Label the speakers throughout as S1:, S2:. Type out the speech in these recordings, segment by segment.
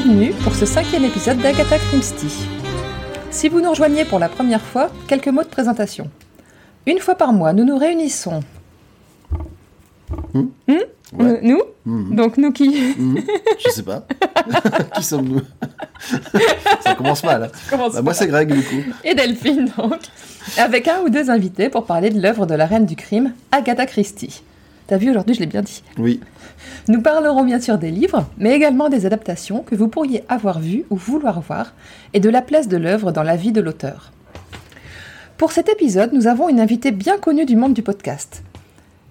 S1: Bienvenue pour ce cinquième épisode d'Agatha Christie. Si vous nous rejoignez pour la première fois, quelques mots de présentation. Une fois par mois, nous nous réunissons.
S2: Hmm
S1: Hmm
S2: Ouais.
S1: Euh, Nous
S2: Mhm.
S1: Donc nous qui
S2: Mhm. Je sais pas. Qui sommes-nous? Ça commence mal. hein. Bah, moi, c'est Greg, du coup.
S1: Et Delphine donc. Avec un ou deux invités pour parler de l'œuvre de la reine du crime, Agatha Christie. T'as vu aujourd'hui, je l'ai bien dit.
S2: Oui.
S1: Nous parlerons bien sûr des livres, mais également des adaptations que vous pourriez avoir vues ou vouloir voir, et de la place de l'œuvre dans la vie de l'auteur. Pour cet épisode, nous avons une invitée bien connue du monde du podcast.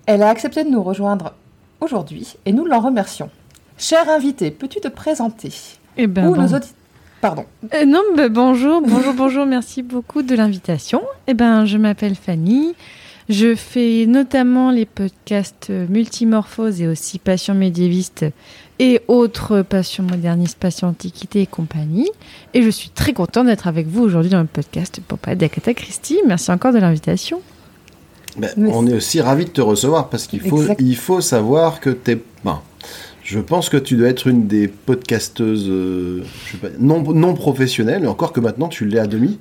S1: Elle a accepté de nous rejoindre aujourd'hui, et nous l'en remercions. Chère invitée, peux-tu te présenter?
S3: Eh ben,
S1: Ou
S3: bon.
S1: nos auditeurs... Pardon.
S3: Euh, non, bah, bonjour, bonjour, bonjour, merci beaucoup de l'invitation. Eh ben, je m'appelle Fanny. Je fais notamment les podcasts Multimorphose et aussi Passion médiéviste et autres passions modernistes, passion antiquité et compagnie. Et je suis très contente d'être avec vous aujourd'hui dans le podcast pour parler d'Agatha Christie. Merci encore de l'invitation.
S2: Ben, on est aussi ravis de te recevoir parce qu'il faut,
S1: Exact.
S2: il faut savoir que t'es. ben, je pense que tu dois être une des podcasteuses euh, je sais pas, non, non professionnelles, et encore que maintenant tu l'es à demi,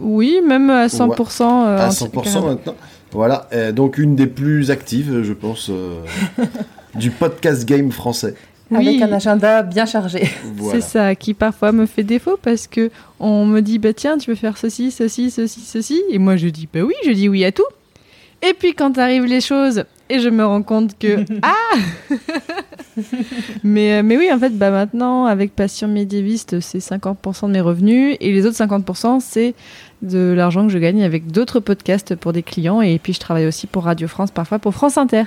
S3: Oui, même à 100%. euh,
S2: à
S3: en-
S2: 100% maintenant. Voilà, euh, donc une des plus actives, je pense, euh, du podcast game français.
S3: Oui.
S1: Avec un agenda bien chargé.
S2: Voilà.
S3: C'est ça qui parfois me fait défaut parce que on me dit bah tiens tu veux faire ceci ceci ceci ceci et moi je dis bah oui je dis oui à tout et puis quand arrivent les choses et je me rends compte que ah mais euh, mais oui en fait bah maintenant avec Passion médiéviste c'est 50% de mes revenus et les autres 50% c'est de l'argent que je gagne avec d'autres podcasts pour des clients et puis je travaille aussi pour Radio France parfois pour France Inter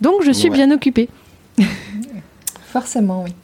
S3: donc je suis
S2: Ouais.
S3: bien occupée
S1: Forcément, oui.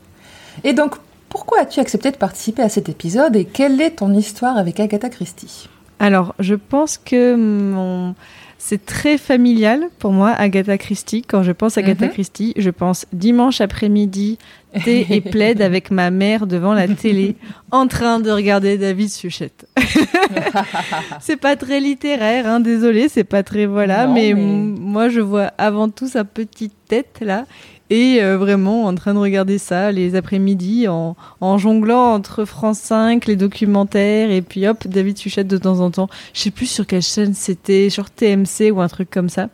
S1: Et donc, pourquoi as-tu accepté de participer à cet épisode et quelle est ton histoire avec Agatha Christie?
S3: Alors, je pense que mon... c'est très familial pour moi, Agatha Christie. Quand je pense à Agatha
S1: Mhm.
S3: Christie, je pense dimanche après-midi, thé et plaid avec ma mère devant la télé, en train de regarder David Suchette. c'est pas très littéraire, hein, désolé, c'est pas très voilà,
S1: Non,
S3: mais, moi je vois avant tout sa petite tête là. Et euh, vraiment en train de regarder ça les après-midi en, en jonglant entre France 5, les documentaires et puis hop, David Suchette de temps en temps. Je sais plus sur quelle chaîne c'était, sur TMC ou un truc comme ça.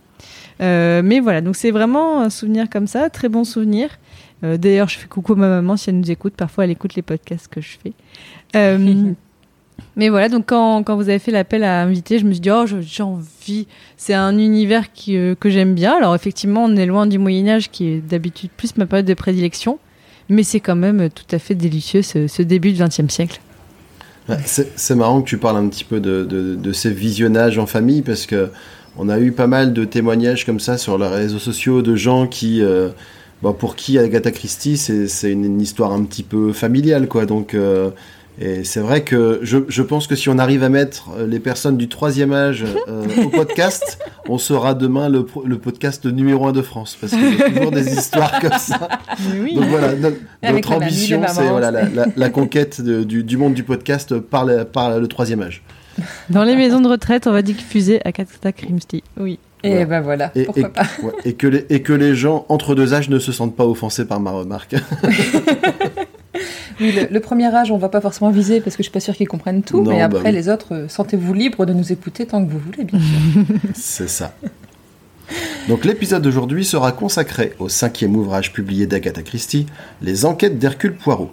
S3: Euh, mais voilà, donc c'est vraiment un souvenir comme ça, très bon souvenir. Euh, D'ailleurs, je fais coucou à ma maman si elle nous écoute. Parfois, elle écoute les podcasts que je fais. Mais voilà, donc quand, quand vous avez fait l'appel à inviter, je me suis dit, oh, j'ai envie. C'est un univers qui, euh, que j'aime bien. Alors, effectivement, on est loin du Moyen-Âge, qui est d'habitude plus ma période de prédilection. Mais c'est quand même euh, tout à fait délicieux, ce, ce début du XXe siècle.
S2: C'est marrant que tu parles un petit peu de, de- de ces visionnages en famille parce que on a eu pas mal de témoignages comme ça sur les réseaux sociaux de gens qui, euh, bah, pour qui Agatha Christie c'est une, une histoire un petit peu familiale quoi. Donc et c'est vrai que je, je pense que si on arrive à mettre euh, les personnes du troisième âge euh, au podcast, on sera demain le, le podcast numéro un de France parce qu'il y a toujours des histoires comme ça.
S3: Oui.
S2: Donc voilà, no- notre ambition, c'est voilà, la, la- la conquête de- du, du monde du podcast par, la- par le troisième âge.
S3: Dans les maisons de retraite, on va diffuser Agatha Christie. Oui.
S1: Et
S2: Voilà.
S1: ben voilà,
S2: Et,
S1: pourquoi
S2: et-
S1: pas.
S2: ouais, et que les, et que les gens entre deux âges ne se sentent pas offensés par ma remarque.
S1: Oui, le, le premier âge, on va pas forcément viser parce que je suis pas sûre qu'ils comprennent tout,
S2: Non,
S1: mais
S2: bah
S1: après
S2: oui.
S1: les autres, euh, sentez-vous libre de nous écouter tant que vous voulez, bien sûr.
S2: c'est ça. Donc l'épisode d'aujourd'hui sera consacré au cinquième ouvrage publié d'Agatha Christie, Les Enquêtes d'Hercule Poirot.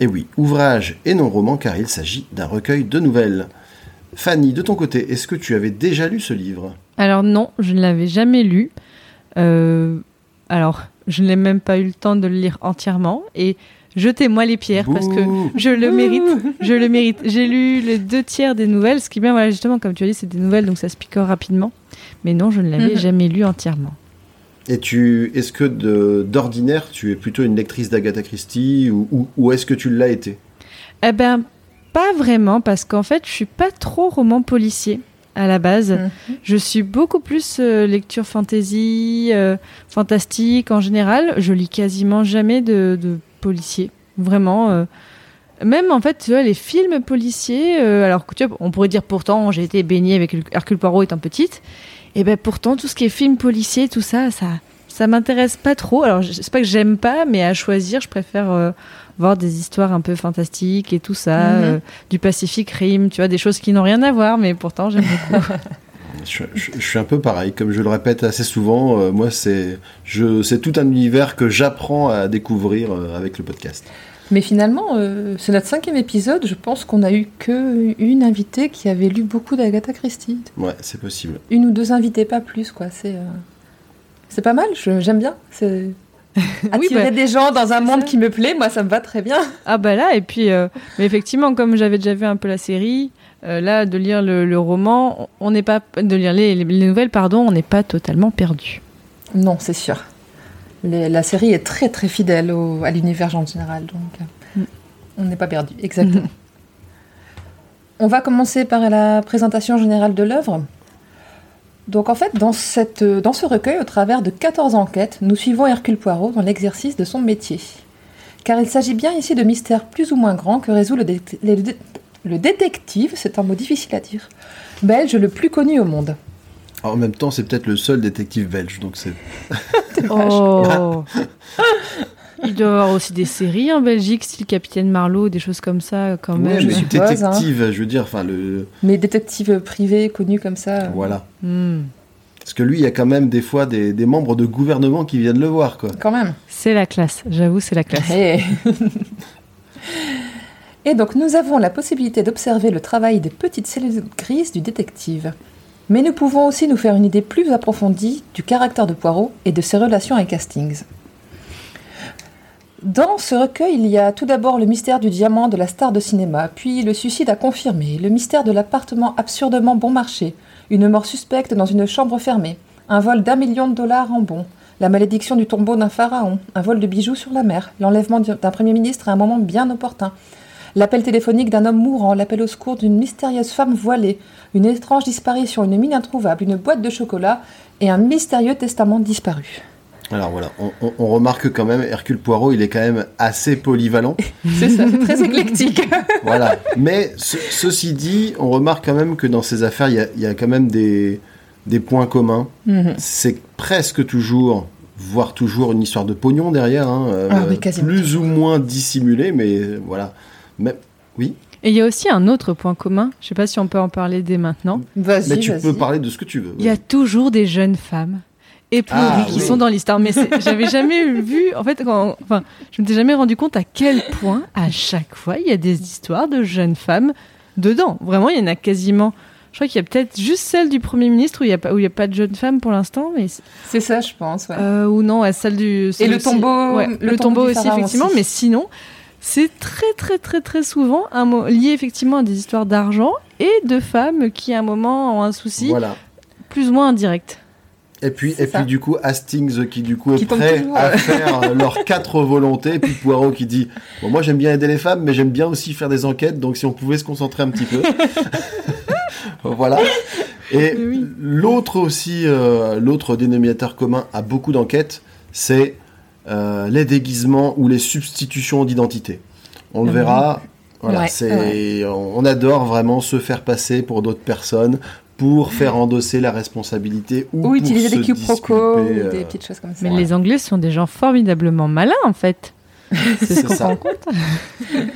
S2: Et oui, ouvrage et non roman car il s'agit d'un recueil de nouvelles. Fanny, de ton côté, est-ce que tu avais déjà lu ce livre?
S3: Alors non, je ne l'avais jamais lu. Euh, alors, je n'ai même pas eu le temps de le lire entièrement et jetez-moi les pierres parce que je le mérite. Je le mérite. J'ai lu les deux tiers des nouvelles, ce qui est bien, voilà, justement, comme tu as dit, c'est des nouvelles, donc ça se picore rapidement. Mais non, je ne l'avais
S1: Mhm.
S3: jamais lu entièrement.
S2: Et tu, est-ce que d'ordinaire, tu es plutôt une lectrice d'Agatha Christie ou, ou- ou est-ce que tu l'as été?
S3: Eh ben, pas vraiment, parce qu'en fait, je suis pas trop roman policier à la base.
S1: Mhm.
S3: Je suis beaucoup plus euh, lecture fantasy, euh, fantastique en général. Je lis quasiment jamais de, de policier. Vraiment. euh, même en fait, tu vois, les films policiers, euh, alors que tu vois, on pourrait dire pourtant, j'ai été baignée avec Hercule Poirot étant petite. Et ben pourtant, tout ce qui est film policier, tout ça, ça, ça m'intéresse pas trop. Alors, je- c'est pas que j'aime pas, mais à choisir, je préfère euh, voir des histoires un peu fantastiques et tout ça,
S1: Mhm.
S3: euh, du Pacific Rim, tu vois, des choses qui n'ont rien à voir, mais pourtant j'aime beaucoup.
S2: je, je- je suis un peu pareil, comme je le répète assez souvent. euh, moi, c'est, je, c'est tout un univers que j'apprends à découvrir euh, avec le podcast.
S1: Mais finalement, euh, c'est notre cinquième épisode. Je pense qu'on a eu que une invitée qui avait lu beaucoup d'Agatha Christie.
S2: Ouais, c'est possible.
S1: Une ou deux invités, pas plus, quoi. C'est euh, c'est pas mal. je- J'aime bien. C'est attirer
S3: bah,
S1: des gens dans un monde
S3: ça.
S1: qui me plaît. Moi, ça me va très bien.
S3: Ah bah là, et puis, euh, mais effectivement, comme j'avais déjà vu un peu la série, euh, là, de lire le, le roman, on n'est pas, de lire les, les nouvelles, pardon, on n'est pas totalement perdu.
S1: Non, c'est sûr. Les- la série est très très fidèle au- à l'univers en général, donc euh,
S3: Mm.
S1: on n'est pas perdu. Exactement. on va commencer par la présentation générale de l'œuvre. Donc en fait, dans, cette, dans ce recueil, au travers de 14 enquêtes, nous suivons Hercule Poirot dans l'exercice de son métier. Car il s'agit bien ici de mystères plus ou moins grands que résout le, dé- le dé- le détective, c'est un mot difficile à dire, belge le plus connu au monde.
S2: En même temps, c'est peut-être le seul détective belge, donc c'est.
S3: Oh Il doit y avoir aussi des séries en Belgique, style Capitaine Marlowe, des choses comme ça, quand
S2: Ouais,
S3: même.
S1: je
S2: mais
S1: suppose, hein.
S2: détective, je veux dire, enfin le,
S1: Mais détective privé connu comme ça.
S2: voilà.
S3: Hmm.
S2: Parce que lui, il y a quand même des fois des, des membres de gouvernement qui viennent le voir, quoi.
S1: Quand même.
S3: C'est la classe, j'avoue, c'est la classe.
S1: Et... Et donc nous avons la possibilité d'observer le travail des petites cellules grises du détective. Mais nous pouvons aussi nous faire une idée plus approfondie du caractère de Poirot et de ses relations avec Hastings. Dans ce recueil, il y a tout d'abord le mystère du diamant de la star de cinéma, puis le suicide à confirmer, le mystère de l'appartement absurdement bon marché, une mort suspecte dans une chambre fermée, un vol d'un million de dollars en bons, la malédiction du tombeau d'un pharaon, un vol de bijoux sur la mer, l'enlèvement d'un premier ministre à un moment bien opportun, l'appel téléphonique d'un homme mourant, l'appel au secours d'une mystérieuse femme voilée, une étrange disparition, une mine introuvable, une boîte de chocolat et un mystérieux testament disparu.
S2: Alors voilà, on, on- on remarque quand même, Hercule Poirot, il est quand même assez polyvalent.
S1: C'est ça, c'est très éclectique.
S2: voilà. Mais ce- ceci dit, on remarque quand même que dans ces affaires, il y a, il y a quand même des, des points communs.
S1: Mhm.
S2: C'est presque toujours, voire toujours, une histoire de pognon derrière. hein, euh,
S1: Ah oui, quasiment
S2: plus ou moins dissimulé, mais euh, voilà. Mais, oui,
S3: Et il y a aussi un autre point commun, je sais pas si on peut en parler dès maintenant.
S1: Vas-y,
S2: mais tu
S1: vas-y.
S2: peux parler de ce que tu veux.
S3: Il y a toujours des jeunes femmes éplorées
S2: Ah,
S3: qui
S2: oui.
S3: sont dans l'histoire. Mais c'est- j'avais jamais vu, en fait, quand, enfin, je m'étais jamais rendu compte à quel point, à chaque fois, il y a des histoires de jeunes femmes dedans. Vraiment, il y en a quasiment. Je crois qu'il y a peut-être juste celle du Premier ministre où il n'y a, pas- où il y a pas de jeunes femmes pour l'instant, mais c'est-
S1: C'est ça, je pense. ouais.
S3: euh, ou non, à celle du.
S1: Et le
S3: aussi-
S1: tombeau,
S3: ouais, le, tombeau, aussi effectivement,
S1: aussi.
S3: mais sinon, c'est très très très très souvent un lié effectivement à des histoires d'argent et de femmes qui à un moment ont un souci
S2: Voilà.
S3: plus ou moins indirect.
S2: Et puis, et
S1: ça.
S2: puis du coup, Hastings qui du coup est
S1: Qui
S2: prêt
S1: toujours,
S2: à faire euh, leurs quatre volontés. Et puis Poirot qui dit bon, Moi j'aime bien aider les femmes, mais j'aime bien aussi faire des enquêtes. Donc si on pouvait se concentrer un petit peu. voilà. Et
S3: oui.
S2: l'autre aussi, euh, l'autre dénominateur commun à beaucoup d'enquêtes, c'est euh, les déguisements ou les substitutions d'identité. On le
S1: Mhm.
S2: verra. Voilà,
S1: Ouais,
S2: c'est, on adore vraiment se faire passer pour d'autres personnes pour faire endosser la responsabilité ou,
S1: Ou
S2: pour
S1: utiliser
S2: se
S1: des quiproquos ou des
S2: euh,
S1: petites choses comme ça.
S3: Mais
S2: Ouais.
S3: les Anglais sont des gens formidablement malins en fait. C'est ce
S2: C'est
S3: qu'on
S2: ça.
S3: se rend compte.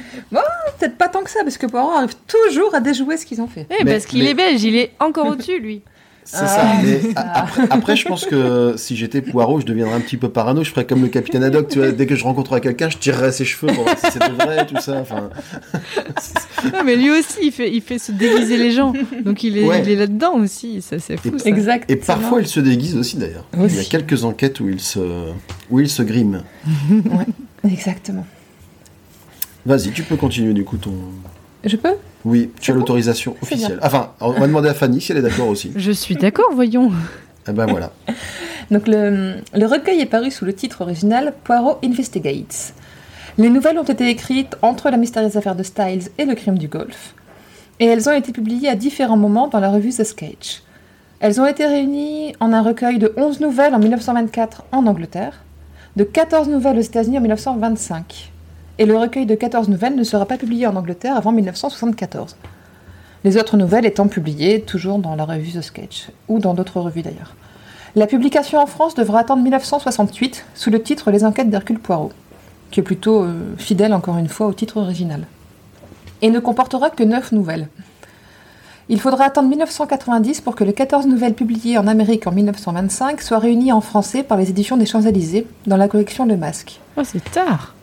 S1: Peut-être pas tant que ça, parce que Poirot arrive toujours à déjouer ce qu'ils ont fait.
S3: Eh, parce qu'il
S2: mais-
S3: est belge, il est encore au-dessus lui.
S2: C'est
S1: Ah,
S2: ça. Mais après, après, je pense que si j'étais Poirot, je deviendrais un petit peu parano. Je ferais comme le capitaine Haddock. Tu vois, dès que je rencontrerais quelqu'un, je tirerais ses cheveux pour voir si c'était vrai, tout ça. Enfin,
S3: Non, mais lui aussi, il fait, il fait se déguiser les gens. Donc il est,
S2: Ouais.
S3: il est là-dedans aussi. Ça, c'est fou. ça.
S1: Exact.
S2: et parfois, il se déguise aussi d'ailleurs. Il y a quelques enquêtes où il se, où il se grime.
S1: Exactement.
S2: Vas-y, tu peux continuer du coup ton.
S1: Je peux?
S2: Oui, tu as
S1: bon
S2: l'autorisation officielle. Enfin, on va demander à Fanny si elle est d'accord aussi.
S3: Je suis d'accord, voyons.
S2: Eh ben voilà.
S1: Donc le, le recueil est paru sous le titre original Poirot Investigates. Les nouvelles ont été écrites entre la mystérieuse affaire de Styles et le crime du golf, et elles ont été publiées à différents moments dans la revue The Sketch. Elles ont été réunies en un recueil de 11 nouvelles en 1924 en Angleterre, de 14 nouvelles aux États-Unis en 1925, et le recueil de 14 nouvelles ne sera pas publié en Angleterre avant 1974. Les autres nouvelles étant publiées toujours dans la revue The Sketch, ou dans d'autres revues d'ailleurs. La publication en France devra attendre 1968 sous le titre Les enquêtes d'Hercule Poirot, qui est plutôt euh, fidèle encore une fois au titre original, et ne comportera que 9 nouvelles. Il faudra attendre 1990 pour que les 14 nouvelles publiées en Amérique en 1925 soient réunies en français par les éditions des Champs-Élysées dans la collection Le Masque.
S3: Oh, c'est tard.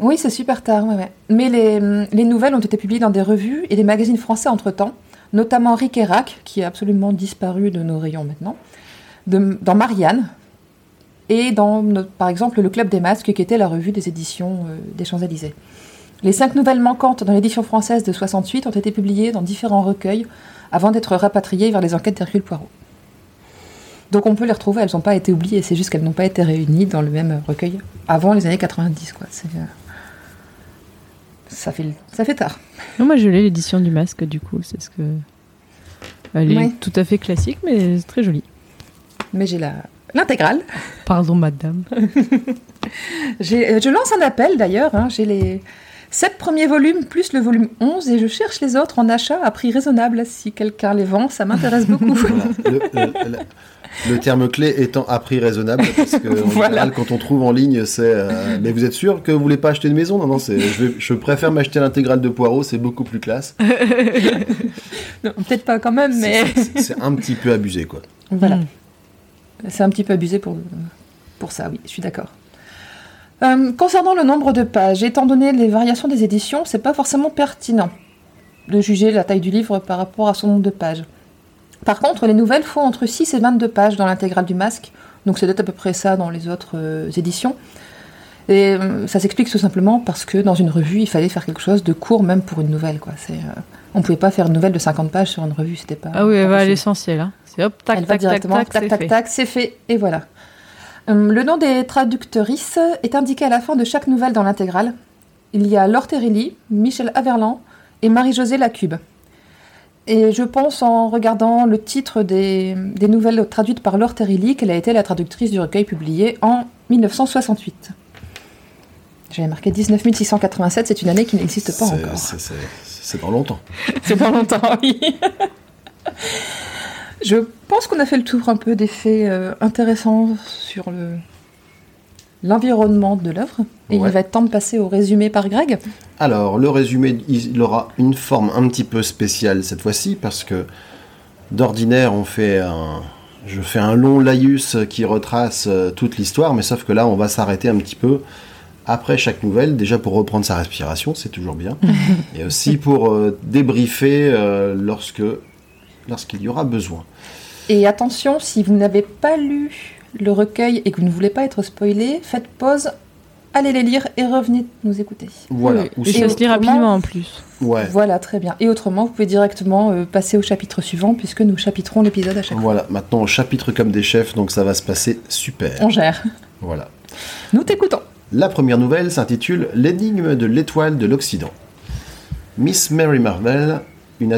S1: Oui, c'est super tard. Mais les, hum, les nouvelles ont été publiées dans des revues et des magazines français entre-temps, notamment Rick qui a absolument disparu de nos rayons maintenant, dans Marianne, et dans, par exemple, le Club des Masques, qui était la revue des éditions euh, des Champs-Élysées. Les cinq nouvelles manquantes dans l'édition française de 68 ont été publiées dans différents recueils avant d'être rapatriées vers les enquêtes d'Hercule Poirot. Donc on peut les retrouver, elles n'ont pas été oubliées, c'est juste qu'elles n'ont pas été réunies dans le même recueil avant les années 90. Quoi. C'est, euh, ça, fait, ça fait tard.
S3: Non, moi, je l'ai l'édition du masque, du coup. C'est ce que. Elle est
S1: Ouais.
S3: tout à fait classique, mais très jolie.
S1: Mais j'ai la, l'intégrale.
S3: Pardon, madame.
S1: J'ai, euh, je lance un appel d'ailleurs, hein, j'ai les sept premiers volumes plus le volume 11 et je cherche les autres en achat à prix raisonnable. Si quelqu'un les vend, ça m'intéresse beaucoup.
S2: Voilà. Le, le- le- le terme clé étant à prix raisonnable, parce que en
S1: Voilà.
S2: général, quand on trouve en ligne, c'est. euh, mais vous êtes sûr que vous voulez pas acheter une maison? Non, non, c'est, je, vais- je préfère m'acheter l'intégrale de Poirot, c'est beaucoup plus classe.
S1: Non, Peut-être pas quand même, mais
S2: C'est, c'est- c'est un petit peu abusé, quoi.
S1: voilà.
S3: Mm.
S1: C'est un petit peu abusé pour, pour ça, oui, je suis d'accord. Euh, concernant le nombre de pages, étant donné les variations des éditions, c'est pas forcément pertinent de juger la taille du livre par rapport à son nombre de pages. Par contre, les nouvelles font entre 6 et 22 pages dans l'intégrale du masque, donc c'est peut-être à peu près ça dans les autres euh, éditions. Et euh, ça s'explique tout simplement parce que dans une revue, il fallait faire quelque chose de court, même pour une nouvelle. Quoi. C'est, euh, on pouvait pas faire une nouvelle de 50 pages sur une revue, c'était pas.
S3: Ah oui, elle va à l'essentiel. Hein. C'est hop, tac,
S1: Elle va
S3: tac, tac,
S1: directement,
S3: tac,
S1: tac,
S3: c'est
S1: tac,
S3: fait.
S1: tac, c'est fait, et voilà. Hum, le nom des traductrices est indiqué à la fin de chaque nouvelle dans l'intégrale. Il y a Laure Terrelli, Michel Averland et Marie-Josée Lacube. Et je pense en regardant le titre des, des nouvelles traduites par Laure Terrelli qu'elle a été la traductrice du recueil publié en 1968. J'avais marqué 19 687, c'est une année qui n'existe pas encore.
S2: c'est- dans longtemps.
S1: C'est pas longtemps, oui. Je pense qu'on a fait le tour un peu des faits euh, intéressants sur le l'environnement de l'œuvre. Et
S2: Ouais.
S1: il va être temps de passer au résumé par Greg.
S2: Alors, le résumé, il aura une forme un petit peu spéciale cette fois-ci, parce que d'ordinaire, on fait un... Je fais un long laïus qui retrace euh, toute l'histoire, mais sauf que là, on va s'arrêter un petit peu après chaque nouvelle, déjà pour reprendre sa respiration, c'est toujours bien, et aussi pour euh, débriefer euh, lorsque lorsqu'il y aura besoin.
S1: Et attention, si vous n'avez pas lu le recueil et que vous ne voulez pas être spoilé, faites pause, allez les lire et revenez nous écouter.
S2: Voilà.
S3: Oui,
S2: Ou
S3: et
S2: si-
S3: ça se lit rapidement en plus.
S2: ouais.
S1: Voilà, très bien. Et autrement, vous pouvez directement euh, passer au chapitre suivant puisque nous chapitrons l'épisode à chaque fois.
S2: Voilà, maintenant on chapitre comme des chefs, donc ça va se passer super.
S1: On gère.
S2: Voilà.
S1: Nous t'écoutons.
S2: La première nouvelle s'intitule L'énigme de l'étoile de l'Occident. Miss Mary Marvel, une,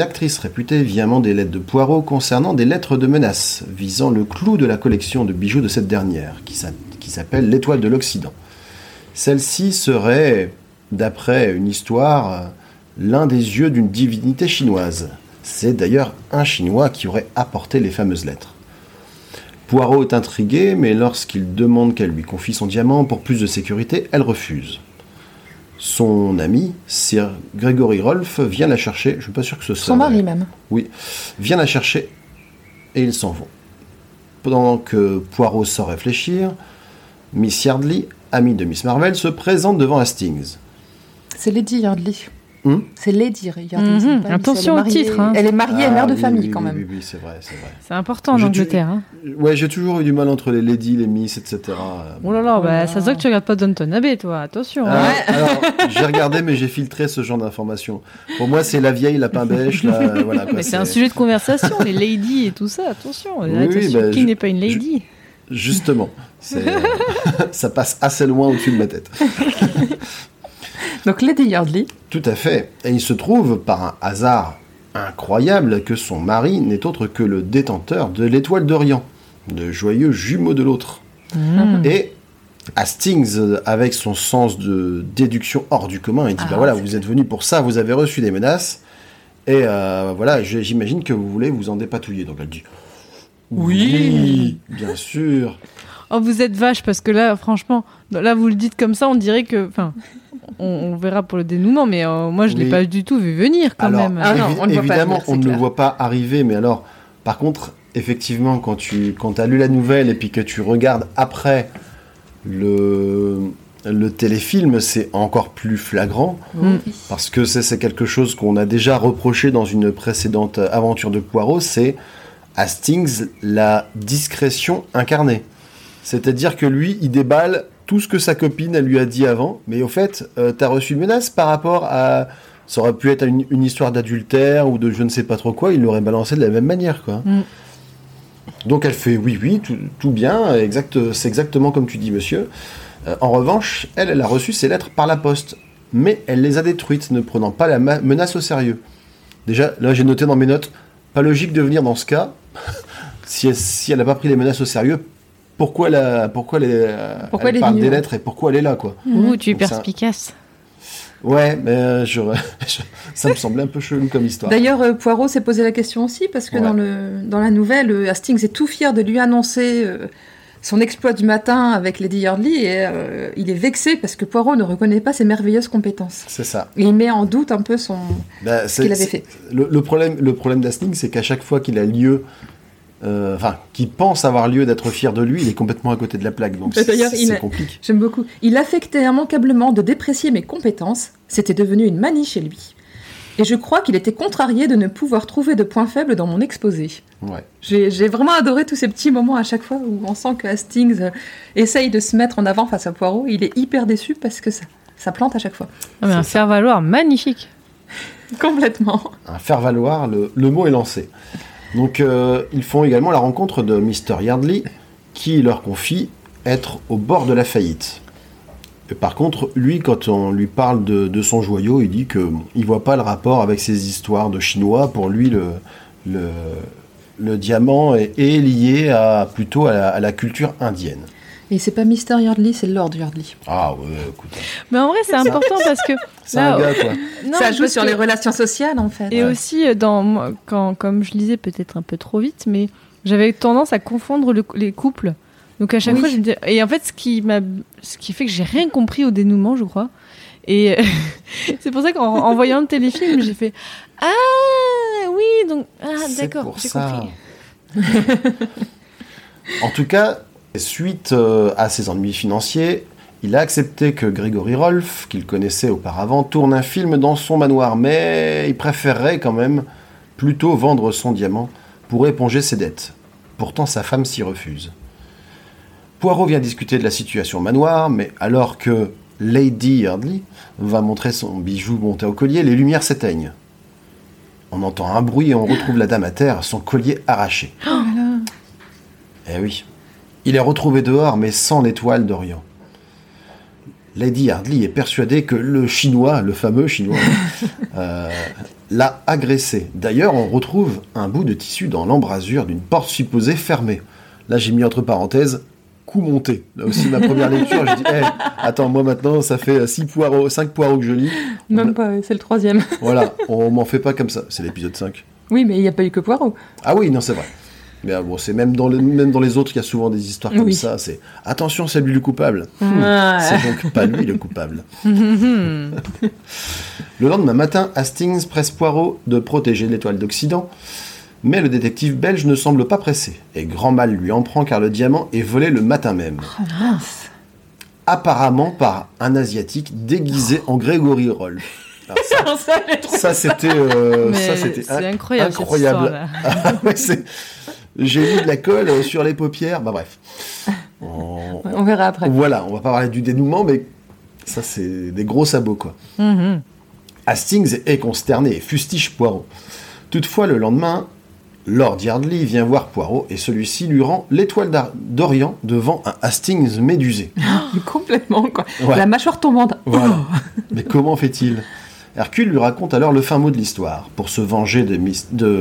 S2: actrice réputée, vient mander l'aide de Poirot concernant des lettres de menace visant le clou de la collection de bijoux de cette dernière, qui s'a- qui s'appelle l'étoile de l'Occident. Celle-ci serait, d'après une histoire, l'un des yeux d'une divinité chinoise. C'est d'ailleurs un Chinois qui aurait apporté les fameuses lettres. Poirot est intrigué, mais lorsqu'il demande qu'elle lui confie son diamant pour plus de sécurité, elle refuse. Son ami, Sir Gregory Rolfe, vient la chercher. Je suis pas sûr que ce soit.
S1: Son mari même.
S2: vient la chercher et ils s'en vont. Pendant que Poirot sort réfléchir, Miss Yardley, amie de Miss Marvel, se présente devant Hastings.
S1: C'est Lady Yardley.
S2: Hmm
S1: c'est Lady pas Miss,
S3: attention au titre, hein.
S1: Elle est mariée et
S2: Ah,
S1: mère de
S2: oui,
S1: famille
S2: oui,
S1: quand même.
S2: Oui, oui, c'est vrai, c'est vrai.
S3: C'est important en Angleterre. Hein.
S2: Ouais, j'ai toujours eu du mal entre les ladies, les miss, etc.
S3: Oh là là,
S1: Oh
S3: bah,
S1: là.
S3: ça se voit que tu regardes pas Downton Abbey, toi. Attention.
S2: Ah,
S3: hein.
S2: Alors, j'ai regardé, mais j'ai filtré ce genre d'informations. Pour moi, c'est la vieille lapin bêche, là, voilà. quoi,
S3: Mais c'est un sujet de conversation, les ladies et tout ça. Attention.
S2: Oui,
S3: attention,
S2: oui, bah,
S3: qui
S2: je-
S3: n'est pas une lady
S2: Justement, euh, ça passe assez loin au-dessus de ma tête.
S1: Donc Lady Yardley.
S2: Tout à fait. Et il se trouve, par un hasard incroyable, que son mari n'est autre que le détenteur de l'étoile d'Orient, le joyeux jumeau de l'autre.
S3: Mmh.
S2: Et Hastings, avec son sens de déduction hors du commun, il dit
S1: Ah,
S2: bah voilà, vous êtes venu pour ça, vous avez reçu des menaces, et euh, voilà, j'imagine que vous voulez vous en dépatouiller. Donc elle dit
S1: Oui.
S2: bien sûr.
S3: Oh, vous êtes vache parce que là, franchement, là vous le dites comme ça, on dirait que, enfin, on, on verra pour le dénouement, mais euh, moi je l'ai
S2: Oui.
S3: pas du tout vu venir quand
S2: Alors,
S3: même.
S1: Ah non, on ne
S2: évidemment, on ne le voit pas arriver, mais alors, par contre, effectivement, quand tu quand as lu la nouvelle et puis que tu regardes après le, le téléfilm, c'est encore plus flagrant, parce que c'est c'est quelque chose qu'on a déjà reproché dans une précédente aventure de Poirot, c'est Hastings, la discrétion incarnée. C'est-à-dire que lui, il déballe tout ce que sa copine elle lui a dit avant, mais au fait, euh, t'as reçu une menace par rapport à... Ça aurait pu être une, une histoire d'adultère ou de je ne sais pas trop quoi, il l'aurait balancé de la même manière, quoi.
S3: Mm.
S2: Donc elle fait oui, oui, tout, tout bien, exact, c'est exactement comme tu dis, monsieur. Euh, en revanche, elle, elle a reçu ses lettres par la poste, mais elle les a détruites, ne prenant pas la menace au sérieux. Déjà, là j'ai noté dans mes notes, pas logique de venir dans ce cas, si elle si elle n'a pas pris les menaces au sérieux, pourquoi elle, a- pourquoi
S1: Pourquoi
S2: elle parle des lettres et pourquoi elle est là, quoi.
S3: Ouh, tu es perspicace.
S2: Ouais, mais euh, je- ça me semblait un peu chelou comme histoire.
S1: D'ailleurs, euh, Poirot s'est posé la question aussi, parce que
S2: Ouais.
S1: dans, le, dans la nouvelle, euh, Hastings est tout fier de lui annoncer euh, son exploit du matin avec Lady Yardley, et euh, il est vexé parce que Poirot ne reconnaît pas ses merveilleuses compétences.
S2: C'est ça.
S1: Et il met en doute un peu son...
S2: Bah, c'est-
S1: qu'il avait fait.
S2: Le, le problème, le problème d'Hastings, c'est qu'à chaque fois qu'il a lieu, euh, enfin, qu'il pense avoir lieu d'être fier de lui, il est complètement à côté de la plaque. Donc c'est
S1: d'ailleurs, il
S2: c'est
S1: a-
S2: compliqué.
S1: J'aime beaucoup. Il affectait immanquablement de déprécier mes compétences. C'était devenu une manie chez lui. Et je crois qu'il était contrarié de ne pouvoir trouver de points faibles dans mon exposé.
S2: Ouais.
S1: J'ai j'ai vraiment adoré tous ces petits moments à chaque fois où on sent que Hastings euh, essaye de se mettre en avant face à Poirot. Il est hyper déçu parce que ça, ça plante à chaque fois.
S3: Ah, mais un faire-valoir magnifique.
S1: Complètement.
S2: Un faire valoir, le, le mot est lancé. Donc, euh, ils font également la rencontre de Mr. Yardley, qui leur confie être au bord de la faillite. Et par contre, lui, quand on lui parle de, son joyau, il dit que bon, il voit pas le rapport avec ces histoires de chinois. Pour lui, le, diamant est, lié à, plutôt à la culture indienne.
S1: Et c'est pas Mr. Yardley, c'est Lord Yardley.
S2: Ah ouais, écoute,
S3: Mais en vrai, c'est important parce que.
S2: c'est
S3: là,
S2: un gars quoi.
S3: non,
S1: ça joue sur
S3: que-
S1: les relations sociales en fait.
S3: Et
S2: Ouais.
S3: aussi, euh, dans, moi, quand, comme je lisais peut-être un peu trop vite, mais j'avais tendance à confondre le- les couples. Donc à chaque
S1: Oui.
S3: fois, je me Et en fait, ce qui, m'a, ce qui fait que j'ai rien compris au dénouement, je crois. Et c'est pour ça qu'en en voyant le téléfilm, j'ai fait Ah oui, donc. Ah
S2: C'est
S3: d'accord,
S2: pour
S3: j'ai
S2: ça.
S3: compris.
S2: En tout cas, suite euh, à ses ennuis financiers, il a accepté que Gregory Rolfe, qu'il connaissait auparavant, tourne un film dans son manoir, mais il préférerait quand même plutôt vendre son diamant pour éponger ses dettes. Pourtant, sa femme s'y refuse. Poirot vient discuter de la situation au manoir, mais alors que Lady Yardley va montrer son bijou monté au collier, les lumières s'éteignent. On entend un bruit et on retrouve la dame à terre, son collier arraché. Eh oui. Il est retrouvé dehors, mais sans l'étoile d'Orient. Lady Yardley est persuadée que le chinois, le fameux chinois, euh, l'a agressé. D'ailleurs, on retrouve un bout de tissu dans l'embrasure d'une porte supposée fermée. Là, j'ai mis entre parenthèses coup monté. Là aussi, ma première lecture, je dis, Eh, attends, moi maintenant, ça fait six poireaux, 5 poireaux que je lis.
S1: Même pas, c'est le troisième.
S2: Voilà, on m'en fait pas comme ça. C'est l'épisode 5.
S1: Oui, mais il n'y a pas eu que Poirot.
S2: Ah oui, non, c'est vrai. Mais bon, c'est même dans, le- même dans les autres, il y a souvent des histoires comme
S1: Oui.
S2: ça. C'est attention, c'est lui le coupable.
S1: Ouais.
S2: C'est donc pas lui le coupable. Le lendemain matin, Hastings presse Poirot de protéger l'étoile d'Occident, Mais le détective belge ne semble pas pressé, et grand mal lui en prend car le diamant est volé le matin même.
S1: Oh mince.
S2: Apparemment par un asiatique déguisé en Grégory Rolf. Alors ça,
S1: Ça,
S2: c'était euh,
S3: incroyable.
S2: incroyable. Ah ouais, J'ai mis de la colle euh, sur les paupières. Bah bref. On-
S1: On verra après.
S2: Voilà, on va pas parler du dénouement, mais ça c'est des gros sabots quoi.
S3: Mhm.
S2: Hastings est consterné et fustige Poirot. Toutefois, le lendemain, Lord Yardley vient voir Poirot et celui-ci lui rend l'étoile d'Orient devant un Hastings médusé.
S1: Complètement, quoi.
S2: Ouais.
S1: La mâchoire tombante.
S2: Voilà. Mais comment fait-il? Hercule lui raconte alors le fin mot de l'histoire, pour se venger de,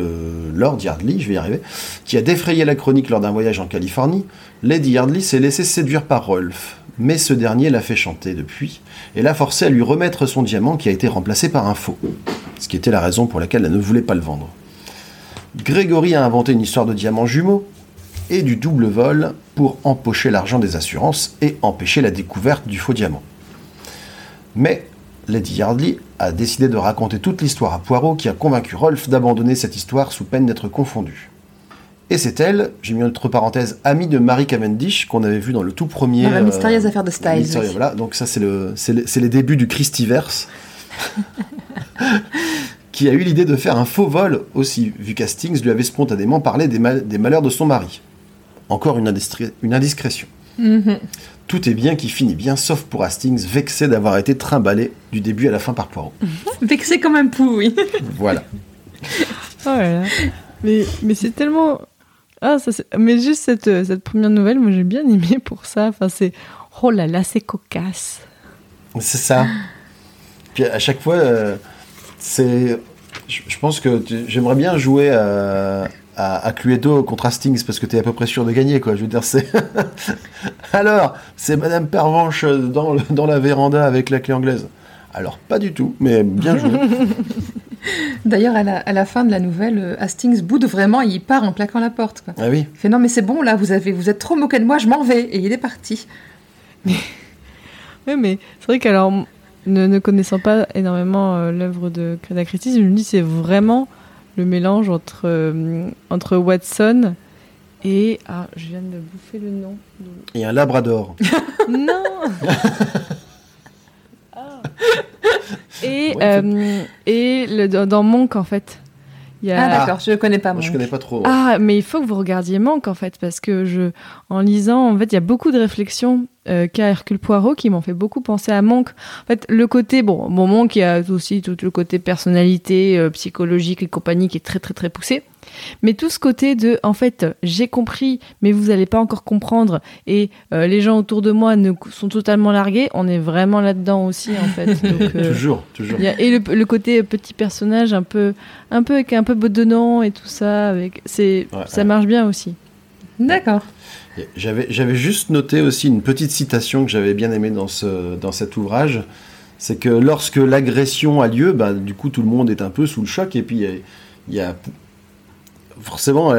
S2: Lord Yardley, je vais y arriver, qui a défrayé la chronique lors d'un voyage en Californie. Lady Yardley s'est laissée séduire par Rolf, mais ce dernier l'a fait chanter depuis, et l'a forcé à lui remettre son diamant qui a été remplacé par un faux, ce qui était la raison pour laquelle elle ne voulait pas le vendre. Grégory a inventé une histoire de diamants jumeaux et du double vol pour empocher l'argent des assurances et empêcher la découverte du faux diamant. Mais Lady Yardley a décidé de raconter toute l'histoire à Poirot qui a convaincu Rolf d'abandonner cette histoire sous peine d'être confondu. Et c'est elle, j'ai mis entre parenthèses, amie de Marie Cavendish, qu'on avait vu dans le tout premier...
S1: Dans la
S2: euh,
S1: mystérieuse affaire de Styles, oui.
S2: Voilà, donc ça c'est le, les débuts du Christiverse, qui a eu l'idée de faire un faux vol aussi, vu qu'Hastings lui avait spontanément parlé des, mal- des malheurs de son mari. Encore une, indiscré- une indiscrétion.
S1: Mhm.
S2: Tout est bien qui finit bien, sauf pour Hastings, vexé d'avoir été trimballé du début à la fin par Poirot.
S1: Vexé comme un pou, oui.
S2: Voilà.
S3: Oh là là. Mais, mais c'est tellement. Ah, ça, mais juste cette, euh, cette première nouvelle, moi j'ai bien aimé pour ça. Enfin, c'est. Oh là là, c'est cocasse.
S2: C'est ça. Puis à chaque fois, euh, c'est. Je, je pense que tu- j'aimerais bien jouer à, à, à Cluedo contre Hastings parce que tu es à peu près sûr de gagner, quoi. Je veux dire, c'est. Alors, c'est Madame Pervenche dans, le- dans la véranda avec la clé anglaise. Alors, pas du tout, mais bien joué.
S1: D'ailleurs, à la, à la fin de la nouvelle, Hastings boude vraiment et il part en claquant la porte. Quoi.
S2: ah oui.
S1: Il fait non, mais c'est bon, là, vous, avez, vous êtes trop moqué de moi, je m'en vais. Et il est parti.
S3: Oui, mais c'est vrai qu'alors, ne, ne connaissant pas énormément euh, l'œuvre de Créda Christie, je me dis c'est vraiment le mélange entre, euh, entre Watson et. Ah, je viens de bouffer le nom.
S2: Et un Labrador.
S3: Non Ah. Et,
S2: Ouais,
S3: euh, et le, dans, dans Monk, en fait. Il y a...
S1: Ah, d'accord, je connais pas.
S2: Moi, je
S1: Monk.
S2: connais pas trop.
S3: Ah, mais il faut que vous regardiez Manque en fait, parce que je, en lisant, en fait, il y a beaucoup de réflexions euh, qu'a Hercule Poirot qui m'ont fait beaucoup penser à Monk. En fait, le côté, bon, bon Monk, il y a aussi tout le côté personnalité, euh, psychologique et compagnie qui est très très très poussé. Mais tout ce côté de, en fait, j'ai compris, mais vous n'allez pas encore comprendre, et euh, les gens autour de moi ne, sont totalement largués, on est vraiment là-dedans aussi, en fait. Donc, euh,
S2: Toujours, toujours.
S3: a- et le, le côté petit personnage un peu, un peu avec un peu bedonnant et tout ça, avec, c'est,
S2: Ouais,
S3: ça
S2: ouais.
S3: marche bien aussi.
S1: D'accord.
S2: J'avais, j'avais juste noté aussi une petite citation que j'avais bien aimée dans, ce, dans cet ouvrage. C'est que lorsque l'agression a lieu, bah, du coup, tout le monde est un peu sous le choc. Et puis, il y a, y a- forcément,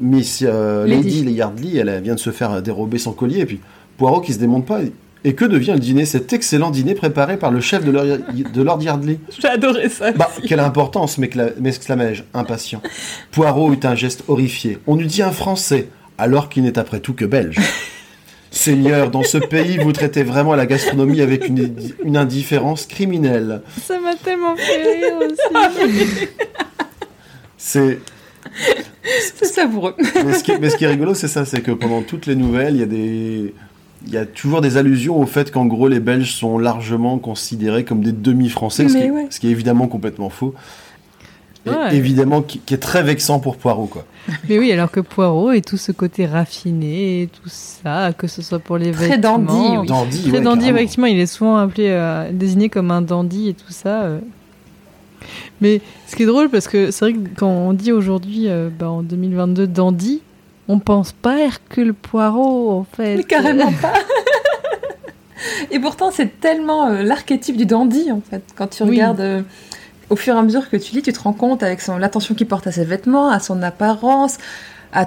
S2: Miss euh,
S1: Lady.
S2: Lady Yardley, elle vient de se faire dérober son collier. Et puis, Poirot qui se démonte pas. Et que devient le dîner? Cet excellent dîner préparé par le chef de Lord, de Lord Yardley.
S1: J'ai adoré ça.
S2: Bah,
S1: aussi.
S2: quelle importance, m'exclamai-je, impatient. Poirot eut un geste horrifié. On eût dit un Français, alors qu'il n'est après tout que Belge. Seigneur, dans ce pays, vous traitez vraiment la gastronomie avec une, une indifférence criminelle.
S3: Ça m'a tellement fait rire aussi.
S2: C'est.
S1: C'est savoureux.
S2: Mais ce, qui, mais ce qui est rigolo, c'est ça, c'est que pendant toutes les nouvelles, il y a des. Il y a toujours des allusions au fait qu'en gros les Belges sont largement considérés comme des demi-français, ce, qui-
S1: ouais.
S2: ce qui est évidemment complètement faux. Et
S3: Ouais.
S2: évidemment qui, qui est très vexant pour Poirot, quoi.
S3: Mais oui, alors que Poirot et tout ce côté raffiné et tout ça, que ce soit pour les
S1: Très
S3: vêtements.
S1: dandy, oui.
S2: Dandy,
S3: Très
S2: ouais,
S3: dandy,
S2: carrément.
S3: effectivement, il est souvent appelé, euh, désigné comme un dandy et tout ça. euh. Mais ce qui est drôle, parce que c'est vrai que quand on dit aujourd'hui, euh, bah, en 2022, dandy, on pense pas à Hercule Poirot, en fait.
S1: Mais carrément pas. Et pourtant, c'est tellement euh, l'archétype du dandy, en fait. Quand tu
S3: Oui.
S1: regardes, euh, au fur et à mesure que tu lis, tu te rends compte avec son, l'attention qu'il porte à ses vêtements, à son apparence, à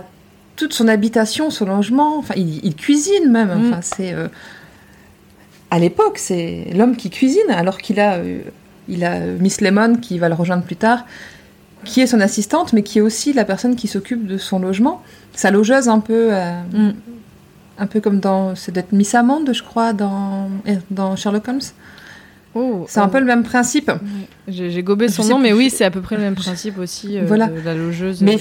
S1: toute son habitation, son logement. Enfin, il, il cuisine même.
S3: Mm.
S1: Enfin, c'est... à l'époque, c'est l'homme qui cuisine, alors qu'il a, il a euh, Miss Lemon qui va le rejoindre plus tard. qui est son assistante, mais qui est aussi la personne qui s'occupe de son logement. Sa logeuse, un peu, euh,
S3: Mm.
S1: un peu comme dans. C'est d'être Miss Amande, je crois, dans, eh, dans Sherlock Holmes.
S3: Oh,
S1: C'est un
S3: euh,
S1: peu le même principe.
S3: J'ai gobé son nom, mais oui, c'est à peu près le même principe aussi euh,
S1: Voilà.
S3: de la logeuse.
S1: Mais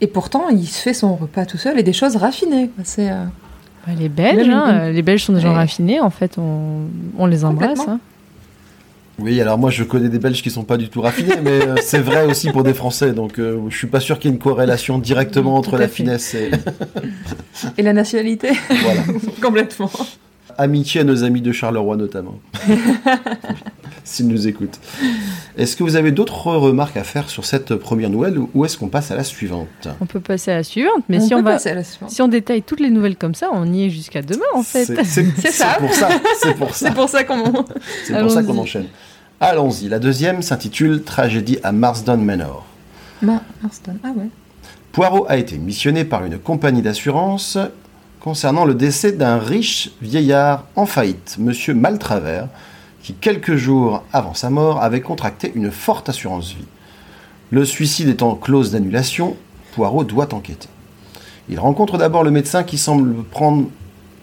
S1: et pourtant, il se fait son repas tout seul et des choses raffinées. C'est euh,
S3: bah, les Belges, hein, les Belges sont des gens
S1: Ouais.
S3: raffinés, en fait, on, on les embrasse. Hein.
S2: Oui, alors moi je connais des Belges qui sont pas du tout raffinés, mais euh, c'est vrai aussi pour des Français, donc euh, je suis pas sûr qu'il y ait une corrélation directement entre la
S3: fait.
S2: finesse et
S1: et la nationalité
S2: voilà.
S1: complètement.
S2: Amitié à nos amis de Charleroi notamment, s'ils nous écoutent. Est-ce que vous avez d'autres remarques à faire sur cette première nouvelle ou- est-ce qu'on passe à la suivante?
S3: On peut passer à la suivante, mais
S1: on
S3: si, on va, si détaille toutes les nouvelles comme ça, on y est jusqu'à demain, en fait.
S2: C'est-
S1: ça.
S2: c'est pour ça, c'est pour ça.
S1: C'est pour ça qu'on.
S2: C'est pour ça qu'on
S3: Allons-y.
S2: enchaîne. Allons-y. La deuxième s'intitule Tragédie à Marsden Manor.
S1: Ma- Marston, ah ouais.
S2: Poirot a été missionné par une compagnie d'assurance concernant le décès d'un riche vieillard en faillite, Monsieur Maltravers, qui quelques jours avant sa mort avait contracté une forte assurance vie. Le suicide étant clause d'annulation, Poirot doit enquêter. Il rencontre d'abord le médecin qui semble prendre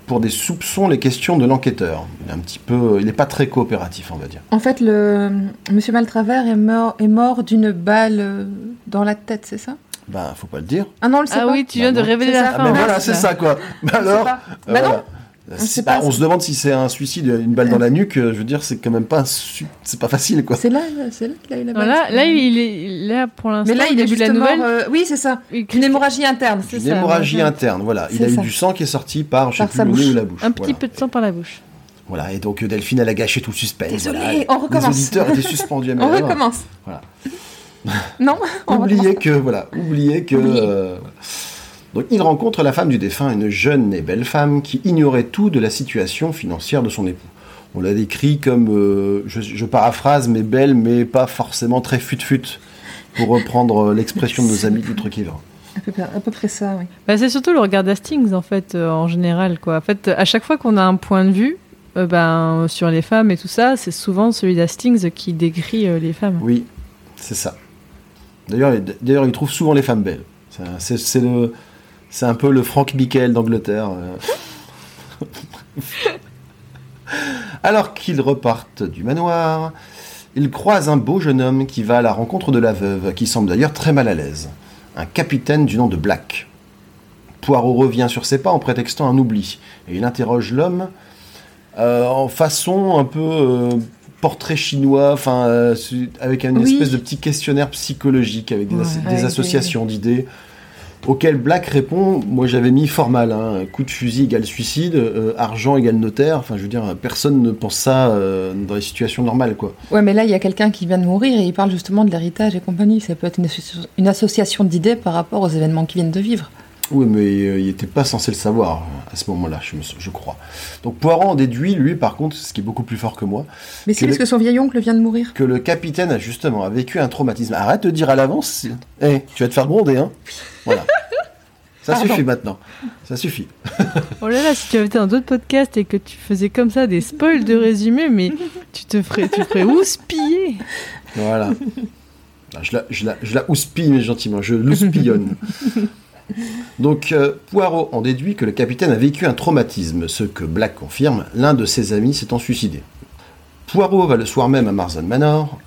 S2: pour des soupçons les questions de l'enquêteur. Il est un petit peu, il n'est pas très coopératif, on va dire.
S1: En fait, le Monsieur Maltravers est mort, est mort d'une balle euh, dans la tête, c'est ça?
S2: Ben, faut pas le dire.
S1: Ah non, on le sait
S3: Ah
S1: pas.
S3: oui, tu
S2: Bah
S3: viens de
S2: non.
S3: révéler la
S1: ça.
S2: Ah
S3: fin.
S2: ben
S3: en
S2: voilà, c'est ça quoi. Ben
S1: sait
S2: alors, euh,
S1: Bah non.
S2: voilà.
S1: On
S2: Si-
S1: sait
S2: bah,
S1: pas.
S2: on se demande si c'est un suicide, une balle dans la nuque. euh, Je veux dire, c'est quand même pas, su- c'est pas facile quoi.
S1: C'est là, c'est là qu'il a eu la balle.
S3: Là, il est là pour l'instant.
S1: Mais là, il est
S3: début de la nouvelle.
S1: euh, Oui, c'est ça. Une hémorragie interne.
S3: C'est
S2: Une
S3: ça,
S2: hémorragie
S3: ouais.
S2: interne, voilà. Il a eu du sang qui est sorti par, je sais
S1: Par sa bouche.
S2: ou la bouche.
S3: Un petit
S2: voilà.
S3: peu de sang par la bouche.
S2: Voilà, et donc euh, Delphine, elle a gâché tout le suspense.
S1: Désolée,
S2: voilà.
S1: on recommence.
S2: Les auditeurs étaient suspendus à
S1: On recommence.
S2: Voilà.
S1: Non on
S2: Oubliez que, voilà, oubliez que. Donc il rencontre la femme du défunt, une jeune et belle femme qui ignorait tout de la situation financière de son époux. On l'a décrit comme, euh, je, je paraphrase, mais belle, mais pas forcément très fut-fut, pour reprendre euh, l'expression de nos amis d'outre-Quiver.
S1: À peu, près, à peu près ça, oui.
S3: Bah, c'est surtout le regard d'Hastings, en fait, euh, en général. Quoi. En fait, à chaque fois qu'on a un point de vue euh, ben, sur les femmes et tout ça, c'est souvent celui d'Hastings qui décrit euh, les femmes.
S2: Oui, c'est ça. D'ailleurs, il- d'ailleurs, il trouve souvent les femmes belles. C'est- C'est c'est le, c'est un peu le Frank Michael d'Angleterre. euh. Alors qu'ils repartent du manoir, ils croisent un beau jeune homme qui va à la rencontre de la veuve, qui semble d'ailleurs très mal à l'aise. Un capitaine du nom de Black. Poirot revient sur ses pas en prétextant un oubli, et il interroge l'homme euh, en façon un peu euh, portrait chinois, enfin euh, avec une
S1: Oui.
S2: espèce de petit questionnaire psychologique avec des, as-
S1: Ouais.
S2: des
S1: Avec
S2: associations d'idées. Auquel Black répond, moi j'avais mis formal, hein, coup de fusil égale suicide, euh, argent égale notaire, enfin je veux dire, personne ne pense ça euh, dans les situations normales quoi.
S1: Ouais, mais là, il y a quelqu'un qui vient de mourir et il parle justement de l'héritage et compagnie. Ça peut être une, une association d'idées par rapport aux événements qui viennent de vivre.
S2: Oui, mais euh, il n'était pas censé le savoir à ce moment-là, je, crois. Donc Poirot en déduit, lui par contre, ce qui est beaucoup plus fort que moi,
S1: Mais c'est parce que son vieil oncle vient de mourir.
S2: que le capitaine a justement a vécu un traumatisme. Arrête de dire à l'avance, Eh, tu vas te faire gronder, hein Voilà. Ça
S1: Pardon.
S2: suffit maintenant. Ça suffit.
S3: Oh là là, si tu avais été dans d'autres podcasts et que tu faisais comme ça des spoils de résumé, mais tu te ferais, tu ferais houspiller.
S2: Voilà. Ah, Je la, je la, je la houspille, mais gentiment. Je l'houspillonne. Donc, euh, Poirot en déduit que le capitaine a vécu un traumatisme, ce que Black confirme, l'un de ses amis s'étant suicidé. Poirot va le soir même à Marsden Manor.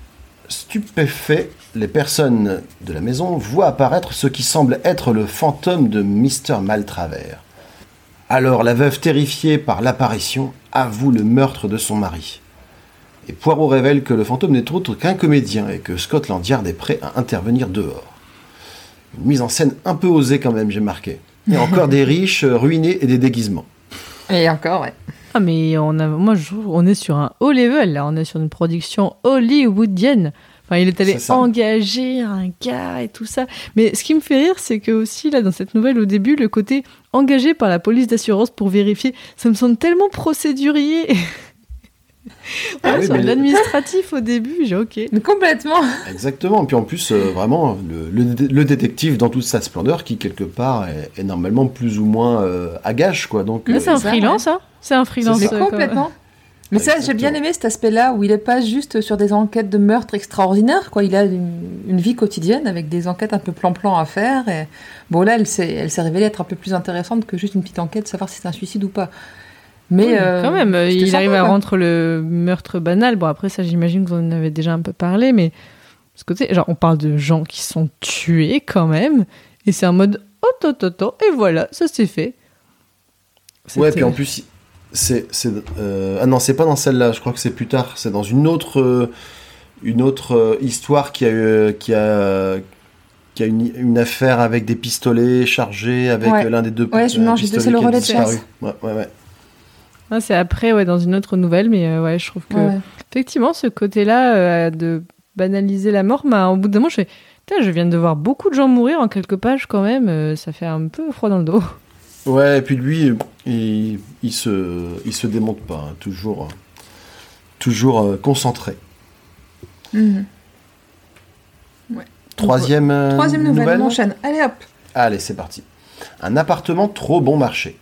S2: Stupéfait, les personnes de la maison voient apparaître ce qui semble être le fantôme de Mr. Maltravers. Alors la veuve, terrifiée par l'apparition, avoue le meurtre de son mari. Et Poirot révèle que le fantôme n'est autre qu'un comédien et que Scotland Yard est prêt à intervenir dehors. Une mise en scène un peu osée quand même, j'ai marqué. Et encore des riches euh, ruinés et des déguisements.
S1: Et encore, ouais.
S3: Ah mais on a, moi je on est sur un haut level là, on est sur une production hollywoodienne. Enfin, il est allé engager un gars et tout ça. Mais ce qui me fait rire, c'est que aussi là dans cette nouvelle au début, le côté engagé par la police d'assurance pour vérifier, ça me semble tellement procédurier.
S2: Ah oui,
S3: sur
S2: mais
S3: l'administratif au début, j'ai ok.
S1: Mais complètement.
S2: Exactement. Et puis en plus, euh, vraiment, le, le dé- le détective dans toute sa splendeur, qui quelque part est, est normalement plus ou moins euh, à gage, quoi. Donc,
S3: Mais
S2: euh,
S3: c'est un
S1: ça,
S3: freelance, hein C'est un freelance.
S2: C'est
S1: Mais
S3: euh, comme-
S1: complètement. Mais ça, j'ai bien aimé cet aspect-là où il est pas juste sur des enquêtes de meurtre extraordinaires, quoi. Il a une, une vie quotidienne avec des enquêtes un peu plan-plan à faire. Et bon, là, elle s'est, elle s'est révélée être un peu plus intéressante que juste une petite enquête, savoir si c'est un suicide ou pas. Mais
S3: Oui,
S1: euh,
S3: quand même,
S1: c'était
S3: il
S1: sympa,
S3: arrive à
S1: quoi.
S3: rendre le meurtre banal. Bon, après, ça, j'imagine que vous en avez déjà un peu parlé, mais ce côté, genre, on parle de gens qui sont tués quand même, et c'est un mode oh, to, to, to, et voilà, ça c'est fait.
S2: Ouais, puis en plus, c'est. c'est, euh, Ah non, c'est pas dans celle-là, je crois que c'est plus tard. C'est dans une autre, euh, une autre euh, histoire qui a, eu- qui a, qui a une, une affaire avec des pistolets chargés, avec
S1: Ouais.
S2: euh, l'un des deux
S1: Ouais, je-
S2: euh,
S1: non, je-
S2: pistolets
S1: c'est le
S2: qui a
S1: relais de
S2: disparu.
S1: chasse.
S2: Ouais, ouais, ouais.
S3: Ah, c'est après, ouais, dans une autre nouvelle, mais euh, ouais, je trouve que.
S1: Ouais.
S3: Effectivement, ce côté-là euh, de banaliser la mort, bah, au bout d'un moment, je fais je viens de voir beaucoup de gens mourir en quelques pages quand même, euh, ça fait un peu froid dans le dos.
S2: Ouais, et puis lui, il, il se, il se démonte pas, hein, toujours, toujours euh, concentré.
S1: Mhm.
S2: Troisième, euh,
S1: Troisième nouvelle, on enchaîne. Allez hop.
S2: Allez, c'est parti. Un appartement trop bon marché.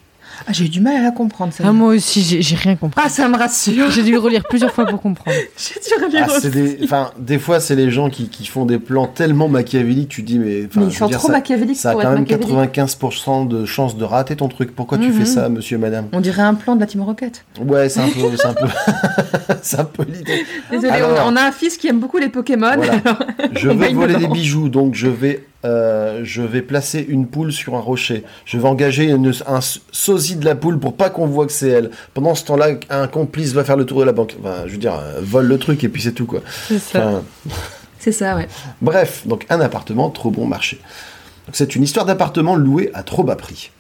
S1: Ah, j'ai eu du mal à la comprendre, ça.
S3: Ah, moi aussi, j'ai rien compris.
S1: Ah, ça me rassure.
S3: J'ai dû le relire plusieurs fois pour comprendre.
S1: j'ai dû relire
S2: Ah,
S1: aussi.
S2: des, enfin, des fois, c'est les gens qui, qui font des plans tellement machiavéliques, tu dis, mais, enfin,
S1: Mais ils sont
S2: dire,
S1: trop
S2: ça,
S1: machiavéliques
S2: ça a quand même
S1: machiavéliques.
S2: 95% de chances de rater ton truc. Pourquoi tu
S3: Mhm.
S2: fais ça, monsieur, madame?
S1: On dirait un plan de la Team Rocket.
S2: Ouais, c'est un peu, c'est un peu, c'est un peu l'idée.
S1: Désolé,
S2: Alors-
S1: on, a, on a un fils qui aime beaucoup les Pokémon.
S2: Voilà.
S1: alors-
S2: Je veux voler des bijoux, donc je vais, euh, je vais placer une poule sur un rocher. Je vais engager une- un sosie de la poule pour pas qu'on voit que c'est elle. Pendant ce temps-là, un complice va faire le tour de la banque. Enfin, je veux dire, euh, vole le truc et puis c'est tout quoi.
S3: C'est ça.
S2: Enfin,
S1: C'est ça, ouais.
S2: Bref, donc un appartement trop bon marché. C'est une histoire d'appartement loué à trop bas prix.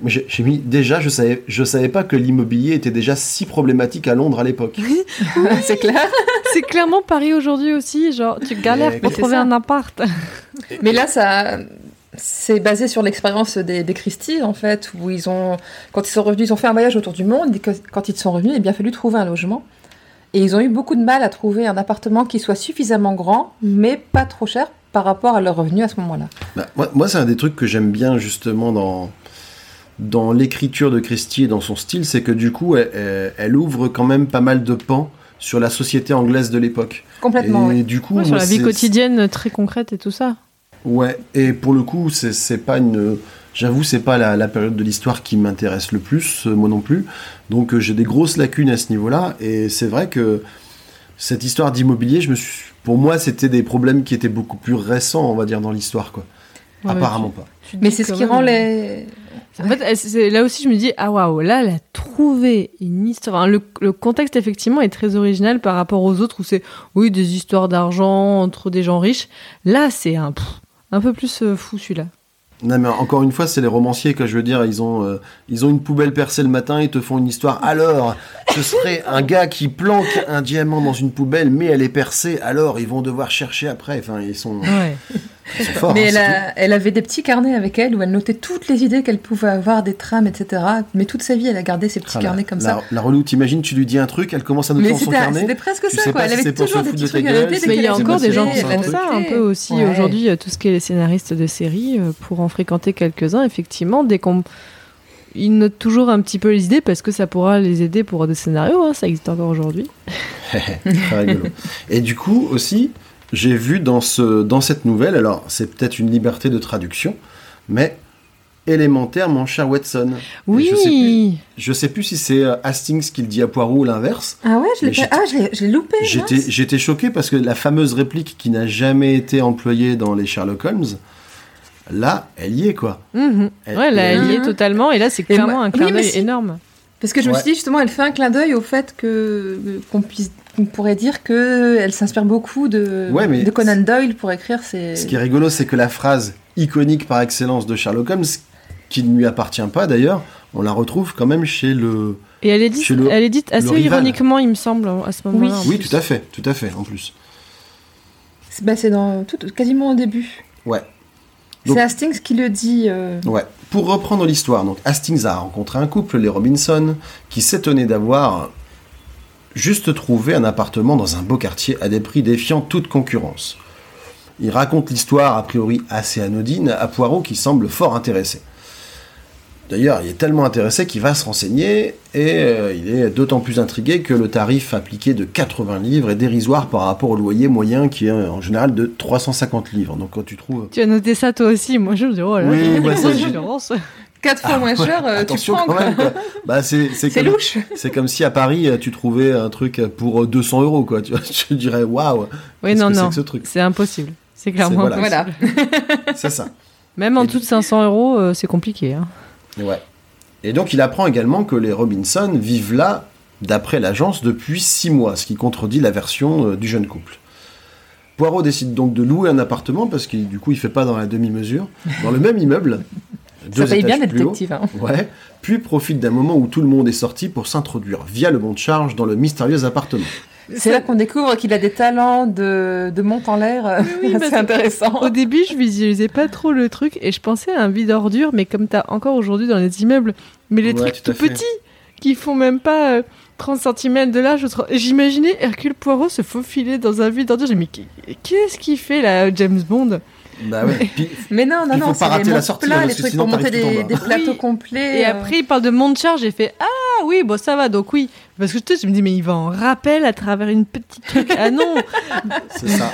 S2: Mais j'ai mis déjà, je savais, je savais pas que l'immobilier était déjà si problématique à Londres à l'époque.
S1: c'est clair.
S3: C'est clairement Paris aujourd'hui aussi, genre tu galères
S2: Mais
S3: pour trouver
S1: ça.
S3: un appart.
S1: Mais là, ça, c'est basé sur l'expérience des, des Christie, en fait, où ils ont, quand ils sont revenus, ils ont fait un voyage autour du monde, et que, quand ils sont revenus, il a bien fallu trouver un logement. Et ils ont eu beaucoup de mal à trouver un appartement qui soit suffisamment grand, mais pas trop cher par rapport à leurs revenus à ce moment-là.
S2: Bah, moi, moi, c'est un des trucs que j'aime bien justement dans, dans l'écriture de Christie et dans son style, c'est que du coup, elle, ouvre quand même pas mal de pans sur la société anglaise de l'époque.
S1: Complètement,
S2: et
S1: oui.
S2: du coup,
S3: Ouais, sur la vie quotidienne très concrète et tout ça.
S2: Ouais, et pour le coup, c'est pas une. J'avoue, c'est pas la, la période de l'histoire qui m'intéresse le plus, euh, moi non plus. Donc euh, j'ai des grosses lacunes à ce niveau-là, et c'est vrai que cette histoire d'immobilier, je me suis. Pour moi, c'était des problèmes qui étaient beaucoup plus récents, on va dire, dans l'histoire, quoi.
S3: Ouais,
S2: Apparemment pas.
S3: tu-
S1: Mais c'est ce qui rend les.
S3: En fait, c'est- là aussi, je me dis, ah waouh, là, elle a trouvé une histoire. Enfin, le, le contexte, effectivement, est très original par rapport aux autres où c'est, oui, des histoires d'argent entre des gens riches. Là, c'est un, pff, un peu plus euh, fou celui-là.
S2: Non, mais encore une fois, c'est les romanciers, que je veux dire, ils ont, euh, ils ont une poubelle percée le matin, ils te font une histoire. Alors, ce serait un gars qui planque un diamant dans une poubelle, mais elle est percée, alors ils vont devoir chercher après. Enfin, ils sont,
S3: Ouais.
S1: Mais
S2: hein,
S1: elle,
S2: c'est
S1: a- elle avait des petits carnets avec elle où elle notait toutes les idées qu'elle pouvait avoir, des trames, etc. Mais toute sa vie, elle a gardé ces petits
S2: Ah, la-
S1: carnets comme
S2: la,
S1: ça.
S2: La relou, t'imagines, tu lui dis un truc, elle commence à noter
S1: Mais
S2: dans son
S1: c'était
S2: carnet.
S1: c'était presque
S2: tu
S1: ça, quoi. Elle avait toujours des petits trucs à noter.
S3: Mais il y a encore des gens qui font ça un peu aussi
S1: Ouais.
S3: aujourd'hui, tout ce qui est les scénaristes de séries, euh, pour en fréquenter quelques-uns, effectivement, dès qu'on. Ils notent toujours un petit peu les idées parce que ça pourra les aider pour des scénarios, hein, ça existe encore aujourd'hui.
S2: Très rigolo. Et du coup, aussi, j'ai vu dans, ce, dans cette nouvelle, alors c'est peut-être une liberté de traduction, mais élémentaire, mon cher Watson. Et Je sais plus,
S3: Oui
S2: je sais plus si c'est euh, Hastings qui le dit à Poirot ou l'inverse.
S1: Ah ouais, je l'ai ah, je l'ai- je l'ai loupé.
S2: J'étais j'étais choqué parce que la fameuse réplique qui n'a jamais été employée dans les Sherlock Holmes, là, elle y est quoi.
S3: Mhm.
S2: Elle-
S3: Ouais, là, elle y est
S1: Mhm.
S3: totalement, et là, c'est clairement
S1: moi-
S3: un
S1: oui,
S3: clin d'œil énorme.
S1: Parce que je me suis dit justement, elle fait un clin d'œil au fait que qu'on puisse, qu'on pourrait dire que elle s'inspire beaucoup de,
S2: Ouais, mais
S1: de Conan Doyle pour écrire ses.
S2: Ce qui est rigolo, c'est que la phrase iconique par excellence de Sherlock Holmes, qui ne lui appartient pas d'ailleurs, on la retrouve quand même chez le.
S3: Et elle est dite,
S2: Chez le-
S3: elle est dite assez ironiquement, il me semble, à ce moment-là. en
S2: Oui, tout à fait, tout à fait, en plus.
S1: C'est bah, dans tout, quasiment au début.
S2: Ouais.
S1: C'est Hastings qui le dit. euh,
S2: Ouais. Pour reprendre l'histoire, donc Hastings a rencontré un couple, les Robinson, qui s'étonnait d'avoir juste trouvé un appartement dans un beau quartier à des prix défiant toute concurrence. Il raconte l'histoire a priori assez anodine à Poirot qui semble fort intéressé. D'ailleurs, il est tellement intéressé qu'il va se renseigner et euh, il est d'autant plus intrigué que le tarif appliqué de 80 livres est dérisoire par rapport au loyer moyen qui est en général de 350 livres. Donc quand tu trouves...
S3: Tu as noté ça toi aussi, moi je me dis, oh là là,
S2: Oui, bah, c'est-
S3: violence.
S1: Quatre fois moins cher, euh, tu prends.
S2: quand
S1: quoi.
S2: même. quoi. Bah, c'est comme,
S1: louche.
S2: c'est comme si à Paris euh, tu trouvais un truc pour euh, 200 euros quoi. Tu, dirais waouh.
S3: Oui, non,
S2: que c'est
S3: non,
S2: que ce truc?
S3: C'est impossible. C'est clairement
S2: voilà. C'est ça.
S3: Même en dessous de 500 euros, euh, c'est compliqué. hein.
S2: Ouais. Et donc il apprend également que les Robinson vivent là, d'après l'agence, depuis six mois, ce qui contredit la version euh, du jeune couple. Poirot décide donc de louer un appartement parce que du coup il fait pas dans la demi-mesure, dans le même immeuble.
S1: Ça paye bien d'être
S2: plus haut.
S1: détective. hein.
S2: Ouais. Puis profite d'un moment où tout le monde est sorti pour s'introduire via le mont de charge dans le mystérieux appartement.
S1: C'est là qu'on découvre qu'il a des talents de, de monte en l'air. euh,
S3: oui,
S1: c'est intéressant.
S3: Au début, je visualisais pas trop le truc et je pensais à un vide ordure, mais comme t'as encore aujourd'hui dans les immeubles, mais les
S2: Ouais,
S3: trucs
S2: tout
S3: tout petits qui font même pas euh, 30 cm de large. J'imaginais Hercule Poirot se faufiler dans un vide ordure. J'ai dit, mais qu'est-ce qu'il fait là, James Bond?
S2: Bah ouais. Puis,
S1: Mais non, non,
S2: Il
S1: non,
S2: faut pas
S1: c'est
S2: la
S1: montes
S2: sortie,
S1: plats,
S2: hein,
S1: les trucs
S2: sinon,
S1: pour monter des, des plateaux
S3: Oui.
S1: complets.
S3: Et
S1: euh,
S3: après, il parle de monte charge. J'ai fait Ah oui, bon, ça va, donc oui. Parce que je me dis, mais il va en rappel à travers une petite truc. Ah non
S2: c'est ça.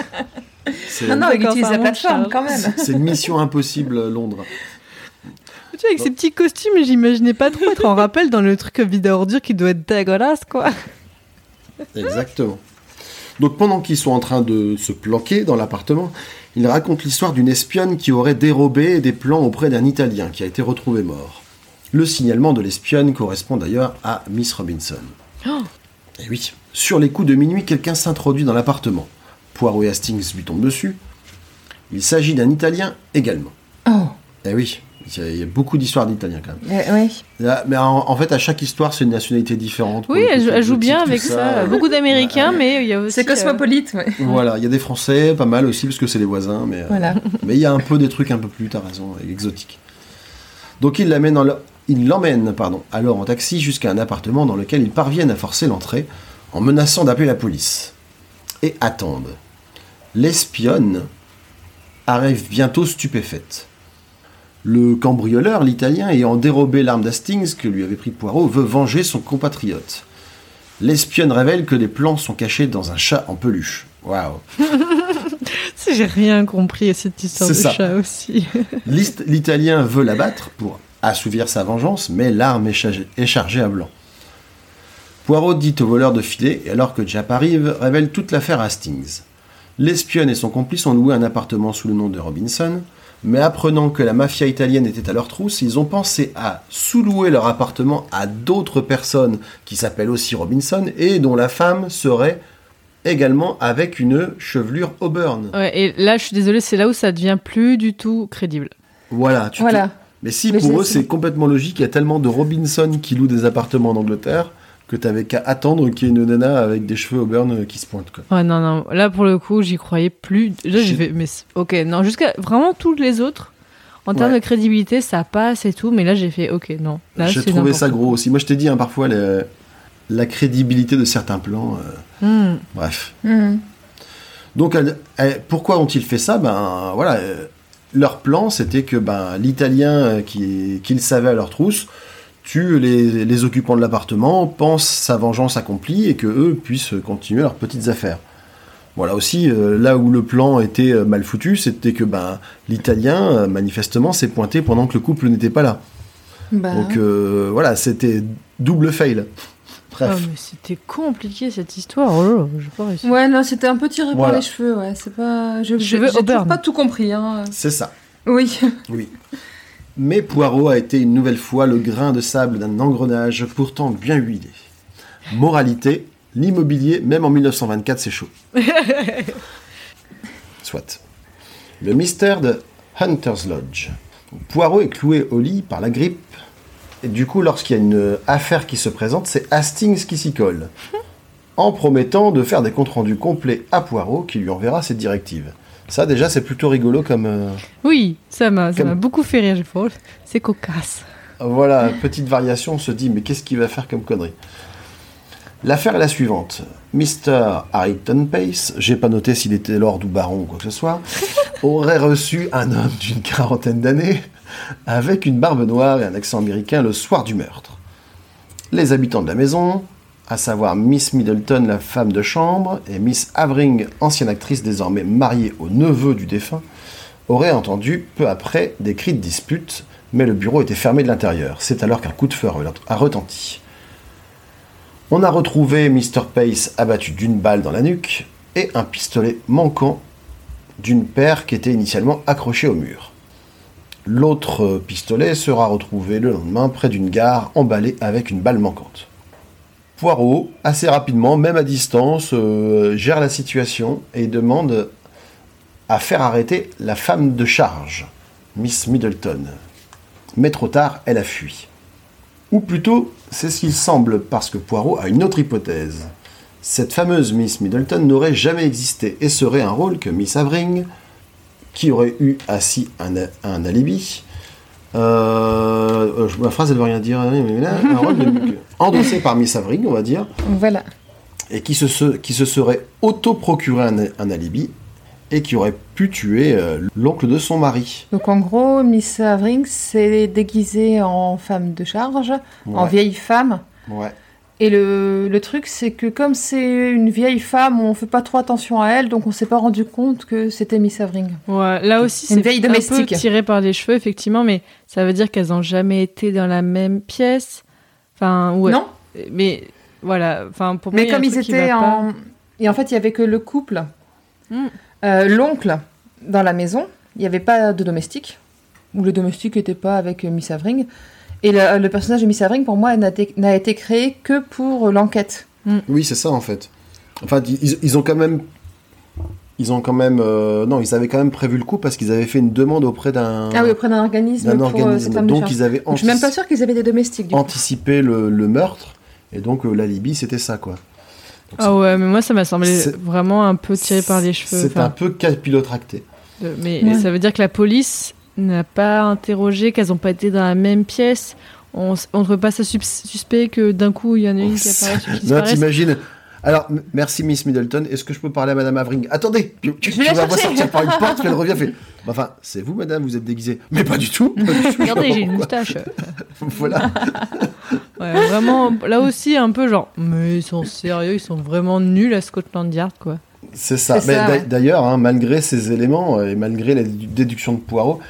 S1: Non, non, il utilise
S3: ça
S1: la plateforme
S3: charge.
S1: quand même.
S2: c'est une mission impossible Londres.
S3: Tu vois, avec ces petits costumes, j'imaginais pas trop être en rappel dans le truc vide ordure qui doit être dégueulasse, quoi.
S2: Exactement. Donc pendant qu'ils sont en train de se planquer dans l'appartement, il raconte l'histoire d'une espionne qui aurait dérobé des plans auprès d'un Italien qui a été retrouvé mort. Le signalement de l'espionne correspond d'ailleurs à Miss Robinson. Et oui, sur les coups de minuit, quelqu'un s'introduit dans l'appartement. Poirot et Hastings lui tombent dessus. Il s'agit d'un Italien également.
S1: Oh,
S2: Et oui, il y a- il y a beaucoup d'histoires d'Italiens quand même.
S1: euh, oui.
S2: Là, Mais en, en fait, à chaque histoire, c'est une nationalité différente.
S3: Oui,
S2: le
S3: elle, joue bien avec ça. Beaucoup d'Américains, mais il y a aussi.
S1: C'est
S3: euh,
S1: cosmopolite, ouais.
S2: Voilà, il y a des Français, pas mal aussi, parce que c'est les voisins, mais euh,
S1: Voilà.
S2: mais il y a un peu des trucs un peu plus, t'as raison, exotiques. Donc il l'amène, en- il l'emmène, pardon, alors en taxi jusqu'à un appartement dans lequel ils parviennent à forcer l'entrée en menaçant d'appeler la police. Et attendent. L'espionne arrive bientôt stupéfaite. Le cambrioleur, l'italien, ayant dérobé l'arme d'Hastings que lui avait pris Poirot, veut venger son compatriote. L'espionne révèle que les plans sont cachés dans un chat en peluche. Waouh
S3: Si J'ai rien compris à cette histoire de
S2: ça.
S3: chat aussi.
S2: L'Italien veut l'abattre pour assouvir sa vengeance, mais l'arme est, chargée- est chargée à blanc. Poirot dit au voleur de filer, et alors que Jap arrive, révèle toute l'affaire à Hastings. L'espionne et son complice ont loué un appartement sous le nom de Robinson, mais apprenant que la mafia italienne était à leur trousse, ils ont pensé à sous-louer leur appartement à d'autres personnes qui s'appellent aussi Robinson et dont la femme serait également avec une chevelure auburn.
S3: Ouais, et là, je suis désolée, c'est là où ça devient plus du tout crédible.
S2: Voilà, tu te-
S1: Voilà.
S2: Mais si
S1: Mais
S2: pour eux c'est complètement logique, il y a tellement de Robinson qui louent des appartements en Angleterre que t'avais qu'à attendre qu'il y ait une nana avec des cheveux auburn euh, qui se pointent. Quoi.
S3: Ouais, non, non. Là, pour le coup, j'y croyais plus. Là, j'ai fait, mais ok, non, jusqu'à vraiment tous les autres, en termes
S2: Ouais.
S3: de crédibilité, ça passe et tout, mais là, j'ai fait, ok, non.
S2: J'ai trouvé ça gros aussi. Moi je t'ai dit hein, parfois les- la crédibilité de certains plans. euh,
S3: Hmm.
S2: bref.
S1: Mhm.
S2: Donc elle- elle- pourquoi ont-ils fait ça? Ben voilà, euh, leur plan c'était que ben l'Italien euh, qui qu'ils savaient à leur trousse tue les, les occupants de l'appartement, pense sa vengeance accomplie et que eux puissent continuer leurs petites affaires. Voilà aussi euh, là où le plan était euh, mal foutu, c'était que ben l'Italien euh, manifestement s'est pointé pendant que le couple n'était pas là.
S1: Bah,
S2: Donc euh, voilà, c'était double fail.
S3: Oh,
S2: Bref.
S3: mais c'était compliqué cette histoire. Oh pas réussi.
S1: Ouais, non, c'était un peu tiré par
S2: Voilà.
S1: les cheveux, ouais. C'est pas. Je je- toujours pas tout compris, hein.
S2: C'est ça.
S1: Oui.
S2: Oui. Mais Poirot a été une nouvelle fois le grain de sable d'un engrenage pourtant bien huilé. Moralité, l'immobilier, même en 1924, c'est chaud. Soit. Le mystère de Hunter's Lodge. Poirot est cloué au lit par la grippe. Et du coup, lorsqu'il y a une affaire qui se présente, c'est Hastings qui s'y colle. En promettant de faire des comptes rendus complets à Poirot qui lui enverra ses directives. Ça, déjà, c'est plutôt rigolo comme. euh,
S3: Oui, ça m'a ça
S2: Comme-
S3: m'a beaucoup fait rire. J'ai fait, oh, c'est cocasse.
S2: Voilà, petite variation, on se dit, mais qu'est-ce qu'il va faire comme connerie? L'affaire est la suivante. Mr. Harrington Pace, j'ai pas noté s'il était lord ou baron ou quoi que ce soit, aurait reçu un homme d'une quarantaine d'années avec une barbe noire et un accent américain le soir du meurtre. Les habitants de la maison, à savoir Miss Middleton, la femme de chambre, et Miss Havering, ancienne actrice désormais mariée au neveu du défunt, auraient entendu peu après des cris de dispute, mais le bureau était fermé de l'intérieur. C'est alors qu'un coup de feu a retenti. On a retrouvé Mr. Pace abattu d'une balle dans la nuque et un pistolet manquant d'une paire qui était initialement accrochée au mur. L'autre pistolet sera retrouvé le lendemain près d'une gare emballé avec une balle manquante. Poirot, assez rapidement, même à distance, euh, gère la situation et demande à faire arrêter la femme de charge, Miss Middleton. Mais trop tard, elle a fui. Ou plutôt, c'est ce qu'il semble, parce que Poirot a une autre hypothèse. Cette fameuse Miss Middleton n'aurait jamais existé et serait un rôle que Miss Avring, qui aurait eu assis un alibi, euh, ma phrase elle veut rien dire, un rôle endossé par Miss Avring, on va dire.
S1: Voilà.
S2: Et qui se, qui se serait auto-procuré un, alibi et qui aurait pu tuer euh, l'oncle de son mari.
S1: Donc en gros, Miss Avring s'est déguisée en femme de charge, en vieille femme.
S2: Ouais.
S1: Et le, le truc, c'est que comme c'est une vieille femme, on fait pas trop attention à elle, donc on s'est pas rendu compte que c'était Miss Avring.
S3: Ouais, là aussi, c'est
S1: vieille domestique.
S3: un peu tiré par les cheveux, effectivement, mais ça veut dire qu'elles ont jamais été dans la même pièce. Enfin, ouais.
S1: Non.
S3: Mais voilà, enfin pour
S1: Mais
S3: moi,
S1: comme ils étaient
S3: pas.
S1: en, et en fait, il y avait que le couple,
S3: Hmm.
S1: Euh, l'oncle dans la maison. Il n'y avait pas de domestique, ou le domestique n'était pas avec euh, Miss Avring. Et le, le personnage de Miss Avring, pour moi, n'a été, créé que pour l'enquête.
S2: Oui, c'est ça en fait. Enfin, ils, ils ont quand même. Ils ont quand même. euh, non, ils avaient quand même prévu le coup parce qu'ils avaient fait une demande auprès d'un.
S1: Ah oui, auprès d'un organisme
S2: d'un
S1: pour euh,
S2: organisme. Donc ils avaient
S1: Je suis même pas sûre qu'ils avaient des domestiques. Du coup.
S2: anticipé le, le meurtre. Et donc euh, l'alibi, c'était ça quoi. Donc,
S3: Ah ouais, mais moi ça m'a semblé
S2: C'est-
S3: vraiment un peu tiré par les cheveux.
S2: C'est
S3: enfin,
S2: un peu capillotracté.
S3: de- mais
S1: Ouais.
S3: ça veut dire que la police n'a pas interrogé, qu'elles n'ont pas été dans la même pièce. On ne trouve pas ça sus- suspect que d'un coup il y en a une qui apparaît, qui
S2: Non, t'imagines. Alors, merci Miss Middleton. Est-ce que je peux parler à Madame Avring? Attendez, tu, tu, tu
S1: la
S2: la
S1: chercher.
S2: sortir par une porte, puis elle revient, fait. Bah, Enfin, c'est vous, Madame, vous êtes déguisée. Mais pas du tout. pas du tout,
S3: Regardez, j'ai une moustache.
S2: Voilà.
S3: Ouais, vraiment, là aussi un peu genre, mais ils sont sérieux, ils sont vraiment nuls à Scotland Yard quoi.
S2: C'est ça. Mais d'ailleurs, hein, malgré ces éléments euh, et malgré les dédu- déductions de Poirot,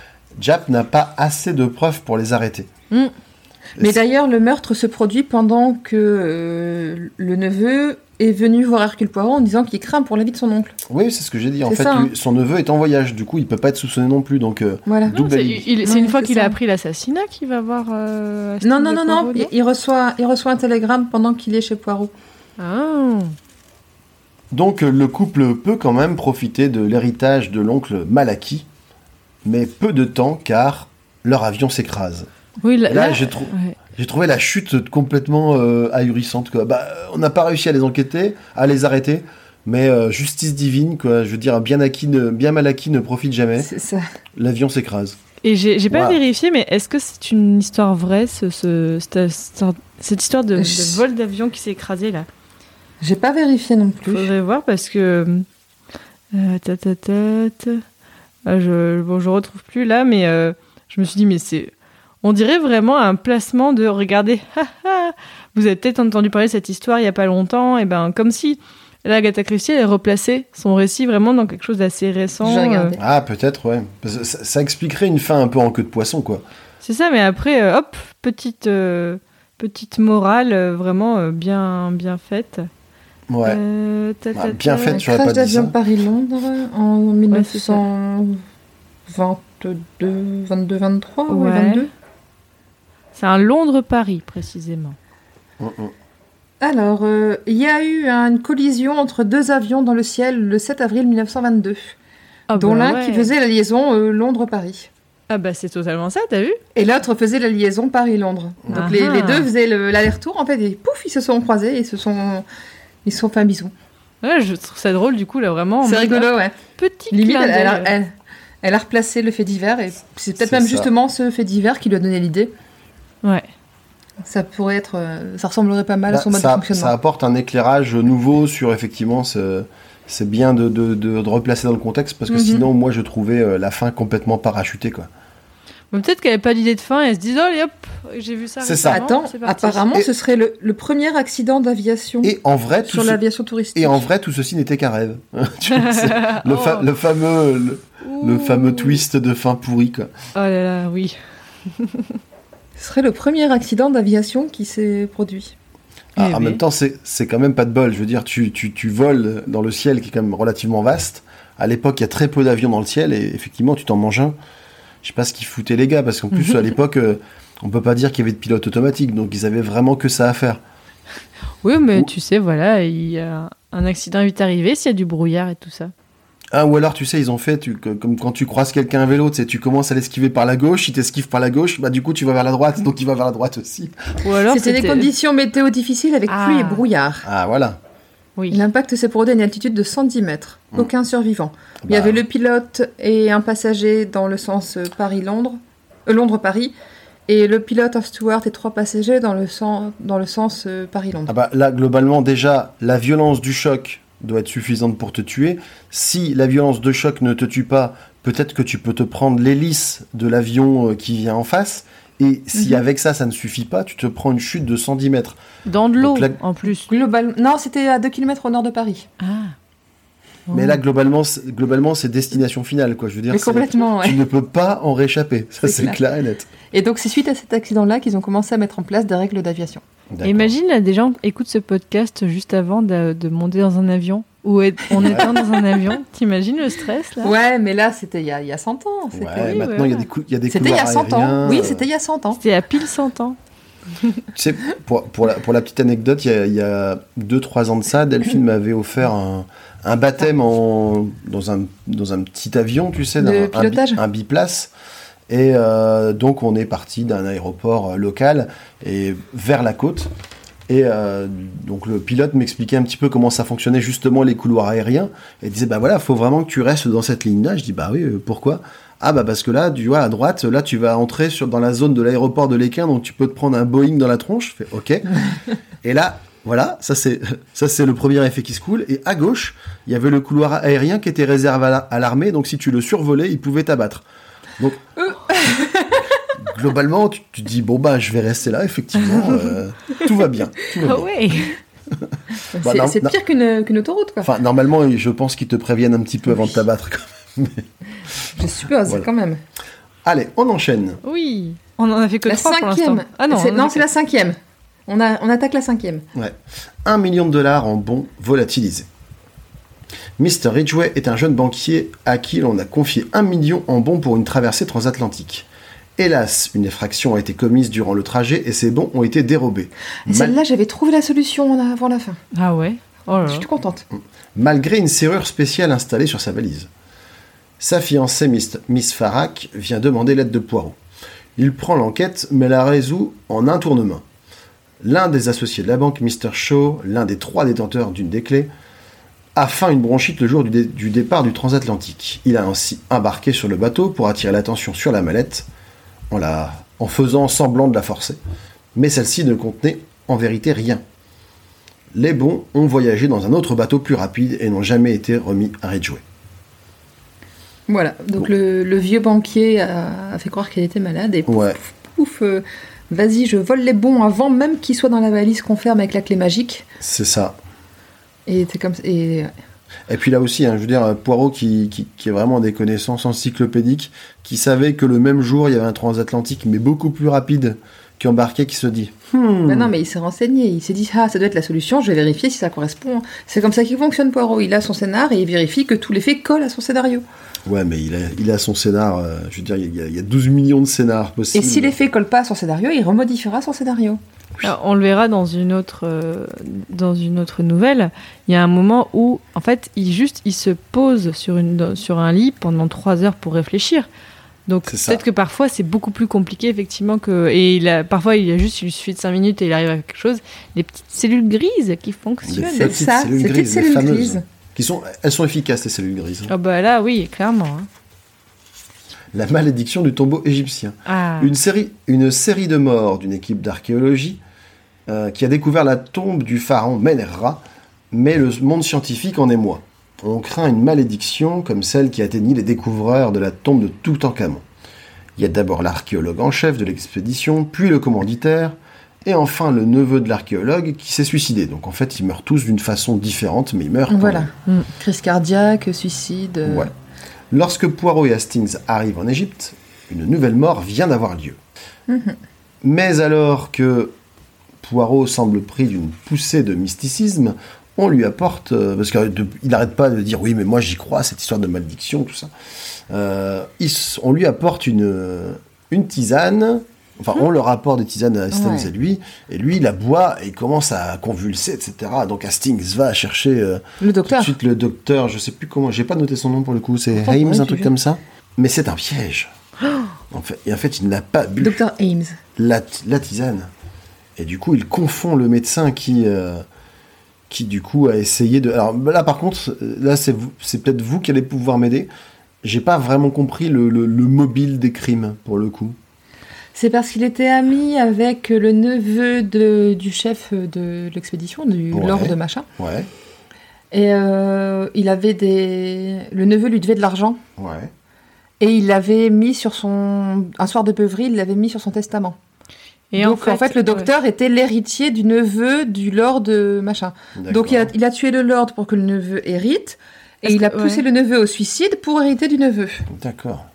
S2: Jap n'a pas assez de preuves pour les arrêter.
S3: Mm.
S2: Et
S1: Mais d'ailleurs, le meurtre se produit pendant que euh, le neveu est venu voir Hercule Poirot en disant qu'il craint pour la vie de son oncle.
S2: Oui, c'est ce que j'ai dit. En fait,
S1: ça,
S2: lui-
S1: hein.
S2: son neveu est en voyage. Du coup, il peut pas être soupçonné non plus. Donc, euh,
S1: Voilà.
S2: double
S3: C'est une fois qu'il a appris l'assassinat qu'il va voir. euh,
S1: Non, non, non, non, il, il reçoit, il reçoit un télégramme pendant qu'il est chez Poirot.
S3: Ah.
S2: Donc, euh, le couple peut quand même profiter de l'héritage de l'oncle mal acquis, mais peu de temps car leur avion s'écrase.
S3: Oui, là,
S2: Là,
S3: là-
S2: j'ai trou-
S3: ouais.
S2: J'ai trouvé la chute complètement euh, ahurissante. Quoi. Bah, on n'a pas réussi à les enquêter, à les arrêter, mais euh, justice divine, quoi. Je veux dire, bien acquis, ne- bien mal acquis ne profite jamais.
S1: C'est ça.
S2: L'avion s'écrase.
S3: Et j'ai pas
S2: Wow.
S3: vérifié, mais est-ce que c'est une histoire vraie, ce, ce- cette, histoire de, vol d'avion qui s'est écrasé là?
S1: J'ai pas vérifié non plus.
S3: Faudrait voir parce que. Euh, ta, ta, ta, ta. Je, bon, je retrouve plus là, mais euh, je me suis dit, mais c'est. On dirait vraiment un placement de regardez, vous avez peut-être entendu parler de cette histoire il y a pas longtemps, et ben comme si là, Agatha Christie elle replaçait son récit vraiment dans quelque chose d'assez récent.
S1: J'ai regardé.
S2: Ah, peut-être, ouais. Ça, ça expliquerait une fin un peu en queue de poisson, quoi.
S3: C'est ça, mais après, euh, hop, petite, euh, petite morale euh, vraiment euh, bien, bien faite.
S2: Ouais.
S3: Euh, ta,
S2: Ah,
S3: ta,
S2: bien
S3: ta.
S1: Un
S2: j'aurais
S1: crash
S2: pas dit
S1: d'avion
S2: ça.
S1: Paris-Londres en
S3: Ouais, c'est ça.
S1: 1922, 22, 23 ou
S3: Ouais.
S1: 22.
S3: C'est un Londres-Paris, précisément.
S2: Hum, hum.
S1: Alors, euh, il y a eu une collision entre deux avions dans le ciel le 7 avril 1922,
S3: Ah
S1: dont
S3: bah
S1: l'un
S3: ouais.
S1: qui faisait la liaison euh, Londres-Paris.
S3: Ah bah c'est totalement ça, t'as vu?
S1: Et l'autre faisait la liaison Paris-Londres. Donc
S3: Ah
S1: les,
S3: ah.
S1: les deux faisaient le- l'aller-retour en fait et pouf, ils se sont croisés et ils se sont, ils se sont fait un bisou.
S3: Ouais, je trouve ça drôle du coup là vraiment. en
S1: C'est rigolo, ouais.
S3: Petit
S1: Limite,
S3: clin
S1: elle, elle a,
S3: d'œil.
S1: elle- elle a replacé le fait divers et c'est peut-être même
S2: ça.
S1: justement ce fait divers qui lui a donné l'idée.
S3: Ouais.
S1: Ça pourrait être, euh, ça ressemblerait pas mal à
S2: Bah,
S1: son mode
S2: ça,
S1: de fonctionnement.
S2: ça apporte un éclairage nouveau sur effectivement ce- c'est bien de, de, de, de replacer dans le contexte parce que
S1: Mhm.
S2: sinon, moi, je trouvais euh, la fin complètement parachutée, quoi.
S3: Peut-être qu'elle n'avait pas d'idée de fin et elle se dit, oh, allez hop, j'ai vu ça.
S2: C'est ça.
S1: Attends, apparemment,
S2: Et-
S1: ce serait le, le premier accident d'aviation
S2: Et en vrai, tout
S1: sur
S2: ce-
S1: l'aviation touristique.
S2: et en vrai, tout ceci n'était qu'un rêve. Le, fa-
S3: Oh.
S2: le fameux, le, fameux twist de fin pourri, quoi.
S3: Oh là là, oui.
S1: Ce serait le premier accident d'aviation qui s'est produit.
S2: Ah,
S3: Eh
S2: en
S3: oui.
S2: même temps, c'est c'est quand même pas de bol. Je veux dire, tu, tu, tu voles dans le ciel qui est quand même relativement vaste. À l'époque, il y a très peu d'avions dans le ciel et effectivement, tu t'en manges un. Je sais pas ce qu'ils foutaient les gars parce qu'en plus, à l'époque, euh, on peut pas dire qu'il y avait de pilote automatique, donc ils avaient vraiment que ça à faire.
S3: Oui, mais tu sais, voilà, il y a un accident vite arrivé s'il y a du brouillard et tout ça.
S2: Ah, ou alors, tu sais, ils ont fait, tu, que- comme quand tu croises quelqu'un à vélo, tu sais, tu commences à l'esquiver par la gauche, il t'esquive par la gauche, bah du coup, tu vas vers la droite, donc il va vers la droite aussi.
S3: Ou alors
S1: C'était des conditions météo difficiles avec
S3: Ah.
S1: pluie et brouillard.
S2: Ah, voilà.
S3: Oui.
S1: L'impact s'est produit à une altitude de 110 mètres.
S2: Mm.
S1: Aucun survivant. Il y
S2: Bah,
S1: avait le pilote et un passager dans le sens euh, Paris-Londres, euh, Londres-Paris, et le pilote, un steward et trois passagers dans le sens, dans le sens euh, Paris-Londres.
S2: Ah bah là, globalement, déjà, la violence du choc doit être suffisante pour te tuer. Si la violence de choc ne te tue pas, peut-être que tu peux te prendre l'hélice de l'avion euh, qui vient en face. Et si
S1: Mhm.
S2: avec ça, ça ne suffit pas, tu te prends une chute de 110 mètres.
S3: Dans de l'eau, en plus.
S1: Non, c'était à 2 km au nord de Paris.
S3: Ah.
S2: Mais là, globalement, c'est- globalement, c'est destination finale, quoi. Je veux dire,
S1: Mais complètement, ouais.
S2: tu ne peux pas en réchapper. Ça,
S1: C'est clair.
S2: clair et net.
S1: Et donc, c'est suite à cet accident-là qu'ils ont commencé à mettre en place des règles d'aviation.
S3: Imagine, là, des gens écoutent ce podcast juste avant de, de monter dans un avion. Ou être- en étant dans un avion. T'imagines le stress, là?
S1: Ouais, mais là, c'était il y a, il y a 100 ans. C'était
S2: Ouais,
S3: oui,
S2: maintenant, il y a
S3: ouais.
S2: des, cou- il y a des
S1: C'était il y a
S2: couloirs
S1: 100 ans. Oui, c'était il y a 100 ans.
S3: C'était à pile 100 ans.
S2: Tu sais, pour, pour, la, pour la petite anecdote, il y a- il y a 2-3 ans de ça, Delphine m'avait offert un, un baptême en, dans, un, dans un petit avion, tu sais, un, un biplace. Et euh, donc, on est parti d'un aéroport euh, local et vers la côte. Et euh, donc, le pilote m'expliquait un petit peu comment ça fonctionnait, justement, les couloirs aériens. Et il disait, bah voilà, il faut vraiment que tu restes dans cette ligne-là. Je dis, bah oui, euh, pourquoi? Ah bah parce que là, tu vois, à droite, là tu vas entrer sur, dans la zone de l'aéroport de l'Équin, donc tu peux te prendre un Boeing dans la tronche. Je fais ok. et là, voilà, ça c'est ça c'est le premier effet qui se coule. Et à gauche, il y avait le couloir aérien qui était réservé à la- à l'armée, donc si tu le survolais, il pouvait t'abattre. Donc globalement, tu, dis bon bah je vais rester là, effectivement, euh, tout va bien. tout va
S3: Ah
S2: bien.
S3: ouais
S2: Bah,
S1: c'est pire qu'une qu'une autoroute, quoi.
S2: Enfin normalement, je pense qu'ils te préviennent un petit peu avant de t'abattre. quand même.
S1: Je suppose,
S2: voilà.
S1: quand même.
S2: Allez, on enchaîne.
S3: Oui On en a fait que
S1: La
S3: trois pour
S1: cinquième.
S3: l'instant. Ah non,
S1: C'est-
S3: fait-
S1: la cinquième. On, a, on attaque la cinquième.
S2: Ouais. 1 million de dollars en bons volatilisés. Mr. Ridgway est un jeune banquier à qui l'on a confié 1 million en bons pour une traversée transatlantique. Hélas, une effraction a été commise durant le trajet et ces bons ont été dérobés.
S1: Et
S2: Mal-
S1: celle-là, j'avais trouvé la solution avant la fin.
S3: Ah ouais Oh là
S1: Je suis contente.
S2: malgré une serrure spéciale installée sur sa valise. Sa fiancée, Miss, Miss Farrak, vient demander l'aide de Poirot. Il prend l'enquête, mais la résout en un tournement. L'un des associés de la banque, Mr. Shaw, l'un des trois détenteurs d'une des clés, a faim une bronchite le jour du, dé- du départ du transatlantique. Il a ainsi embarqué sur le bateau pour attirer l'attention sur la mallette, en, la, en faisant semblant de la forcer. Mais celle-ci ne contenait en vérité rien. Les bons ont voyagé dans un autre bateau plus rapide et n'ont jamais été remis à Ridgeway.
S1: Voilà. Donc le, le vieux banquier a, a fait croire qu'elle était malade et pouf,
S2: Ouais.
S1: pouf, euh, vas-y, je vole les bons avant même qu'ils soient dans la valise qu'on ferme avec la clé magique.
S2: C'est ça.
S1: Et c'est comme. Et
S2: Et puis là aussi, hein, je veux dire, Poirot qui, qui, a vraiment des connaissances encyclopédiques, qui savait que le même jour, il y avait un transatlantique, mais beaucoup plus rapide, qui embarquait, qui se dit Hmm,
S1: Ben non, mais il s'est renseigné. Il s'est dit, ah, ça doit être la solution, je vais vérifier si ça correspond. C'est comme ça qu'il fonctionne, Poirot. Il a son scénar et il vérifie que tous les faits collent à son scénario.
S2: Ouais, mais il a, il a son scénar, euh, je veux dire, il y, a, il y a 12 millions de scénars
S1: Et
S2: possibles.
S1: si les faits collent pas à son scénario, il remodifiera son scénario.
S3: Alors, on le verra dans une autre euh, dans une autre nouvelle. Il y a un moment où, en fait, il juste il se pose sur une sur un lit pendant trois heures pour réfléchir. Donc peut-être que parfois c'est beaucoup plus compliqué effectivement que et il a, parfois il a juste il lui suffit de cinq minutes et il arrive à quelque chose. Les petites cellules grises qui fonctionnent.
S1: C'est ça, ces petites cellules
S2: fameuses.
S1: grises.
S2: Qui sont, elles sont efficaces, les cellules grises.
S3: Ah bah là oui clairement. hein.
S2: La malédiction du tombeau égyptien.
S3: Ah.
S2: Une série, une série de morts d'une équipe d'archéologie euh, qui a découvert la tombe du pharaon Menerra, mais le monde scientifique en est moi. on craint une malédiction comme celle qui atteignit les découvreurs de la tombe de Toutankhamon. Il y a d'abord l'archéologue en chef de l'expédition, puis le commanditaire, et enfin le neveu de l'archéologue qui s'est suicidé. Donc en fait, ils meurent tous d'une façon différente, mais ils meurent
S1: Voilà. Mm. Crise cardiaque, suicide. euh,
S2: Ouais. Lorsque Poirot et Hastings arrivent en Égypte, une nouvelle mort vient d'avoir lieu. Mais alors que Poirot semble pris d'une poussée de mysticisme, on lui apporte, euh, parce qu'il n'arrête pas de dire oui, mais moi j'y crois, cette histoire de malédiction, tout ça. Euh, il on lui apporte une, une tisane, enfin on leur apporte des tisanes à Hastings
S1: Ouais.
S2: et lui, et lui il la boit et il commence à convulser, etc. Donc Hastings va chercher euh,
S1: Le
S2: tout
S1: docteur.
S2: de suite le docteur, je sais plus comment, j'ai pas noté son nom pour le coup, c'est Hames, un truc comme ça. Mais c'est un piège. En fait, et en fait, il n'a pas bu
S1: Docteur Ames.
S2: la, la tisane. Et du coup, il confond le médecin qui, euh, qui du coup a essayé de. Alors là, par contre, là, c'est vous- c'est peut-être vous qui allez pouvoir m'aider. J'ai pas vraiment compris le, le- le mobile des crimes pour le coup.
S1: C'est parce qu'il était ami avec le neveu de, du chef de l'expédition, du
S2: Ouais.
S1: lord de machin.
S2: Ouais,
S1: Et euh, il avait des. Le neveu lui devait de l'argent.
S2: ouais.
S1: Et il l'avait mis sur son. Un soir de beuverie, il l'avait mis sur son testament.
S3: Et
S1: Donc en fait, le
S3: ouais.
S1: docteur était l'héritier du neveu du lord de machin. Donc il a, il a tué le lord pour que le neveu hérite. Et il a poussé
S3: ouais.
S1: le neveu au suicide pour hériter du neveu.
S2: D'accord.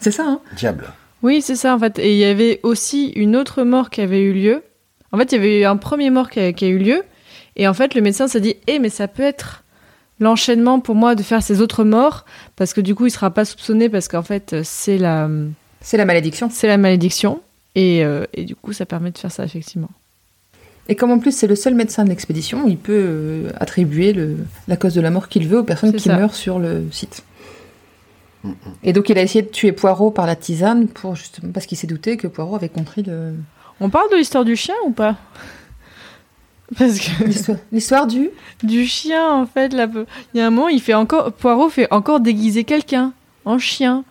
S1: C'est ça, hein
S2: Diable.
S3: Oui, c'est ça en fait. Et il y avait aussi une autre mort qui avait eu lieu. En fait, il y avait eu un premier mort qui a, qui a eu lieu. Et en fait, le médecin s'est dit Eh, mais ça peut être l'enchaînement pour moi de faire ces autres morts. Parce que du coup, il sera pas soupçonné parce qu'en fait, c'est la,
S1: C'est la malédiction.
S3: c'est la malédiction. Et, euh, et du coup, ça permet de faire ça, effectivement.
S1: Et comme en plus c'est le seul médecin de l'expédition, il peut euh, attribuer le- la cause de la mort qu'il veut aux personnes qui
S3: ça.
S1: meurent sur le site. Et donc il a essayé de tuer Poirot par la tisane pour justement parce qu'il s'est douté que Poirot avait compris le-
S3: On parle de l'histoire du chien ou pas? Parce que
S1: l'histoire- l'histoire du.
S3: du chien, en fait, là, il y a un moment, il fait encore, Poirot fait encore déguiser quelqu'un en chien.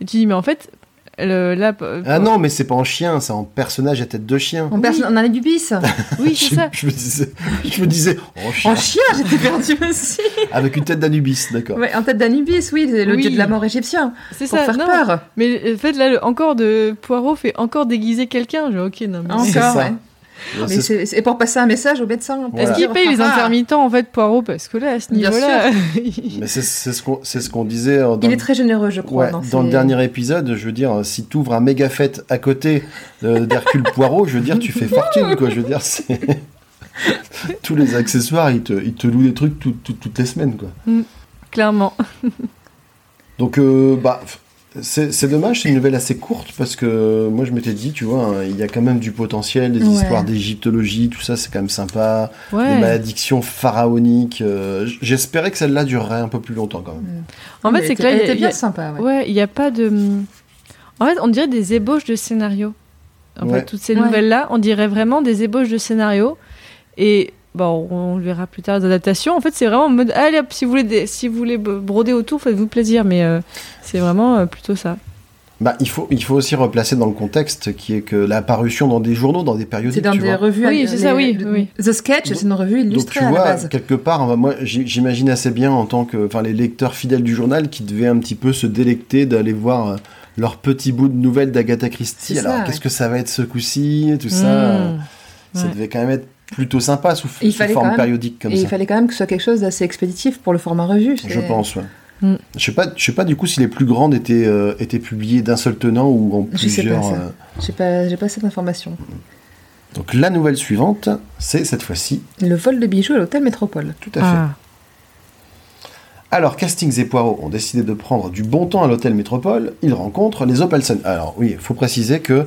S3: Et tu dis, mais en fait, le, là,
S2: Ah non, mais c'est pas en chien, c'est en personnage à tête de chien.
S1: En a du bis.
S3: oui, c'est
S2: je,
S3: ça.
S2: je me disais, je me disais, en chien,
S1: En chien, j'étais perdue aussi.
S2: avec une tête d'Anubis, d'accord.
S1: Ouais, en tête d'Anubis, oui, le
S3: Oui.
S1: dieu de la mort égyptien.
S3: C'est
S1: Pour
S3: ça.
S1: faire
S3: non.
S1: peur.
S3: Mais en fait, là, le- encore de Poirot fait encore déguiser quelqu'un. Genre, ok, non, mais.
S1: Encore,
S2: C'est ça.
S1: ouais. Mais
S2: c'est-
S1: pour passer un message au médecin. pour
S2: Voilà.
S3: Est-ce
S1: dire,
S3: qu'il paye les
S1: Ah, ah,
S3: intermittents, en fait, Poirot Parce que là, à ce niveau-là.
S2: Mais c'est ce qu'on ce disait euh, dans,
S1: Il est très généreux, je crois.
S2: ouais,
S1: dans
S2: dans le dernier épisode. Je veux dire, si tu ouvres un méga fête à côté euh, d'Hercule Poirot, je veux dire, tu fais fortune, quoi. Je veux dire, c'est. Tous les accessoires, ils te, ils te louent des trucs tout- tout- toutes les semaines, quoi.
S3: Clairement.
S2: Donc, euh, bah, c'est dommage, c'est une nouvelle assez courte parce que moi je m'étais dit, tu vois, hein, il y a quand même du potentiel, des
S1: Ouais.
S2: histoires d'égyptologie, tout ça, c'est quand même sympa. Des
S3: Ouais.
S2: malédictions pharaoniques. euh, J'espérais que celle-là durerait un peu plus longtemps quand même.
S3: En
S1: Mais
S3: fait, c'est que là,
S1: elle
S3: il y a-
S1: était
S3: y a-
S1: bien sympa. Ouais.
S3: Ouais, il n'y a pas de. En fait, on dirait des ébauches de scénarios. En
S2: Ouais.
S3: fait, toutes ces
S1: Ouais.
S3: nouvelles-là, on dirait vraiment des ébauches de scénarios. Et bon, on le verra plus tard les adaptations. En fait, c'est vraiment en mode allez hop, si vous voulez, si vous voulez broder autour, faites-vous plaisir. Mais euh, c'est vraiment euh, plutôt ça.
S2: Bah, il, faut, il faut aussi replacer dans le contexte qui est que la parution dans des journaux, dans des périodiques.
S1: C'est dans
S2: tu
S1: des
S2: vois.
S1: revues.
S3: Oui,
S1: euh,
S3: c'est ça, oui,
S1: le-
S3: oui.
S1: The Sketch, c'est une revue
S2: Donc
S1: illustrée
S2: tu
S1: à la
S2: vois,
S1: base.
S2: quelque part, moi j'imagine assez bien en tant que, enfin les lecteurs fidèles du journal qui devaient un petit peu se délecter d'aller voir leur petit bout de nouvelles d'Agatha Christie. Alors
S1: ouais.
S2: qu'est-ce que ça va être ce coup-ci, tout ça.
S3: Mmh.
S2: Ça
S3: Ouais.
S2: devait quand même être plutôt sympa sous,
S1: Il
S2: forme
S1: même-
S2: périodique comme
S1: Et
S2: ça.
S1: il fallait quand même que ce soit quelque chose d'assez expéditif pour le format revue.
S2: Je
S1: c'est-
S2: pense, ouais.
S3: Mm.
S2: Je sais pas, je sais pas du coup si les plus grandes étaient, euh, étaient publiées d'un seul tenant ou en
S1: Je sais pas,
S2: plusieurs.
S1: ça.
S2: euh,
S1: J'ai pas, j'ai pas cette information.
S2: Donc la nouvelle suivante, c'est cette fois-ci
S1: Le vol de bijoux à l'hôtel Métropole.
S2: tout à fait.
S3: Ah.
S2: Alors, Castings et Poirot ont décidé de prendre du bon temps à l'hôtel Métropole. Ils rencontrent les Opelson. Alors, oui, il faut préciser que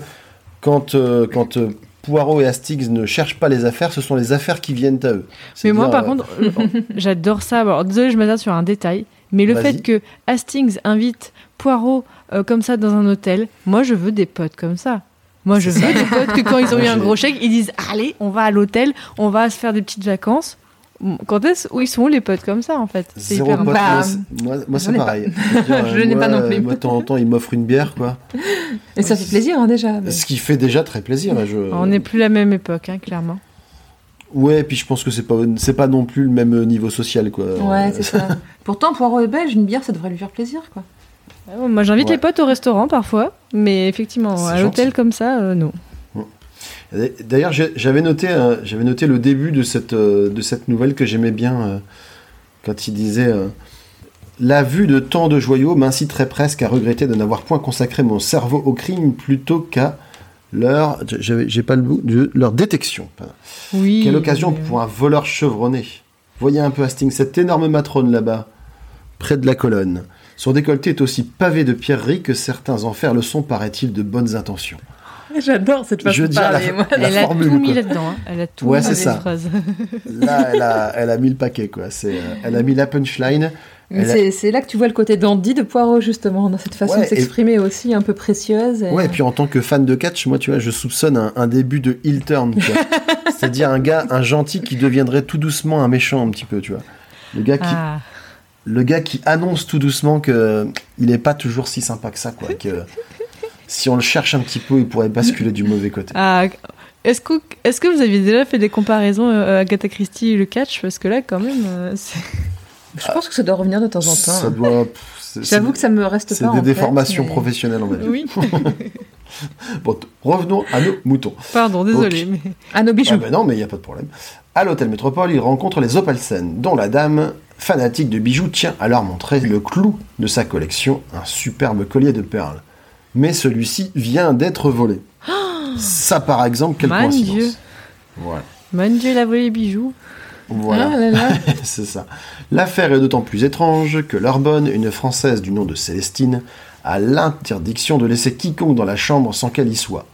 S2: quand, euh, quand euh, Poirot et Hastings ne cherchent pas les affaires, ce sont les affaires qui viennent à eux.
S3: Mais moi, par
S2: euh,
S3: contre, euh, j'adore ça. Alors, désolé, je m'attarde sur un détail. Mais le fait que Hastings invite Poirot euh, comme ça dans un hôtel, moi, je veux des potes comme ça. Moi, je veux des potes que quand ils ont eu un gros chèque, ils disent Allez, on va à l'hôtel, on va se faire des petites vacances. Quand est-ce où ils sont où, les potes comme ça, en fait? C'est
S2: Zéro
S3: hyper
S2: pote,
S1: Bah,
S2: moi, c'est- moi, c'est
S1: ai pas.
S2: pareil. Je
S1: n'ai
S2: moi,
S1: pas non plus.
S2: euh, Moi, de temps en temps, ils m'offrent une bière, quoi.
S1: Et ça fait plaisir hein, déjà. mais-
S2: Ce qui fait déjà très plaisir. je-
S3: On n'est plus la même époque, hein, clairement.
S2: Ouais, puis je pense que c'est pas, c'est pas non plus le même niveau social, quoi.
S1: Ouais, c'est ça. Pourtant, Poirot est belge, une bière, ça devrait lui faire plaisir, quoi.
S3: Moi, j'invite
S2: Ouais.
S3: les potes au restaurant parfois, mais effectivement, à l'hôtel comme ça, euh, non.
S2: D'ailleurs, j'avais noté, j'avais noté le début de cette, euh, de cette nouvelle que j'aimais bien euh, quand il disait euh, La vue de tant de joyaux m'inciterait presque à regretter de n'avoir point consacré mon cerveau au crime plutôt qu'à leur, j'ai pas le bout, de leur détection.
S3: Oui.
S2: Quelle occasion pour un voleur chevronné. Voyez un peu Hastings, cette énorme matrone là-bas, près de la colonne. Son décolleté est aussi pavé de pierreries que certains enfers le sont, paraît-il, de bonnes intentions.
S1: J'adore cette
S2: façon Je de la- parler.
S3: Elle
S2: La
S3: a tout mis là-dedans. hein. Elle a tout
S2: Ouais,
S3: mis
S2: c'est
S3: dans
S2: ça.
S3: les phrases.
S2: Là, elle a, elle a mis le paquet, quoi. C'est, euh, elle a mis la punchline. A-
S1: c'est- là que tu vois le côté dandy de Poirot, justement, dans cette façon
S2: Ouais,
S1: de s'exprimer aussi un peu précieuse. et-
S2: Ouais, et puis en tant que fan de catch, moi, tu vois, je soupçonne un, un début de heel turn. C'est-à-dire un gars, un gentil qui deviendrait tout doucement un méchant, un petit peu, tu vois. Le gars qui,
S3: Ah.
S2: le gars qui annonce tout doucement que il est pas toujours si sympa que ça, quoi. Que si on le cherche un petit peu, il pourrait basculer du mauvais côté.
S3: Ah, Est-ce que, est que vous aviez déjà fait des comparaisons euh, Agatha Christie et le catch Parce que là, quand même, euh, c'est-
S1: Je pense que ça doit revenir de temps en
S2: Ça
S1: temps.
S2: doit. c'est-
S1: J'avoue que ça me reste
S2: C'est
S1: pas
S2: des
S1: en tête,
S2: déformations
S1: mais-
S2: professionnelles, on va dire.
S3: Oui,
S2: Bon, revenons à nos moutons.
S3: pardon, désolé. Mais...
S1: Ah, nos bijoux.
S2: Ah ben non, mais il n'y a pas de problème. À l'hôtel Métropole, il rencontre les Opalsen, dont la dame, fanatique de bijoux, tient à leur montrer le clou de sa collection, un superbe collier de perles. Mais celui-ci vient d'être volé. Ça, par exemple, quelle
S3: Mon
S2: coïncidence.
S3: Dieu.
S2: Voilà.
S3: Mon Dieu, il a volé les bijoux.
S2: Voilà.
S1: Ah là là.
S2: C'est ça. L'affaire est d'autant plus étrange que leur bonne, une Française du nom de Célestine, a l'interdiction de laisser quiconque dans la chambre sans qu'elle y soit.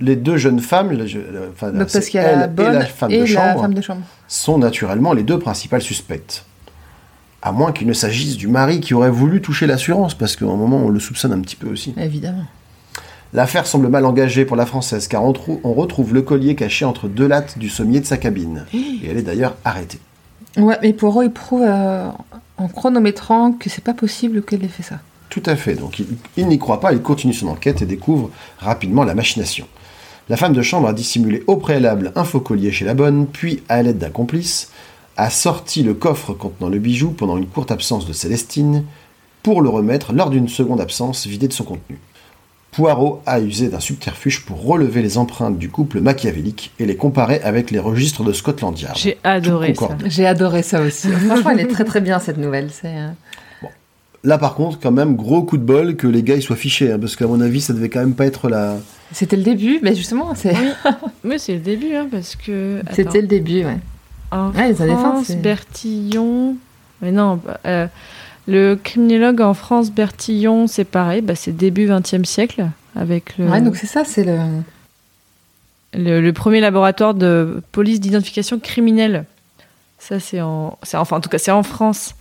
S2: Les deux jeunes femmes, la- je- la- enfin,
S1: Donc,
S2: c'est
S1: parce qu'il y a la
S2: elle
S1: bonne
S2: et la femme
S1: et
S2: de
S1: la
S2: chambre,
S1: femme de chambre.
S2: sont naturellement les deux principales suspectes. À moins qu'il ne s'agisse du mari qui aurait voulu toucher l'assurance, parce qu'à un moment on le soupçonne un petit peu aussi.
S1: Évidemment.
S2: L'affaire semble mal engagée pour la Française, car on, trou- on retrouve le collier caché entre deux lattes du sommier de sa cabine. Et elle est d'ailleurs arrêtée.
S1: Ouais, mais Poirot, il prouve euh, en chronométrant que c'est pas possible qu'elle ait fait ça.
S2: Tout à fait. Donc il, il n'y croit pas, il continue son enquête et découvre rapidement la machination. La femme de chambre a dissimulé au préalable un faux collier chez la bonne, puis, à l'aide d'un complice, a sorti le coffre contenant le bijou pendant une courte absence de Célestine, pour le remettre lors d'une seconde absence vidé de son contenu. Poirot a usé d'un subterfuge pour relever les empreintes du couple machiavélique et les comparer avec les registres de Scotland Yard.
S3: J'ai adoré ça.
S1: J'ai adoré ça aussi. Franchement, elle est très très bien cette nouvelle. C'est euh,
S2: Là par contre, quand même, gros coup de bol que les gars ils soient fichés, hein, parce qu'à mon avis ça devait quand même pas être la...
S1: C'était le début, mais justement, c'est-
S3: Mais c'est le début, hein, parce que.
S1: c'était le début, ouais.
S3: En
S1: Ouais, les années fin,
S3: France, Bertillon. Mais non, euh, le criminologue en France, Bertillon, c'est pareil, bah, c'est début XXe siècle, avec le,
S1: Ouais, donc c'est ça, c'est le.
S3: le, le premier laboratoire de police d'identification criminelle. Ça, c'est en, c'est enfin, en tout cas, c'est en France.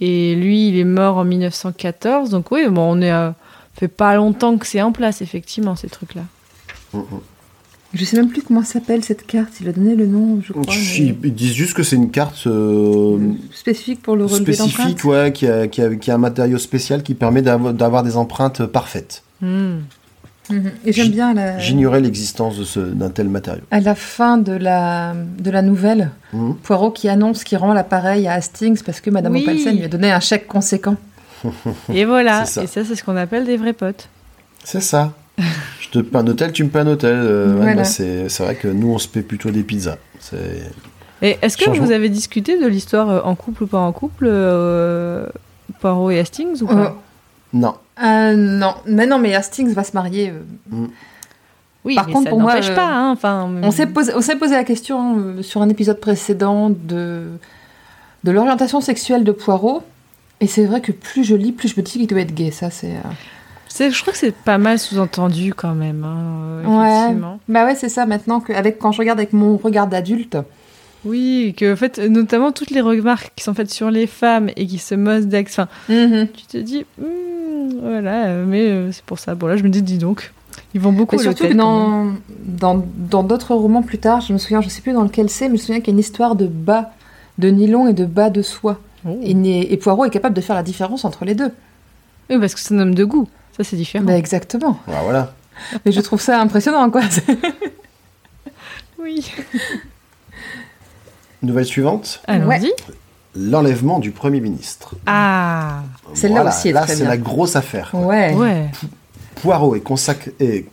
S3: Et lui, il est mort en 1914. Donc oui, bon, on est, euh, fait pas longtemps que c'est en place, effectivement, ces trucs-là.
S2: Mm, mm.
S1: Je sais même plus comment s'appelle cette carte. Il a donné le nom, je crois.
S2: Ils
S1: mais-
S2: disent juste que c'est une carte euh,
S1: Spécifique pour le relevé
S2: spécifique, ouais, qui a, qui, a, qui a un matériau spécial qui permet d'avo- d'avoir des empreintes parfaites.
S3: Hmm.
S1: Mhm. Et j'aime bien la...
S2: J'ignorais l'existence d'un tel matériau.
S1: à la fin de la, de la nouvelle,
S2: Mhm.
S1: Poirot qui annonce qu'il rend l'appareil à Hastings parce que Madame
S3: Oui.
S1: Opelsen lui a donné un chèque conséquent.
S3: Et voilà.
S2: Ça.
S3: Et ça, c'est ce qu'on appelle des vrais potes.
S2: C'est ça. Je te paie un hôtel, tu me paies un hôtel. Euh,
S1: Voilà.
S2: bah, c'est vrai que nous, on se paie plutôt des pizzas. C'est-
S3: Et est-ce que
S2: Changement.
S3: vous avez discuté de l'histoire euh, en couple ou pas en couple, euh, Poirot et Hastings ou pas?
S1: Euh,
S2: Non.
S1: euh, non, mais non, mais Hastings va se marier. euh.
S3: Oui,
S1: par
S3: mais
S1: contre,
S3: ça
S1: pour moi,
S3: n'empêche pas. hein, Enfin,
S1: On s'est posé, on s'est posé la question euh, sur un épisode précédent de, de l'orientation sexuelle de Poirot. Et c'est vrai que plus je lis, plus je me dis qu'il doit être gay. Ça, c'est.
S3: Je crois que c'est pas mal sous-entendu quand même. hein,
S1: Ouais. Bah ouais, c'est ça. Maintenant que, avec quand je regarde avec mon regard d'adulte,
S3: Oui, que en fait, notamment toutes les remarques qui sont faites sur les femmes et qui se moquent d'ex. Enfin, tu te dis, Hmm, voilà, mais euh, c'est pour ça. Bon là, je me dis, dis donc, ils vont beaucoup
S1: Mais surtout que dans dans dans d'autres romans plus tard, je me souviens, je sais plus dans lequel c'est, mais je me souviens qu'il y a une histoire de bas de nylon et de bas de soie.
S3: Oh.
S1: Et, et Poirot est capable de faire la différence entre les deux.
S3: Oui, parce que c'est un homme de goût. Ça, c'est différent.
S1: Bah exactement.
S2: Ah, voilà.
S1: Mais je trouve ça impressionnant, quoi.
S3: Oui.
S2: Nouvelle suivante,
S3: Allons-y.
S2: l'enlèvement du Premier ministre.
S3: Ah,
S1: Celle-là
S2: Voilà,
S1: aussi est
S2: là c'est la grosse affaire. quoi.
S1: Ouais.
S3: ouais.
S2: Poirot est consacré. Est,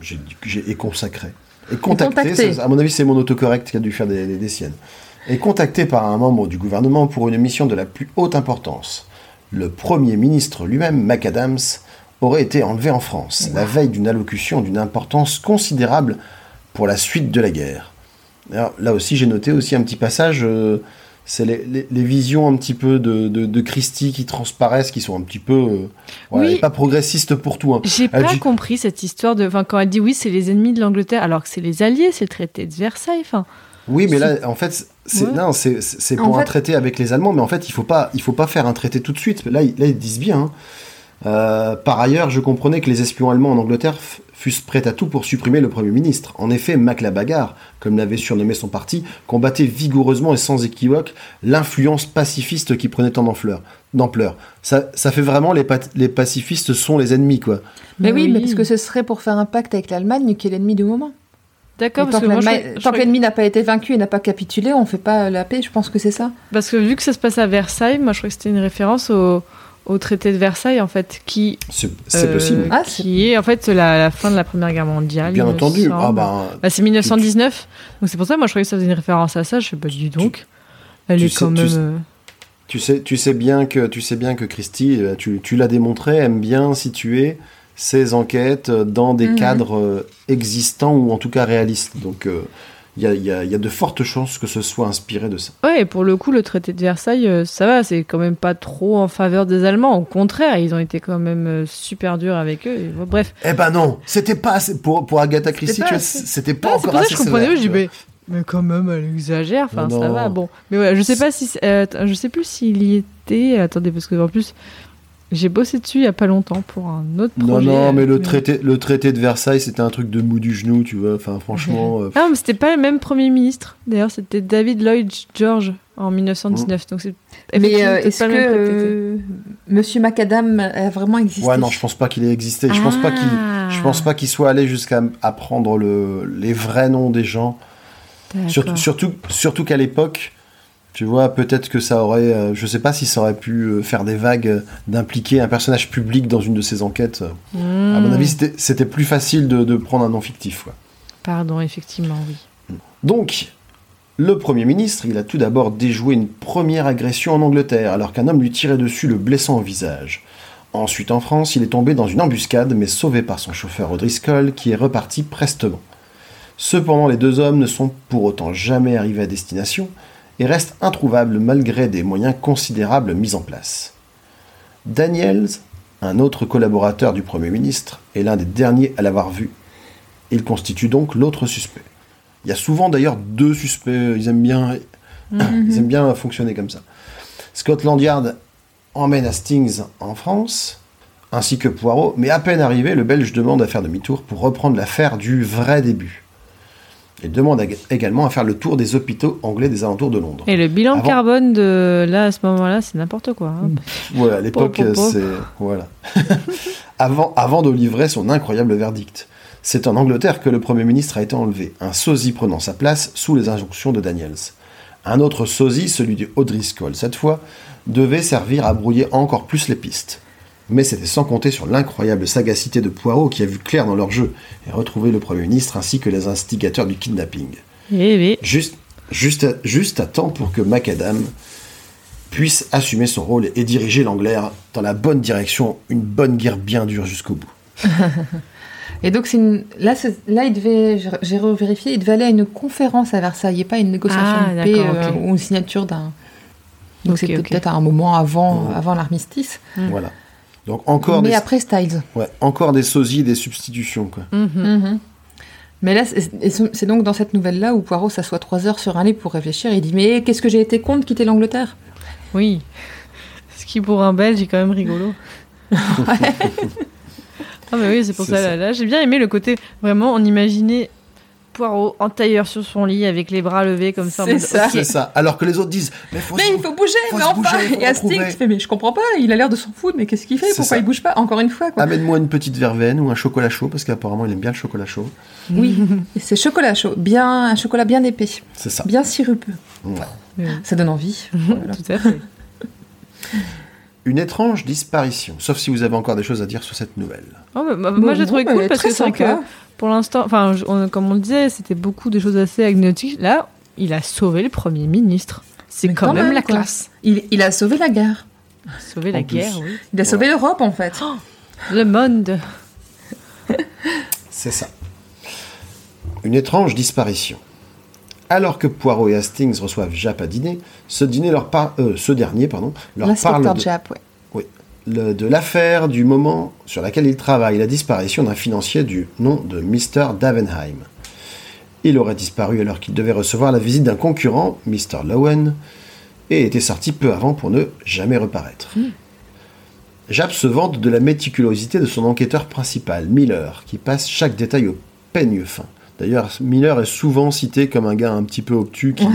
S2: j'ai dit que j'ai- est consacré. Est contacté.
S1: contacté.
S2: ça- à mon avis, c'est mon autocorrect qui a dû faire des, des- des siennes. Est contacté par un membre du gouvernement pour une mission de la plus haute importance. Le Premier ministre lui-même, McAdams, aurait été enlevé en France, la veille d'une allocution d'une importance considérable pour la suite de la guerre. Alors, là aussi, j'ai noté aussi un petit passage. euh, c'est les, les- les visions un petit peu de, de, de Christie qui transparaissent, qui sont un petit peu. euh, voilà,
S3: Oui.
S2: pas progressistes pour tout. hein.
S3: J'ai pas
S2: dit-
S3: compris cette histoire de. Enfin, quand elle dit oui, c'est les ennemis de l'Angleterre, alors que c'est les alliés, c'est le traité de Versailles. Enfin,
S2: Oui, mais là, en fait, c'est
S3: Ouais.
S2: non, c'est c'est
S1: En
S2: pour un
S1: fait-
S2: traité avec les Allemands, mais en fait, il faut pas, il faut pas faire un traité tout de suite. Là, ils- là ils disent bien. hein. Euh, par ailleurs, je comprenais que les espions allemands en Angleterre fussent prêts à tout pour supprimer le Premier ministre. En effet, Mac la bagarre, comme l'avait surnommé son parti, combattait vigoureusement et sans équivoque l'influence pacifiste qui prenait tant d'ampleur. d'ampleur. Ça, ça fait vraiment les, les pacifistes sont les ennemis, quoi.
S1: Mais oui, mais parce que ce serait pour faire un pacte avec l'Allemagne qui est l'ennemi du moment.
S3: D'accord,
S1: Et
S3: parce
S1: tant
S3: que,
S1: l'ennemi n'a pas été vaincu et n'a pas capitulé, on fait pas la paix, je pense que c'est ça.
S3: Parce que vu que ça se passe à Versailles, moi je crois que c'était une référence au, au traité de Versailles en fait, qui
S2: C'est
S3: euh,
S2: possible.
S1: Ah,
S3: qui est en fait la, la fin de la Première Guerre mondiale.
S2: Bien entendu. Ah bah,
S3: Bah, c'est 1919, donc c'est pour ça moi je croyais que ça faisait une référence à ça. Je sais pas du donc. Elle
S2: tu
S3: est
S2: sais-
S3: quand
S2: tu
S3: même.
S2: sais-
S3: euh,
S2: Tu sais, tu sais bien que tu sais bien que Christie, euh, tu, tu l'as démontré, aime bien situer ses enquêtes dans des
S1: Mhm.
S2: cadres existants ou en tout cas réalistes. Donc euh, il y, a, y y de fortes chances que ce soit inspiré de ça.
S3: Ouais, et pour le coup, le traité de Versailles, euh, ça va, c'est quand même pas trop en faveur des Allemands. Au contraire, ils ont été quand même euh, super durs avec eux. et, bref,
S2: Eh ben non, c'était pas assez pour pour Agatha Christie.
S1: pas
S2: tu vois,
S1: assez.
S2: C'était pas
S3: Ouais, c'est
S2: encore
S3: pour ça que je comprenais. Je dis, mais, mais quand même, elle exagère. Enfin, ça va. Bon, mais voilà, je sais pas si, euh, je sais plus s'il y était. Attendez, parce que en plus, j'ai bossé dessus il y a pas longtemps pour un autre
S2: Non,
S3: projet.
S2: non, mais le traité, le traité de Versailles, c'était un truc de mou du genou, tu vois. Enfin, franchement, euh,
S3: Ah, non, mais c'était pas le même premier ministre. D'ailleurs, c'était David Lloyd George en 1919. Donc c'est.
S1: Mais euh, est-ce
S3: pas
S1: que euh, Monsieur Macadam a vraiment existé?
S2: Ouais, non, je pense pas qu'il ait existé. Je pense pas qu'il,
S3: Ah.
S2: je pense pas qu'il soit allé jusqu'à apprendre le, les vrais noms des gens. Surtout, surtout, surtout qu'à l'époque, tu vois, peut-être que ça aurait, euh, je sais pas si ça aurait pu euh, faire des vagues euh, d'impliquer un personnage public dans une de ses enquêtes. À mon avis, c'était- c'était plus facile de, de prendre un nom fictif. quoi.
S3: Pardon, effectivement, oui.
S2: Donc, le Premier ministre, il a tout d'abord déjoué une première agression en Angleterre, alors qu'un homme lui tirait dessus, le blessant au visage. Ensuite, en France, il est tombé dans une embuscade, mais sauvé par son chauffeur O'Driscoll, qui est reparti prestement. Cependant, les deux hommes ne sont pour autant jamais arrivés à destination et restent introuvables malgré des moyens considérables mis en place. Daniels, un autre collaborateur du Premier ministre, est l'un des derniers à l'avoir vu. Il constitue donc l'autre suspect. Il y a souvent d'ailleurs deux suspects, ils aiment bien, ils aiment bien fonctionner comme ça. Scotland Yard emmène Hastings en France, ainsi que Poirot, mais à peine arrivé, le Belge demande à faire demi-tour pour reprendre l'affaire du vrai début. Il demande également à faire le tour des hôpitaux anglais des alentours de Londres.
S3: Et le bilan
S2: Avant-
S3: carbone de là à ce moment-là, c'est n'importe quoi. hein.
S2: Ouais, à l'époque, c'est. Voilà. avant, avant de livrer son incroyable verdict. C'est en Angleterre que le Premier ministre a été enlevé, un sosie prenant sa place sous les injonctions de Daniels. Un autre sosie, celui du O'Driscoll cette fois, devait servir à brouiller encore plus les pistes. Mais c'était sans compter sur l'incroyable sagacité de Poirot qui a vu clair dans leur jeu et retrouvé le Premier ministre ainsi que les instigateurs du kidnapping.
S3: Eh oui.
S2: Juste, juste, à, juste à temps pour que Macadam puisse assumer son rôle et diriger l'Angleterre dans la bonne direction, une bonne guerre bien dure jusqu'au bout.
S1: Et donc, c'est une... là, là, il devait, j'ai- revérifié, il devait aller à une conférence à Versailles et pas à une négociation
S3: Ah,
S1: de paix euh, ou une signature d'un. Donc, c'était peut-être à un moment avant,
S2: Ouais.
S1: avant l'armistice.
S3: Mm.
S2: Voilà. Donc encore
S1: Mais
S2: des,
S1: après Styles.
S2: ouais, encore des sosies, des substitutions. Quoi.
S3: Mhm.
S1: Mhm. Mais là, c'est et c'est- c'est donc dans cette nouvelle-là où Poirot s'assoit trois heures sur un lit pour réfléchir et il dit Mais qu'est-ce que j'ai été con de quitter l'Angleterre?
S3: Oui. Ce qui pour un Belge est quand même rigolo. ah mais oui, c'est pour
S2: C'est
S3: ça.
S2: ça.
S3: Là, là, j'ai bien aimé le côté vraiment on imaginait Poirot en tailleur sur son lit avec les bras levés comme ça.
S1: C'est ça.
S2: ça. Alors que les autres disent Mais faut
S1: Mais
S2: se-
S1: il faut bouger,
S2: faut
S1: mais enfin
S2: bouger,
S1: Et Hastings
S2: retrouver.
S1: fait, mais je comprends pas, il a l'air de s'en foutre, mais qu'est-ce qu'il fait? Pourquoi
S2: ça.
S1: il bouge pas? Encore une fois, quoi.
S2: Amène-moi une petite verveine ou un chocolat chaud, parce qu'apparemment il aime bien le chocolat chaud.
S1: Oui, c'est chocolat chaud, bien, un chocolat bien épais,
S2: C'est ça.
S1: bien sirupeux.
S2: Ouais.
S1: Ça donne envie. Voilà.
S3: Tout à fait.
S2: Une étrange disparition, sauf si vous avez encore des choses à dire sur cette nouvelle.
S3: Oh, bah, bah,
S1: Bon,
S3: moi j'ai trouvé cool parce que c'est pour l'instant, enfin, comme on le disait, c'était beaucoup de choses assez anecdotiques. Là, il a sauvé le Premier ministre. C'est quand,
S1: quand
S3: même,
S1: même,
S3: la
S1: quoi.
S3: classe.
S1: Il, il a sauvé la guerre.
S3: Sauver la
S2: En plus.
S3: guerre, oui.
S1: Il a sauvé l'Europe, en fait.
S3: Le monde.
S2: C'est ça. Une étrange disparition. Alors que Poirot et Hastings reçoivent Japp à dîner, ce, dîner leur par- euh, ce dernier pardon, leur parle de,
S1: Jap, ouais.
S2: oui, le- de l'affaire du moment sur laquelle il travaille, la disparition d'un financier du nom de Mr. Davenheim. Il aurait disparu alors qu'il devait recevoir la visite d'un concurrent, Mr. Lowen, et était sorti peu avant pour ne jamais reparaître. Japp se vante de la méticulosité de son enquêteur principal, Miller, qui passe chaque détail au peigne fin. D'ailleurs, Miller est souvent cité comme un gars un petit peu obtus qui,
S1: Ouais.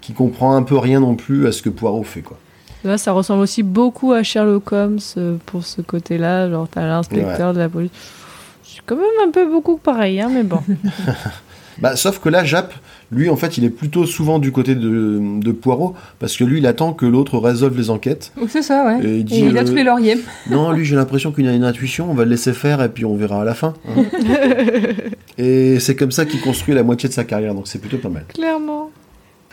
S2: qui comprend un peu rien non plus à ce que Poirot fait. Quoi.
S3: Là, ça ressemble aussi beaucoup à Sherlock Holmes euh, pour ce côté-là. Genre, t'as l'inspecteur de la police. C'est quand même un peu beaucoup pareil, hein, mais bon.
S2: Bah, sauf que là, Japp, lui, en fait, il est plutôt souvent du côté de, de Poirot, parce que lui, il attend que l'autre résolve les enquêtes.
S1: C'est ça, ouais.
S2: Et il
S1: Et
S2: dit,
S1: il a
S2: euh,
S1: tous les lauriers.
S2: Non, lui, j'ai l'impression qu'il a une intuition, on va le laisser faire et puis on verra à la fin. hein. et c'est comme ça qu'il construit la moitié de sa carrière, donc c'est plutôt pas mal.
S3: Clairement.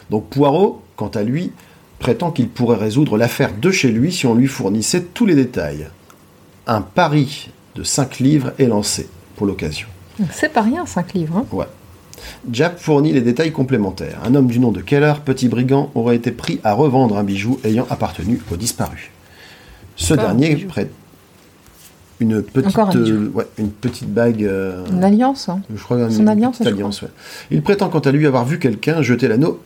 S2: Donc Poirot, quant à lui, prétend qu'il pourrait résoudre l'affaire de chez lui si on lui fournissait tous les détails. Un pari de 5 livres est lancé pour l'occasion.
S1: C'est pas rien, 5 livres. hein.
S2: Ouais. Japp fournit les détails complémentaires. Un homme du nom de Keller, petit brigand, aurait été pris à revendre un bijou ayant appartenu au disparu. Ce dernier prête une petite,
S1: Encore un bijou.
S2: euh, ouais, une petite bague. euh,
S1: Une alliance. hein.
S2: je crois une,
S1: Son
S2: une
S1: alliance,
S2: ouais. Il prétend quant à lui avoir vu quelqu'un jeter l'anneau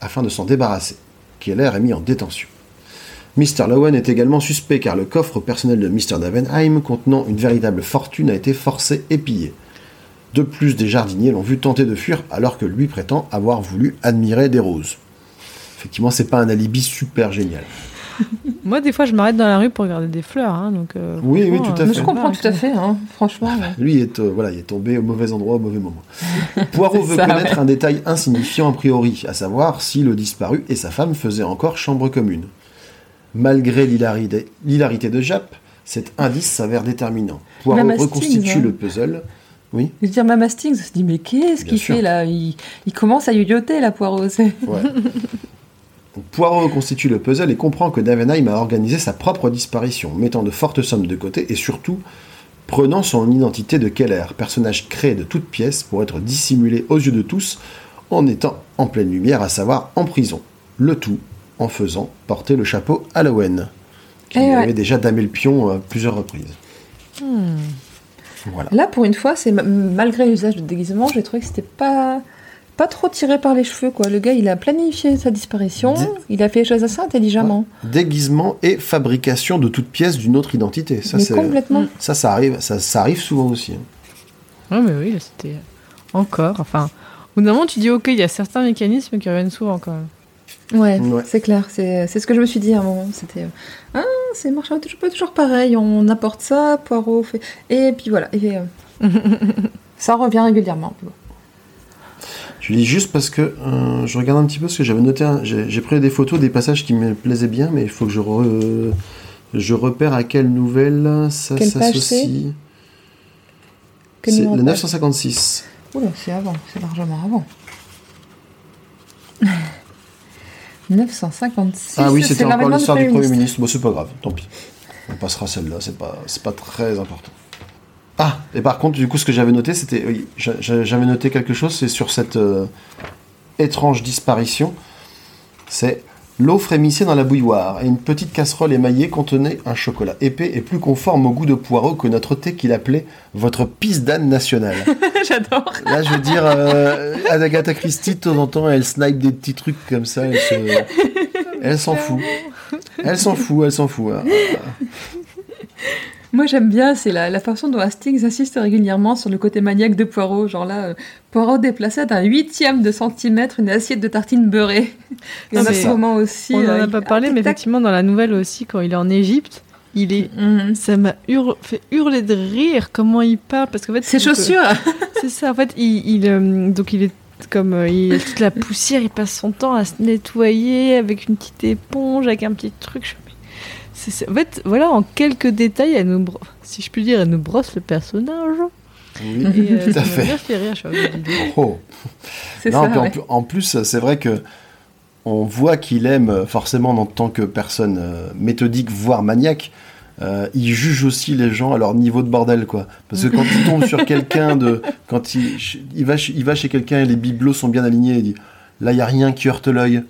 S2: afin de s'en débarrasser. Keller est mis en détention. Mr. Lowen est également suspect car le coffre personnel de Mr. Davenheim contenant une véritable fortune a été forcé et pillé. De plus, des jardiniers l'ont vu tenter de fuir alors que lui prétend avoir voulu admirer des roses. Effectivement, c'est pas un alibi super génial.
S3: Moi, des fois, je m'arrête dans la rue pour regarder des fleurs. hein, donc, euh,
S2: Oui, oui, tout à
S3: euh,
S2: fait.
S1: Mais je comprends tout à fait, hein. franchement. ouais.
S2: Lui est, euh, voilà, il est tombé au mauvais endroit au mauvais moment. Poirot veut
S1: ça,
S2: connaître
S1: ouais.
S2: un détail insignifiant a priori, à savoir si le disparu et sa femme faisaient encore chambre commune. Malgré l'hilarité de Japp, cet indice s'avère déterminant. Poirot reconstitue
S1: hein.
S2: le puzzle. Oui,
S1: Je veux dire, même Hastings se dit, mais qu'est-ce qu'il fait là? Il, il commence à yoyoter, la poireau. c'est-
S2: ouais. Poirot reconstitue le puzzle et comprend que Davenheim a organisé sa propre disparition, mettant de fortes sommes de côté et surtout prenant son identité de Keller, personnage créé de toutes pièces pour être dissimulé aux yeux de tous en étant en pleine lumière, à savoir en prison. Le tout en faisant porter le chapeau Halloween, qui
S1: Eh ouais.
S2: avait déjà damé le pion à plusieurs reprises. Voilà.
S1: Là, pour une fois, c'est ma- malgré l'usage de déguisement, j'ai trouvé que c'était pas pas trop tiré par les cheveux quoi. Le gars, il a planifié sa disparition,
S2: Dis-
S1: il a fait les choses assez intelligemment.
S2: Déguisement et fabrication de toutes pièces d'une autre identité. Ça,
S1: mais
S2: c'est-
S1: complètement.
S2: ça, ça arrive, ça, ça arrive souvent aussi. hein.
S3: Ouais, mais oui, là, c'était encore. Enfin, au bout d'un moment, tu dis, ok, il y a certains mécanismes qui reviennent souvent quand même.
S1: Ouais,
S2: Ouais.
S1: c'est clair. C'est c'est ce que je me suis dit à un moment. C'était euh, ah, c'est marche toujours pas toujours pareil. On apporte ça, poireau fait et puis voilà. Et, euh, ça revient régulièrement.
S2: Je lis juste parce que euh, je regarde un petit peu parce que j'avais noté, un- j'ai pris des photos des passages qui me plaisaient bien, mais il faut que je, re- je repère à quelle nouvelle ça s'associe. C'est
S1: page
S2: 956.
S1: Oula, c'est avant, c'est largement avant. 956.
S2: Ah oui, c'était encore l'histoire du Premier
S1: ministre.
S2: ministre. Bon, c'est pas grave, tant pis. On passera celle-là, c'est pas, c'est pas très important. Ah, et par contre, du coup, ce que j'avais noté, c'était. oui, j'a- j'a- j'avais noté quelque chose, c'est sur cette euh, étrange disparition. C'est l'eau frémissait dans la bouilloire et une petite casserole émaillée contenait un chocolat épais et plus conforme au goût de poireau que notre thé qu'il appelait votre pisse d'âne nationale.
S1: J'adore.
S2: Là, je veux dire, euh, Agatha Christie, de temps en temps, elle snipe des petits trucs comme ça. Elle se- elle s'en fout. Elle s'en fout, elle s'en fout. hein.
S1: Moi j'aime bien, c'est la, la façon dont Hastings insiste régulièrement sur le côté maniaque de Poirot. Genre là, euh, Poirot déplaçait d'un huitième de centimètre une assiette de tartines beurrées. Y en ce moment aussi.
S3: On n'en
S1: euh,
S3: a
S1: il
S3: pas parlé, mais effectivement, dans la nouvelle aussi, quand il est en Égypte, il est.
S1: Mhm.
S3: Ça m'a fait hurler de rire comment il parle parce qu'en fait
S1: Ses
S3: euh,
S1: chaussures
S3: c'est ça en fait il, il, euh, donc il est comme euh, il a toute la poussière il passe son temps à se nettoyer avec une petite éponge avec un petit truc je- mais c'est- c'est- en fait voilà en quelques détails elle nous bro- si je puis dire elle nous brosse le personnage
S2: Oui.
S3: et euh,
S2: Tout à fait.
S3: bien fait rire je.
S2: Oh. Non,
S1: ça,
S2: en plus- en, plus, c'est vrai que on voit qu'il aime euh, forcément en tant que personne euh, méthodique, voire maniaque. euh, il juge aussi les gens à leur niveau de bordel, quoi. Parce que quand il tombe sur quelqu'un de, quand il, il va, chez- il va chez quelqu'un et les bibelots sont bien alignés, il dit, là, il y a rien qui heurte l'œil.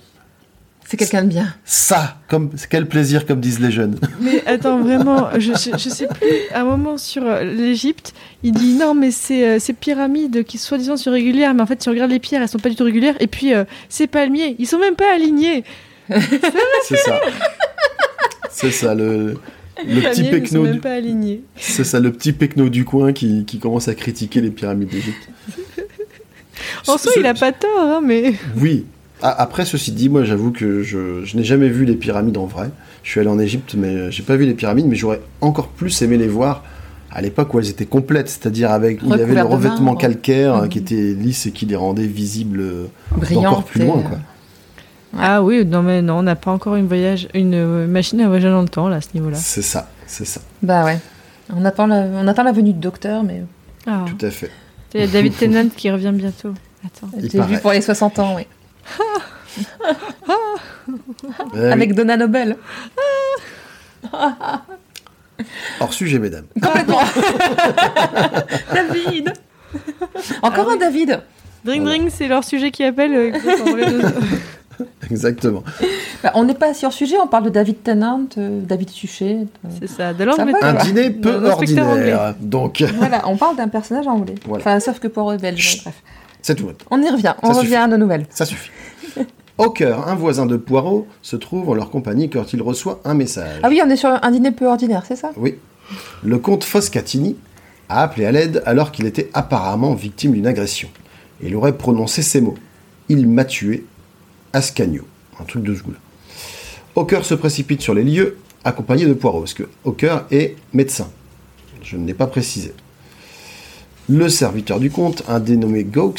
S1: C'est quelqu'un de bien.
S2: Ça, comme quel plaisir, comme disent les jeunes.
S3: mais attends vraiment je, je, je sais plus à un moment sur euh, l'Égypte il dit non mais c'est euh, ces pyramides qui soi-disant sont régulières mais en fait si on regarde les pierres elles sont pas du tout régulières et puis euh, ces palmiers ils sont même pas alignés
S2: C'est ça. C'est ça le. Le
S3: Les
S2: petit pecno,
S3: même
S2: du-
S3: pas alignés
S2: c'est ça le petit pecno du coin qui, qui commence à critiquer les pyramides d'Égypte.
S3: En soi, il a pas tort, hein, mais.
S2: Oui. Ah, après, ceci dit, moi, j'avoue que je, je n'ai jamais vu les pyramides en vrai. Je suis allé en Égypte, mais euh, j'ai pas vu les pyramides, mais j'aurais encore plus aimé les voir à l'époque où elles étaient complètes, c'est-à-dire avec où il y avait le revêtement calcaire euh,
S1: Mhm.
S2: qui était lisse et qui les rendait visibles euh, encore plus loin, quoi.
S3: Ah oui, non, mais non, on n'a pas encore une, voyage, une machine à voyager dans le temps, là, à ce niveau-là.
S2: C'est ça, c'est ça,
S1: Bah ouais. On attend, la, on attend la venue du docteur, mais
S3: Ah.
S2: tout à fait.
S3: Il y a David Tennant qui revient bientôt. Attends.
S2: Il
S1: vu pour les 60 ans, oui.
S2: Eh
S1: Avec. Donna Nobel.
S2: Hors sujet, mesdames.
S1: Complètement. David. Encore
S3: Ah
S1: un
S3: oui.
S1: David.
S3: Dring
S2: Voilà.
S3: Dring, c'est leur sujet qui appelle. euh,
S2: Exactement.
S1: Bah, on n'est pas sur sujet, on parle de David Tennant, euh, David Suchet. euh.
S3: c'est ça, de l'Angleterre.
S2: Un dîner peu ordinaire. Donc,
S1: Voilà, on parle d'un personnage anglais.
S2: Voilà.
S1: Enfin, sauf que pour eux, belge. Bref.
S2: C'est tout.
S1: On y revient, on
S2: Ça
S1: revient à nos nouvelles.
S2: Ça suffit. Hawker, un voisin de Poirot, se trouve en leur compagnie quand il reçoit un message.
S1: Ah oui, on est sur un dîner peu ordinaire, c'est ça?
S2: Oui. Le comte Foscatini a appelé à l'aide alors qu'il était apparemment victime d'une agression. Il aurait prononcé ces mots. Il m'a tué, Ascagno. Un truc de ce goût-là. Hawker se précipite sur les lieux, accompagné de Poirot, parce que Hawker est médecin. Je ne l'ai pas précisé. Le serviteur du comte, un dénommé Gaux,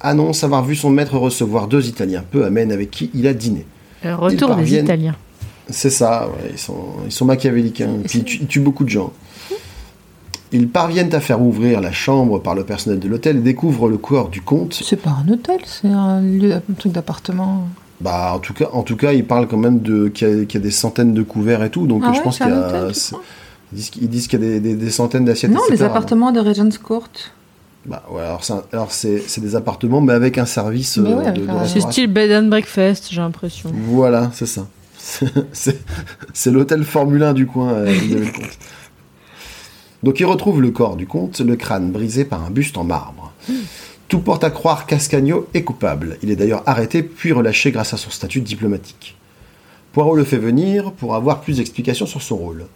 S2: annonce avoir vu son maître recevoir deux Italiens peu amènes avec qui il a dîné.
S3: Le retour des. Italiens.
S2: C'est ça, ouais, ils, sont, ils sont machiavéliques, hein, puis ils tuent, ils tuent beaucoup de gens. Ils parviennent à faire ouvrir la chambre par le personnel de l'hôtel et découvrent le corps du comte.
S1: C'est pas un hôtel, c'est un, lieu, un truc d'appartement.
S2: Bah, en tout cas, en tout cas, ils parlent quand même de qu'il y, a- qu'il y a des centaines de couverts et tout, donc
S1: Ah
S2: je
S1: ouais,
S2: pense qu'il y
S1: un
S2: a. Ils disent, qu'il y a des, des- des centaines d'assiettes.
S1: Non, les appartements de Regent's Court.
S2: Bah, ouais, alors c'est des appartements, mais avec un service
S1: Mais
S2: euh,
S1: ouais,
S2: de, de
S1: enfin,
S3: C'est style bed and breakfast, j'ai l'impression.
S2: Voilà, c'est ça. C'est l'hôtel Formule 1 du coin, euh. Donc il retrouve le corps du comte, le crâne brisé par un buste en marbre. Tout porte à croire qu'Ascagno est coupable. Il est d'ailleurs arrêté puis relâché grâce à son statut diplomatique. Poirot le fait venir pour avoir plus d'explications sur son rôle.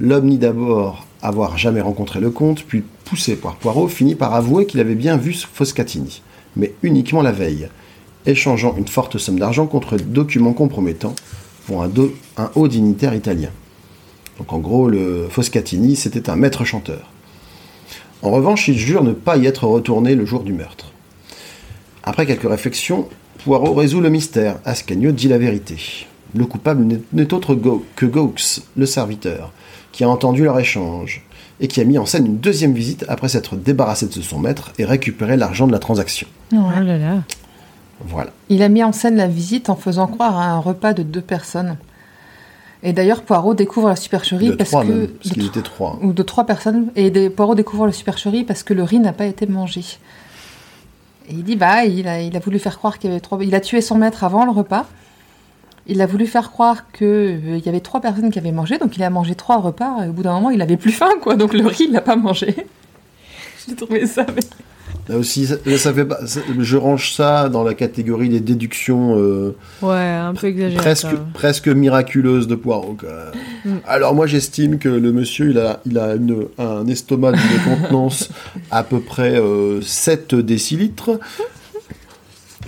S2: L'homme nie d'abord avoir jamais rencontré le comte, puis poussé par Poirot, finit par avouer qu'il avait bien vu Foscatini, mais uniquement la veille, échangeant une forte somme d'argent contre documents compromettants pour un, haut dignitaire italien. Donc en gros, le Foscatini, c'était un maître chanteur. En revanche, il jure ne pas y être retourné le jour du meurtre. Après quelques réflexions, Poirot résout le mystère. Ascagno dit la vérité. Le coupable n'est- autre que Gaux, le serviteur, qui a entendu leur échange et qui a mis en scène une deuxième visite après s'être débarrassé de son maître et récupéré l'argent de la transaction.
S3: Oh là là.
S2: Voilà.
S1: Il a mis en scène la visite en faisant croire à un repas de deux personnes. Et d'ailleurs, Poirot découvre la supercherie
S2: De
S1: parce
S2: trois
S1: que.
S2: même, parce
S1: de
S2: qu'ils
S1: tro-
S2: étaient trois.
S1: Ou de trois personnes. Et des, Poirot découvre la supercherie parce que le riz n'a pas été mangé. Et il dit bah, il a, il a voulu faire croire qu'il y avait trois. Il a tué son maître avant le repas. Il a voulu faire croire qu'il y avait trois personnes qui avaient mangé, donc il a mangé trois repas. Et au bout d'un moment, il avait plus faim, quoi. Donc le riz, il l'a pas mangé. J'ai trouvé ça. mais-
S2: Là aussi, ça, fait pas, ça- je range ça dans la catégorie des déductions euh,
S3: Ouais, un peu exagéré.
S2: presque, presque miraculeuses de Poirot. quoi.
S3: Mm.
S2: Alors moi, j'estime que le monsieur, il a, il a une- un estomac d'une contenance à peu près euh, 7 décilitres.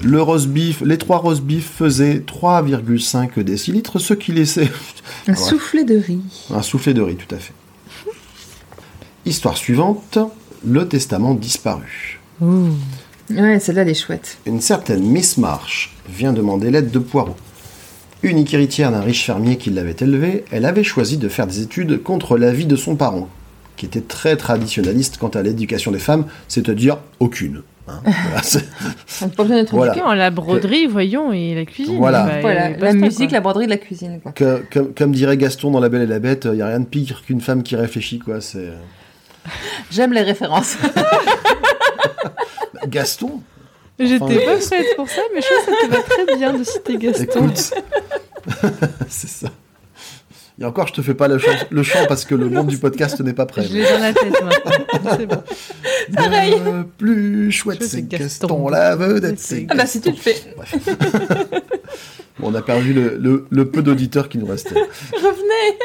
S2: Le roast beef, les trois roast beef faisaient 3,5 décilitres, ce qui laissait
S1: Un
S2: Ouais.
S1: soufflet de riz.
S2: un soufflet de riz, tout à fait. Histoire suivante, le testament disparu.
S3: Ouh.
S1: Ouais, celle-là, elle est chouette.
S2: Une certaine Miss Marsh vient demander l'aide de Poirot. Unique héritière d'un riche fermier qui l'avait élevée, elle avait choisi de faire des études contre l'avis de son parent, qui était très traditionnaliste quant à l'éducation des femmes, c'est-à-dire aucune. Hein.
S1: On n'a pas besoin d'être
S2: Voilà.
S1: éduqué.
S3: Ok, la broderie, voyons, et la cuisine.
S2: Voilà.
S3: Bah,
S1: Voilà, la musique,
S3: quoi.
S1: la broderie, la cuisine. Quoi.
S2: que- comme, comme dirait Gaston dans La Belle et la Bête, il n'y a rien de pire qu'une femme qui réfléchit. quoi. C'est
S1: J'aime les références.
S2: Gaston?
S3: J'étais pas prête pour ça, mais je trouve que ça te va très bien de citer Gaston.
S2: Écoute, c'est ça. Et encore, je te fais pas le chant, le chant parce que le monde du podcast n'est pas prêt.
S3: Je l'ai dans la tête maintenant. C'est bon.
S1: Pareil.
S2: Le plus chouette, c'est Gaston,
S3: Gaston.
S2: la vedette, c'est
S1: Ah bah si tu le fais,
S2: Bref. Bon, on a perdu le, le- le peu d'auditeurs qui nous restaient.
S1: revenez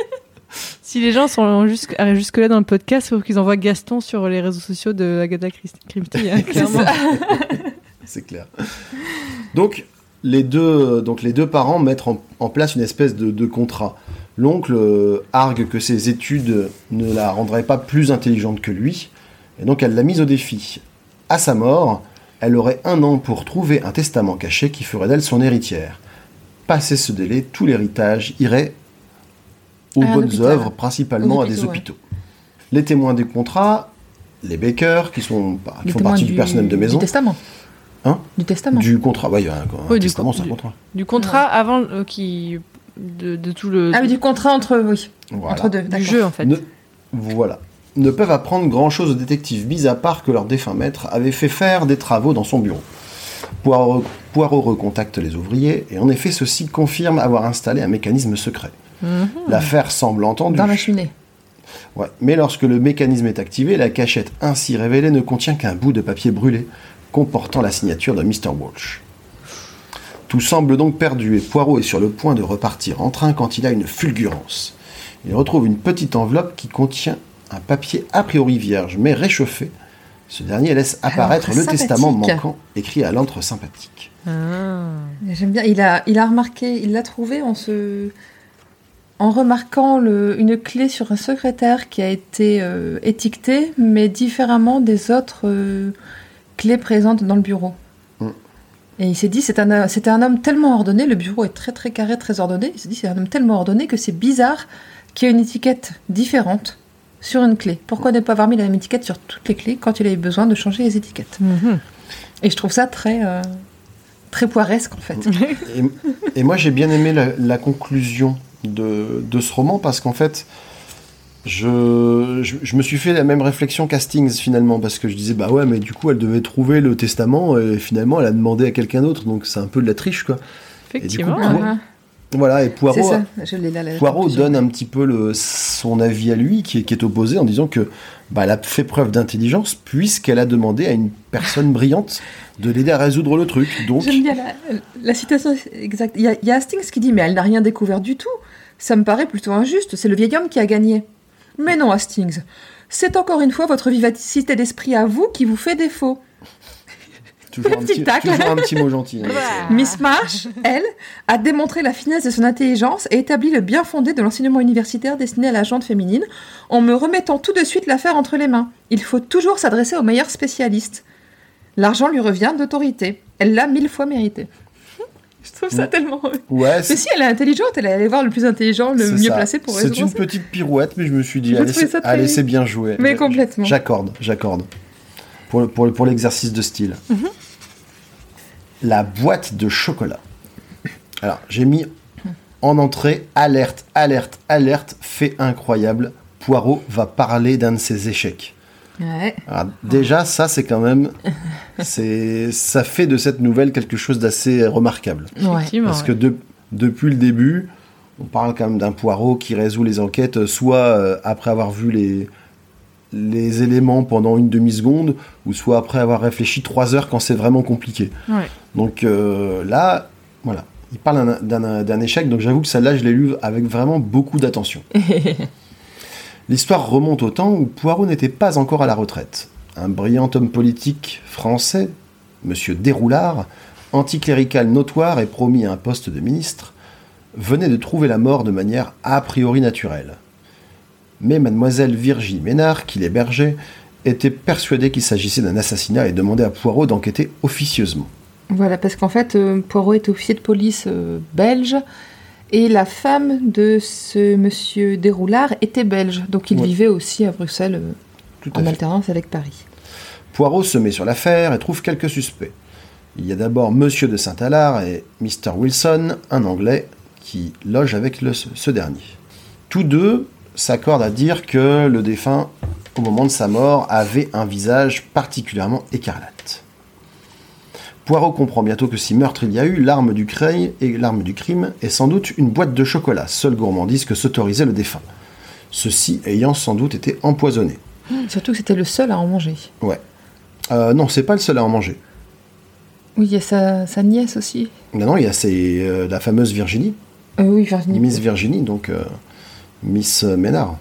S3: Si les gens sont jusque-là dans le podcast, il faut qu'ils envoient Gaston sur les réseaux sociaux de Agatha Christie, Christie, hein, clairement.
S2: C'est clair. Donc les, deux, donc, les deux parents mettent en, en place une espèce de, de contrat. L'oncle euh, argue que ses études ne la rendraient pas plus intelligente que lui, et donc elle l'a mise au défi. À sa mort, elle aurait un an pour trouver un testament caché qui ferait d'elle son héritière. Passé ce délai, tout l'héritage irait aux
S1: À
S2: bonnes œuvres, principalement à des
S1: hôpitaux, ouais.
S2: Les témoins du contrat, les Bakers, qui, sont, bah, qui font partie du, personnel de maison,
S1: Du testament.
S2: Hein?
S1: Du testament.
S2: du contrat. Ouais, il y a un, un
S3: Oui, du
S2: testament, c'est un
S3: du-
S2: contrat.
S3: Du contrat avant euh, qui de, de tout le,
S1: Ah oui, du contrat entre, oui,
S2: Voilà.
S1: entre deux.
S3: du
S1: d'accord.
S3: jeu en fait.
S2: Ne, voilà. Ne peuvent apprendre grand-chose aux détectives, mis à part que leur défunt maître avait fait faire des travaux dans son bureau. Poirot, Poirot recontacte les ouvriers, et en effet, ceux-ci confirment avoir installé un mécanisme secret.
S3: Mhm.
S2: L'affaire semble entendue.
S1: Dans la cheminée.
S2: Ouais. Mais lorsque le mécanisme est activé, la cachette ainsi révélée ne contient qu'un bout de papier brûlé comportant la signature de Mr. Walsh. Tout semble donc perdu et Poirot est sur le point de repartir en train quand il a une fulgurance. Il retrouve une petite enveloppe qui contient un papier a priori vierge mais réchauffé. Ce dernier laisse apparaître le testament manquant écrit à l'encre sympathique.
S3: Ah.
S1: J'aime bien. Il a, il a remarqué, il l'a trouvé en se, en remarquant le, une clé sur un secrétaire qui a été euh, étiquetée, mais différemment des autres euh, clés présentes dans le bureau. Et il s'est dit, c'est un, c'était un homme tellement ordonné. Le bureau est très très carré, très ordonné. Il s'est dit, c'est un homme tellement ordonné que c'est bizarre qu'il y ait une étiquette différente sur une clé. Pourquoi ne pas avoir mis la même étiquette sur toutes les clés quand il avait besoin de changer les étiquettes
S3: Mhm.
S1: Et je trouve ça très euh, très poiresque en fait.
S2: Et, et moi, j'ai bien aimé la, la conclusion de, de ce roman parce qu'en fait, je, je, je me suis fait la même réflexion qu'Hastings finalement parce que je disais, bah ouais, mais du coup, elle devait trouver le testament et finalement, elle a demandé à quelqu'un d'autre, donc c'est un peu de la triche, quoi.
S3: Effectivement.
S2: Et du coup,
S3: ouais.
S1: Ah,
S2: Voilà, et
S1: C'est
S2: Poirot,
S1: ça, je là.
S2: Poirot donne un petit peu le, son avis à lui qui est, qui est opposé en disant que bah, elle a fait preuve d'intelligence puisqu'elle a demandé à une personne brillante de l'aider à résoudre le truc. Donc,
S1: J'aime bien la, la citation exacte. Il y, a, il y a Hastings qui dit Mais elle n'a rien découvert du tout. Ça me paraît plutôt injuste. C'est le vieil homme qui a gagné. Mais non, Hastings. C'est encore une fois votre vivacité d'esprit à vous qui vous fait défaut.
S2: toujours, un
S1: Petit tacle.
S2: toujours un petit mot gentil. hein.
S1: Miss Marsh, elle, a démontré la finesse de son intelligence et établi le bien fondé de l'enseignement universitaire destiné à la gente féminine en me remettant tout de suite l'affaire entre les mains. Il faut toujours s'adresser aux meilleurs spécialistes. L'argent lui revient d'autorité. Elle l'a mille fois mérité. Je trouve ça tellement.
S2: Ouais,
S1: Mais
S2: c'est
S1: si elle est intelligente, elle est allée voir le plus intelligent, le
S2: c'est
S1: mieux
S2: ça.
S1: placé pour
S2: C'est
S1: résoudre
S2: une
S1: ça.
S2: petite pirouette, mais je me suis dit, allez, c'est
S1: très-
S2: c'est bien joué.
S1: Mais
S2: Je-
S1: complètement.
S2: J'accorde, j'accorde. Pour, le- pour, pour l'exercice de style.
S1: Mhm.
S2: La boîte de chocolat. Alors, j'ai mis en entrée alerte, alerte, alerte, fait incroyable. Poirot va parler d'un de ses échecs.
S1: Ouais.
S2: Alors, déjà, ça, c'est quand même. c'est Ça fait de cette nouvelle quelque chose d'assez remarquable.
S1: Ouais.
S2: Parce que de- depuis le début, on parle quand même d'un Poirot qui résout les enquêtes, soit euh, après avoir vu les, les éléments pendant une demi-seconde, ou soit après avoir réfléchi trois heures quand c'est vraiment compliqué.
S3: Ouais.
S2: Donc euh, là, voilà, il parle d'un- d'un d'un échec, donc j'avoue que celle-là, je l'ai lu avec vraiment beaucoup d'attention. L'histoire remonte au temps où Poirot n'était pas encore à la retraite. Un brillant homme politique français, Monsieur Déroulard, anticlérical notoire et promis à un poste de ministre, venait de trouver la mort de manière a priori naturelle. Mais mademoiselle Virginie Ménard, qui l'hébergeait, était persuadée qu'il s'agissait d'un assassinat et demandait à Poirot d'enquêter officieusement.
S1: Voilà, parce qu'en fait, euh, Poirot est officier de police euh, belge et la femme de ce monsieur Déroulard était belge. Donc il
S2: Ouais.
S1: vivait aussi à Bruxelles euh,
S2: Tout à
S1: en
S2: fait.
S1: alternance avec Paris.
S2: Poirot se met sur l'affaire et trouve quelques suspects. Il y a d'abord Monsieur de Saint-Alard et Mr. Wilson, un Anglais, qui loge avec le- ce dernier. Tous deux s'accordent à dire que le défunt, au moment de sa mort, avait un visage particulièrement écarlate. Poirot comprend bientôt que si meurtre il y a eu, l'arme du, crime et l'arme du crime est sans doute une boîte de chocolat, seule gourmandise que s'autorisait le défunt. Ceci ayant sans doute été empoisonné.
S1: Surtout que c'était le seul à en manger.
S2: Ouais. Euh, non, c'est pas le seul à en manger.
S1: Oui, il y a sa, sa nièce aussi.
S2: Non, non, il y a c'est, euh, la fameuse Virginie,
S1: Euh, oui, Virginie.
S2: Miss Virginie, donc Miss Ménard.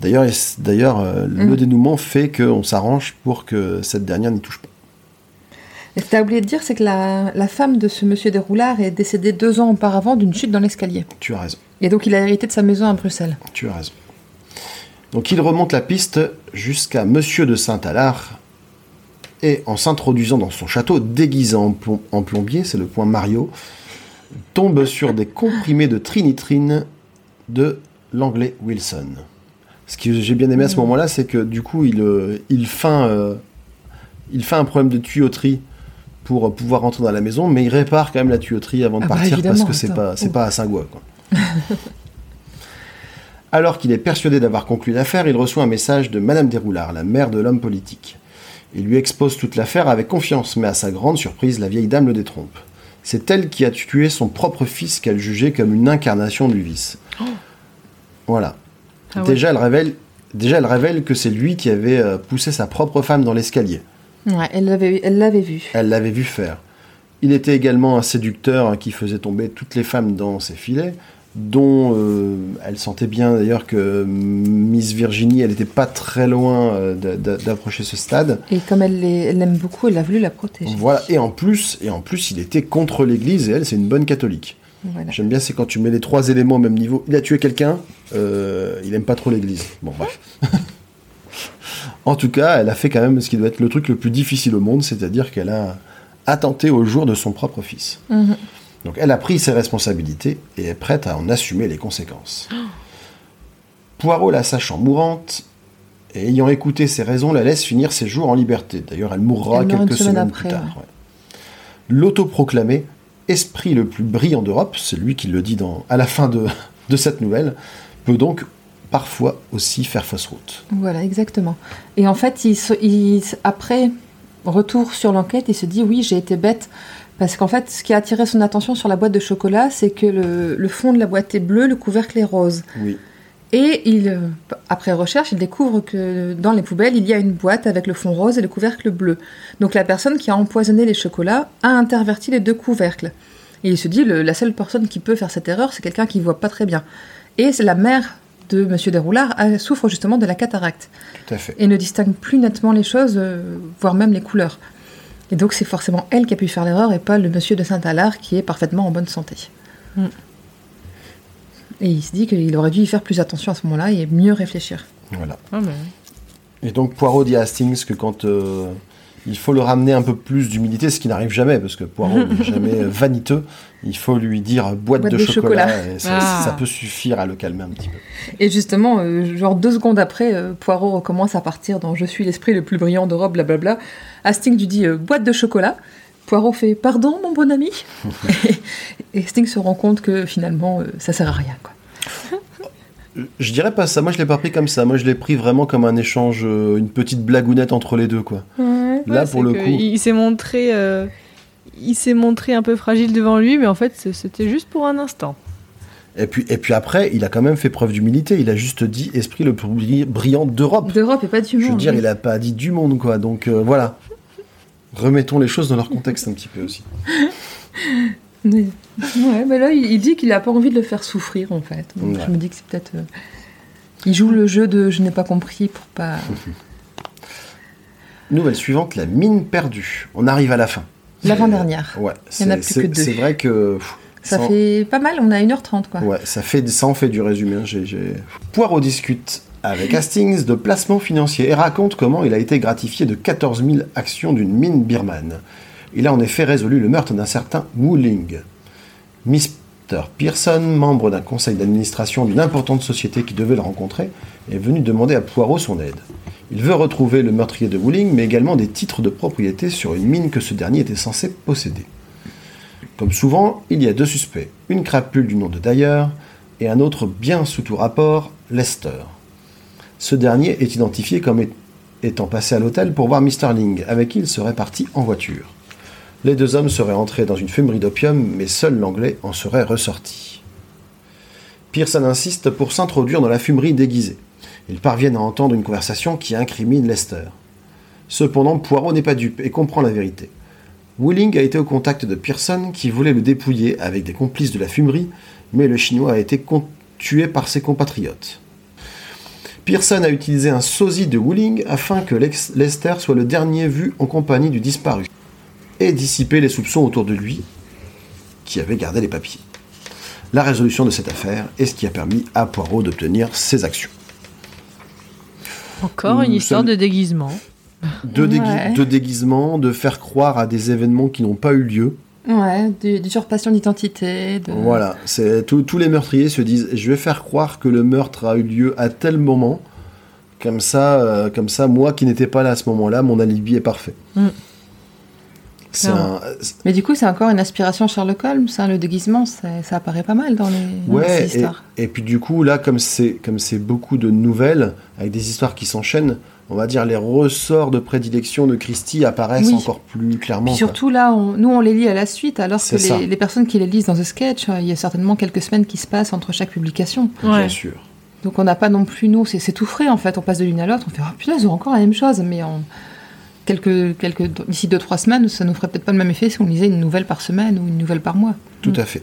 S2: D'ailleurs, d'ailleurs le
S1: Mm.
S2: dénouement fait qu'on s'arrange pour que cette dernière n'y touche pas.
S1: Et ce que t'as oublié de dire, c'est que la, la femme de ce monsieur Déroulard est décédée deux ans auparavant d'une chute dans l'escalier.
S2: Tu as raison,
S1: Et donc il a hérité de sa maison à Bruxelles.
S2: tu as raison. Donc il remonte la piste jusqu'à Monsieur de Saint-Alard et en s'introduisant dans son château déguisé en, plom- en plombier, c'est le point Mario, tombe sur des comprimés de trinitrine de l'anglais Wilson. Ce que j'ai bien aimé à ce moment-là, c'est que du coup, il, euh, il, feint, euh, il fait un problème de tuyauterie pour pouvoir rentrer dans la maison, mais il répare quand même la tuyauterie avant de
S1: Ah bah,
S2: partir parce que c'est pas, c'est
S1: Oh.
S2: pas à Saint-Gouin. quoi. Alors qu'il est persuadé d'avoir conclu l'affaire, il reçoit un message de Madame Déroulard, la mère de l'homme politique. Il lui expose toute l'affaire avec confiance, mais à sa grande surprise, la vieille dame le détrompe. C'est elle qui a tué son propre fils qu'elle jugeait comme une incarnation du vice. Voilà.
S3: Ah ouais.
S2: déjà, elle révèle, déjà, elle révèle que c'est lui qui avait euh, poussé sa propre femme dans l'escalier.
S1: Ouais, elle l'avait, elle l'avait vu.
S2: Elle l'avait vu faire. Il était également un séducteur hein, qui faisait tomber toutes les femmes dans ses filets, dont euh, elle sentait bien d'ailleurs que Miss Virginie, elle n'était pas très loin euh, d'a- d'a- d'approcher ce stade.
S1: Et comme elle l'aime beaucoup, elle a voulu la protéger.
S2: Voilà. Et en plus, et en plus, il était contre l'Église et elle, c'est une bonne catholique.
S1: Voilà.
S2: J'aime bien, c'est quand tu mets les trois éléments au même niveau. Il a tué quelqu'un, euh, il aime pas trop l'Église. Bon, bref. en tout cas, elle a fait quand même ce qui doit être le truc le plus difficile au monde, c'est-à-dire qu'elle a attenté au jour de son propre fils.
S1: Mhm.
S2: Donc elle a pris ses responsabilités et est prête à en assumer les conséquences. Poirot, la sachant mourante, et ayant écouté ses raisons, la laisse finir ses jours en liberté. D'ailleurs, elle mourra
S1: Elle
S2: quelques
S1: semaine
S2: semaines
S1: après,
S2: plus tard.
S1: ouais.
S2: L'autoproclamé esprit le plus brillant d'Europe, c'est lui qui le dit dans, à la fin de, de cette nouvelle, peut donc parfois aussi faire fausse route.
S1: Voilà, exactement. Et en fait, il se- il se- après retour sur l'enquête, il se dit oui, j'ai été bête. Parce qu'en fait, ce qui a attiré son attention sur la boîte de chocolat, c'est que le, le fond de la boîte est bleu, le couvercle est rose.
S2: Oui.
S1: Et il, euh, après recherche, il découvre que dans les poubelles, il y a une boîte avec le fond rose et le couvercle bleu. Donc la personne qui a empoisonné les chocolats a interverti les deux couvercles. Et il se dit, le- la seule personne qui peut faire cette erreur, c'est quelqu'un qui voit pas très bien. Et c'est la mère de Monsieur Desroulards elle souffre justement de la cataracte
S2: Tout à fait.
S1: et ne distingue plus nettement les choses, euh, voire même les couleurs. Et donc c'est forcément elle qui a pu faire l'erreur et pas le Monsieur de Saint-Alard qui est parfaitement en bonne santé.
S3: Mm.
S1: Et il se dit qu'il aurait dû y faire plus attention à ce moment-là et mieux réfléchir.
S2: Voilà.
S3: Ah,
S2: Et donc Poirot dit à Hastings que quand euh, il faut le ramener un peu plus d'humilité, ce qui n'arrive jamais, parce que Poirot n'est jamais euh, vaniteux, il faut lui dire boîte,
S1: Boîte
S2: de,
S1: de
S2: chocolat,
S1: chocolat.
S2: et ça,
S3: Ah.
S2: ça peut suffire à le calmer un petit peu.
S1: Et justement, euh, genre deux secondes après, euh, Poirot recommence à partir dans Je suis l'esprit le plus brillant d'Europe, blablabla. Hastings lui dit euh, boîte de chocolat. Poirot fait Pardon, mon bon ami Et Hastings se rend compte que finalement, euh, ça sert à rien. Quoi.
S2: Je dirais pas ça, moi je l'ai pas pris comme ça, moi je l'ai pris vraiment comme un échange, euh, une petite blagounette entre les deux quoi. Là pour le coup,
S3: Il, s'est montré. euh, il s'est montré un peu fragile devant lui, mais en fait, c'était juste pour un instant.
S2: Et puis, et puis après, il a quand même fait preuve d'humilité. Il a juste dit esprit le plus bri- brillant d'Europe.
S1: D'Europe et pas du
S2: Je veux
S1: monde.
S2: dire,
S1: oui.
S2: il a pas dit du monde, quoi. Donc euh, voilà. Remettons les choses dans leur contexte un petit peu aussi.
S1: Oui. Ouais, mais là, il, il dit qu'il a pas envie de le faire souffrir, en fait. Donc,
S2: Ouais.
S1: Je me dis que c'est peut-être. euh, Il joue le jeu de je n'ai pas compris pour pas.
S2: Nouvelle suivante, la mine perdue. On arrive à la fin.
S1: L'avant-dernière.
S2: Ouais,
S1: Il y en a plus que deux.
S2: c'est vrai que. pff,
S1: Ça
S2: sans-
S1: fait pas mal, on a 1h30, quoi.
S2: Ouais, ça, fait, ça en fait du résumé. hein, j'ai- Poirot discute avec Hastings de placement financier et raconte comment il a été gratifié de 14 000 actions d'une mine birmane. Il a en effet résolu le meurtre d'un certain Wu Ling. Mr. Pearson, membre d'un conseil d'administration d'une importante société qui devait le rencontrer, est venu demander à Poirot son aide. Il veut retrouver le meurtrier de Wu Ling, mais également des titres de propriété sur une mine que ce dernier était censé posséder. Comme souvent, il y a deux suspects, une crapule du nom de Dyer et un autre bien sous tout rapport, Lester. Ce dernier est identifié comme étant passé à l'hôtel pour voir Mr. Ling, avec qui il serait parti en voiture. Les deux hommes seraient entrés dans une fumerie d'opium, mais seul l'anglais en serait ressorti. Pearson insiste pour s'introduire dans la fumerie déguisée. Ils parviennent à entendre une conversation qui incrimine Lester. Cependant, Poirot n'est pas dupe et comprend la vérité. Wooling a été au contact de Pearson qui voulait le dépouiller avec des complices de la fumerie, mais le Chinois a été tué par ses compatriotes. Pearson a utilisé un sosie de Wooling afin que Lester soit le dernier vu en compagnie du disparu et dissiper les soupçons autour de lui qui avait gardé les papiers. La résolution de cette affaire est ce qui a permis à Poirot d'obtenir ses actions.
S3: Encore une histoire de déguisement.
S2: De, dégui-
S1: Ouais.
S2: de déguisement, de faire croire à des événements qui n'ont pas eu lieu.
S1: Ouais, du- d'usurpation d'identité. De...
S2: Voilà, c'est tous tous les meurtriers se disent je vais faire croire que le meurtre a eu lieu à tel moment, comme ça, euh, comme ça, moi qui n'étais pas là à ce moment-là, mon alibi est parfait.
S3: Mm.
S2: Un-
S1: Mais du coup, c'est encore une inspiration Sherlock Holmes, hein, le déguisement, ça, ça apparaît pas mal dans les,
S2: ouais,
S1: ces
S2: et,
S1: histoires.
S2: et puis du coup là, comme c'est comme c'est beaucoup de nouvelles avec des histoires qui s'enchaînent, on va dire les ressorts de prédilection de Christie apparaissent
S1: Oui.
S2: encore plus clairement.
S1: Puis
S2: quoi.
S1: surtout là, on- nous on les lit à la suite, alors que les, les personnes qui les lisent dans The Sketch, euh, il y a certainement quelques semaines qui se passent entre chaque publication.
S2: bien
S3: Ouais.
S2: sûr.
S1: Donc on n'a pas non plus, nous, c'est tout frais en fait, on passe de l'une à l'autre, on fait, ah putain, ils ont encore la même chose, mais en quelques, quelques, d'ici 2-3 semaines, ça nous ferait peut-être pas le même effet si on lisait une nouvelle par semaine ou une nouvelle par mois.
S2: Tout à fait.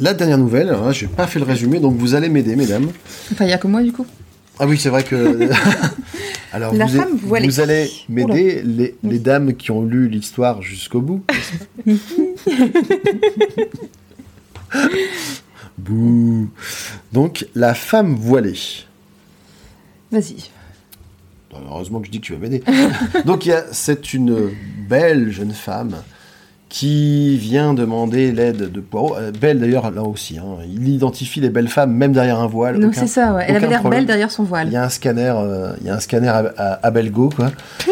S2: La dernière nouvelle, alors là, j'ai pas fait le résumé, donc vous allez m'aider, mesdames.
S1: Enfin, il y a que moi du coup.
S2: Ah oui, c'est vrai que. Alors,
S1: La
S2: vous,
S1: femme voilée.
S2: vous allez m'aider, les, les dames qui ont lu l'histoire jusqu'au bout. Bouh. Donc, la femme voilée.
S1: Vas-y.
S2: Heureusement que je dis que tu vas m'aider. Donc, il c'est une belle jeune femme qui vient demander l'aide de Poirot. Euh, belle d'ailleurs, là aussi. hein. Il identifie les belles femmes, même derrière un voile.
S1: Non,
S2: aucun-
S1: c'est ça, ouais. Elle avait l'air belle derrière son
S2: Il
S1: voile.
S2: y a un scanner, euh, il y a un scanner à, à, à Belgo, quoi.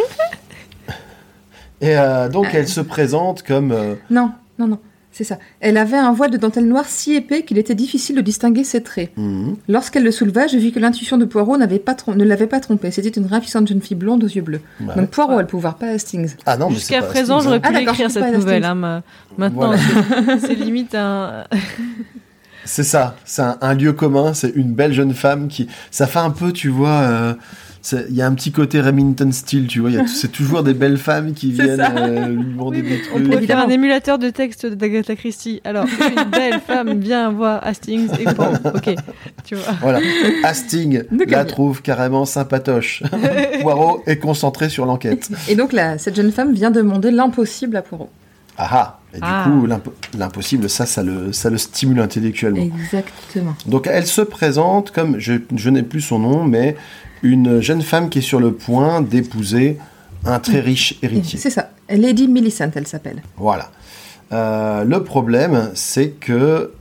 S2: Et euh, donc elle se présente comme euh,
S1: Non, non, non, c'est ça. Elle avait un voile de dentelle noire si épais qu'il était difficile de distinguer ses traits.
S2: mhm,
S1: Lorsqu'elle le souleva, je vis que l'intuition de Poirot n'avait pas ne l'avait pas trompée. C'était une ravissante jeune fille blonde aux yeux bleus.
S2: ouais.
S1: Donc Poirot a le pouvoir, pas Hastings.
S2: ah non,
S3: Jusqu'à présent, j'aurais
S2: hein.
S3: pu
S1: Ah, pas,
S3: cette nouvelle. hein, ma- Maintenant,
S2: Voilà.
S3: c'est- limite un.
S2: C'est ça, c'est un, un lieu commun, c'est une belle jeune femme qui, ça fait un peu, tu vois, euh, il y a un petit côté Remington Steele, tu vois, c'est toujours des belles femmes qui viennent euh, lui demander
S3: Oui,
S2: des
S3: mais on
S2: trucs.
S3: pourrait faire
S1: Évidemment.
S3: un émulateur de texte d'Agatha Christie. Alors, une belle femme vient voir Hastings et bon, ok, tu vois.
S2: Voilà, Hastings la trouve carrément sympatoche. Poirot est concentré sur l'enquête.
S1: Et donc là, cette jeune femme vient demander l'impossible à Poirot.
S2: Ah ah Et du
S3: Ah.
S2: coup, l'impo- l'impossible, ça, ça le, ça le stimule intellectuellement.
S1: Exactement.
S2: Donc elle se présente comme, je, je n'ai plus son nom, mais une jeune femme qui est sur le point d'épouser un très riche héritier.
S1: C'est ça. Lady Millicent, elle s'appelle.
S2: Voilà. Euh, le problème, c'est que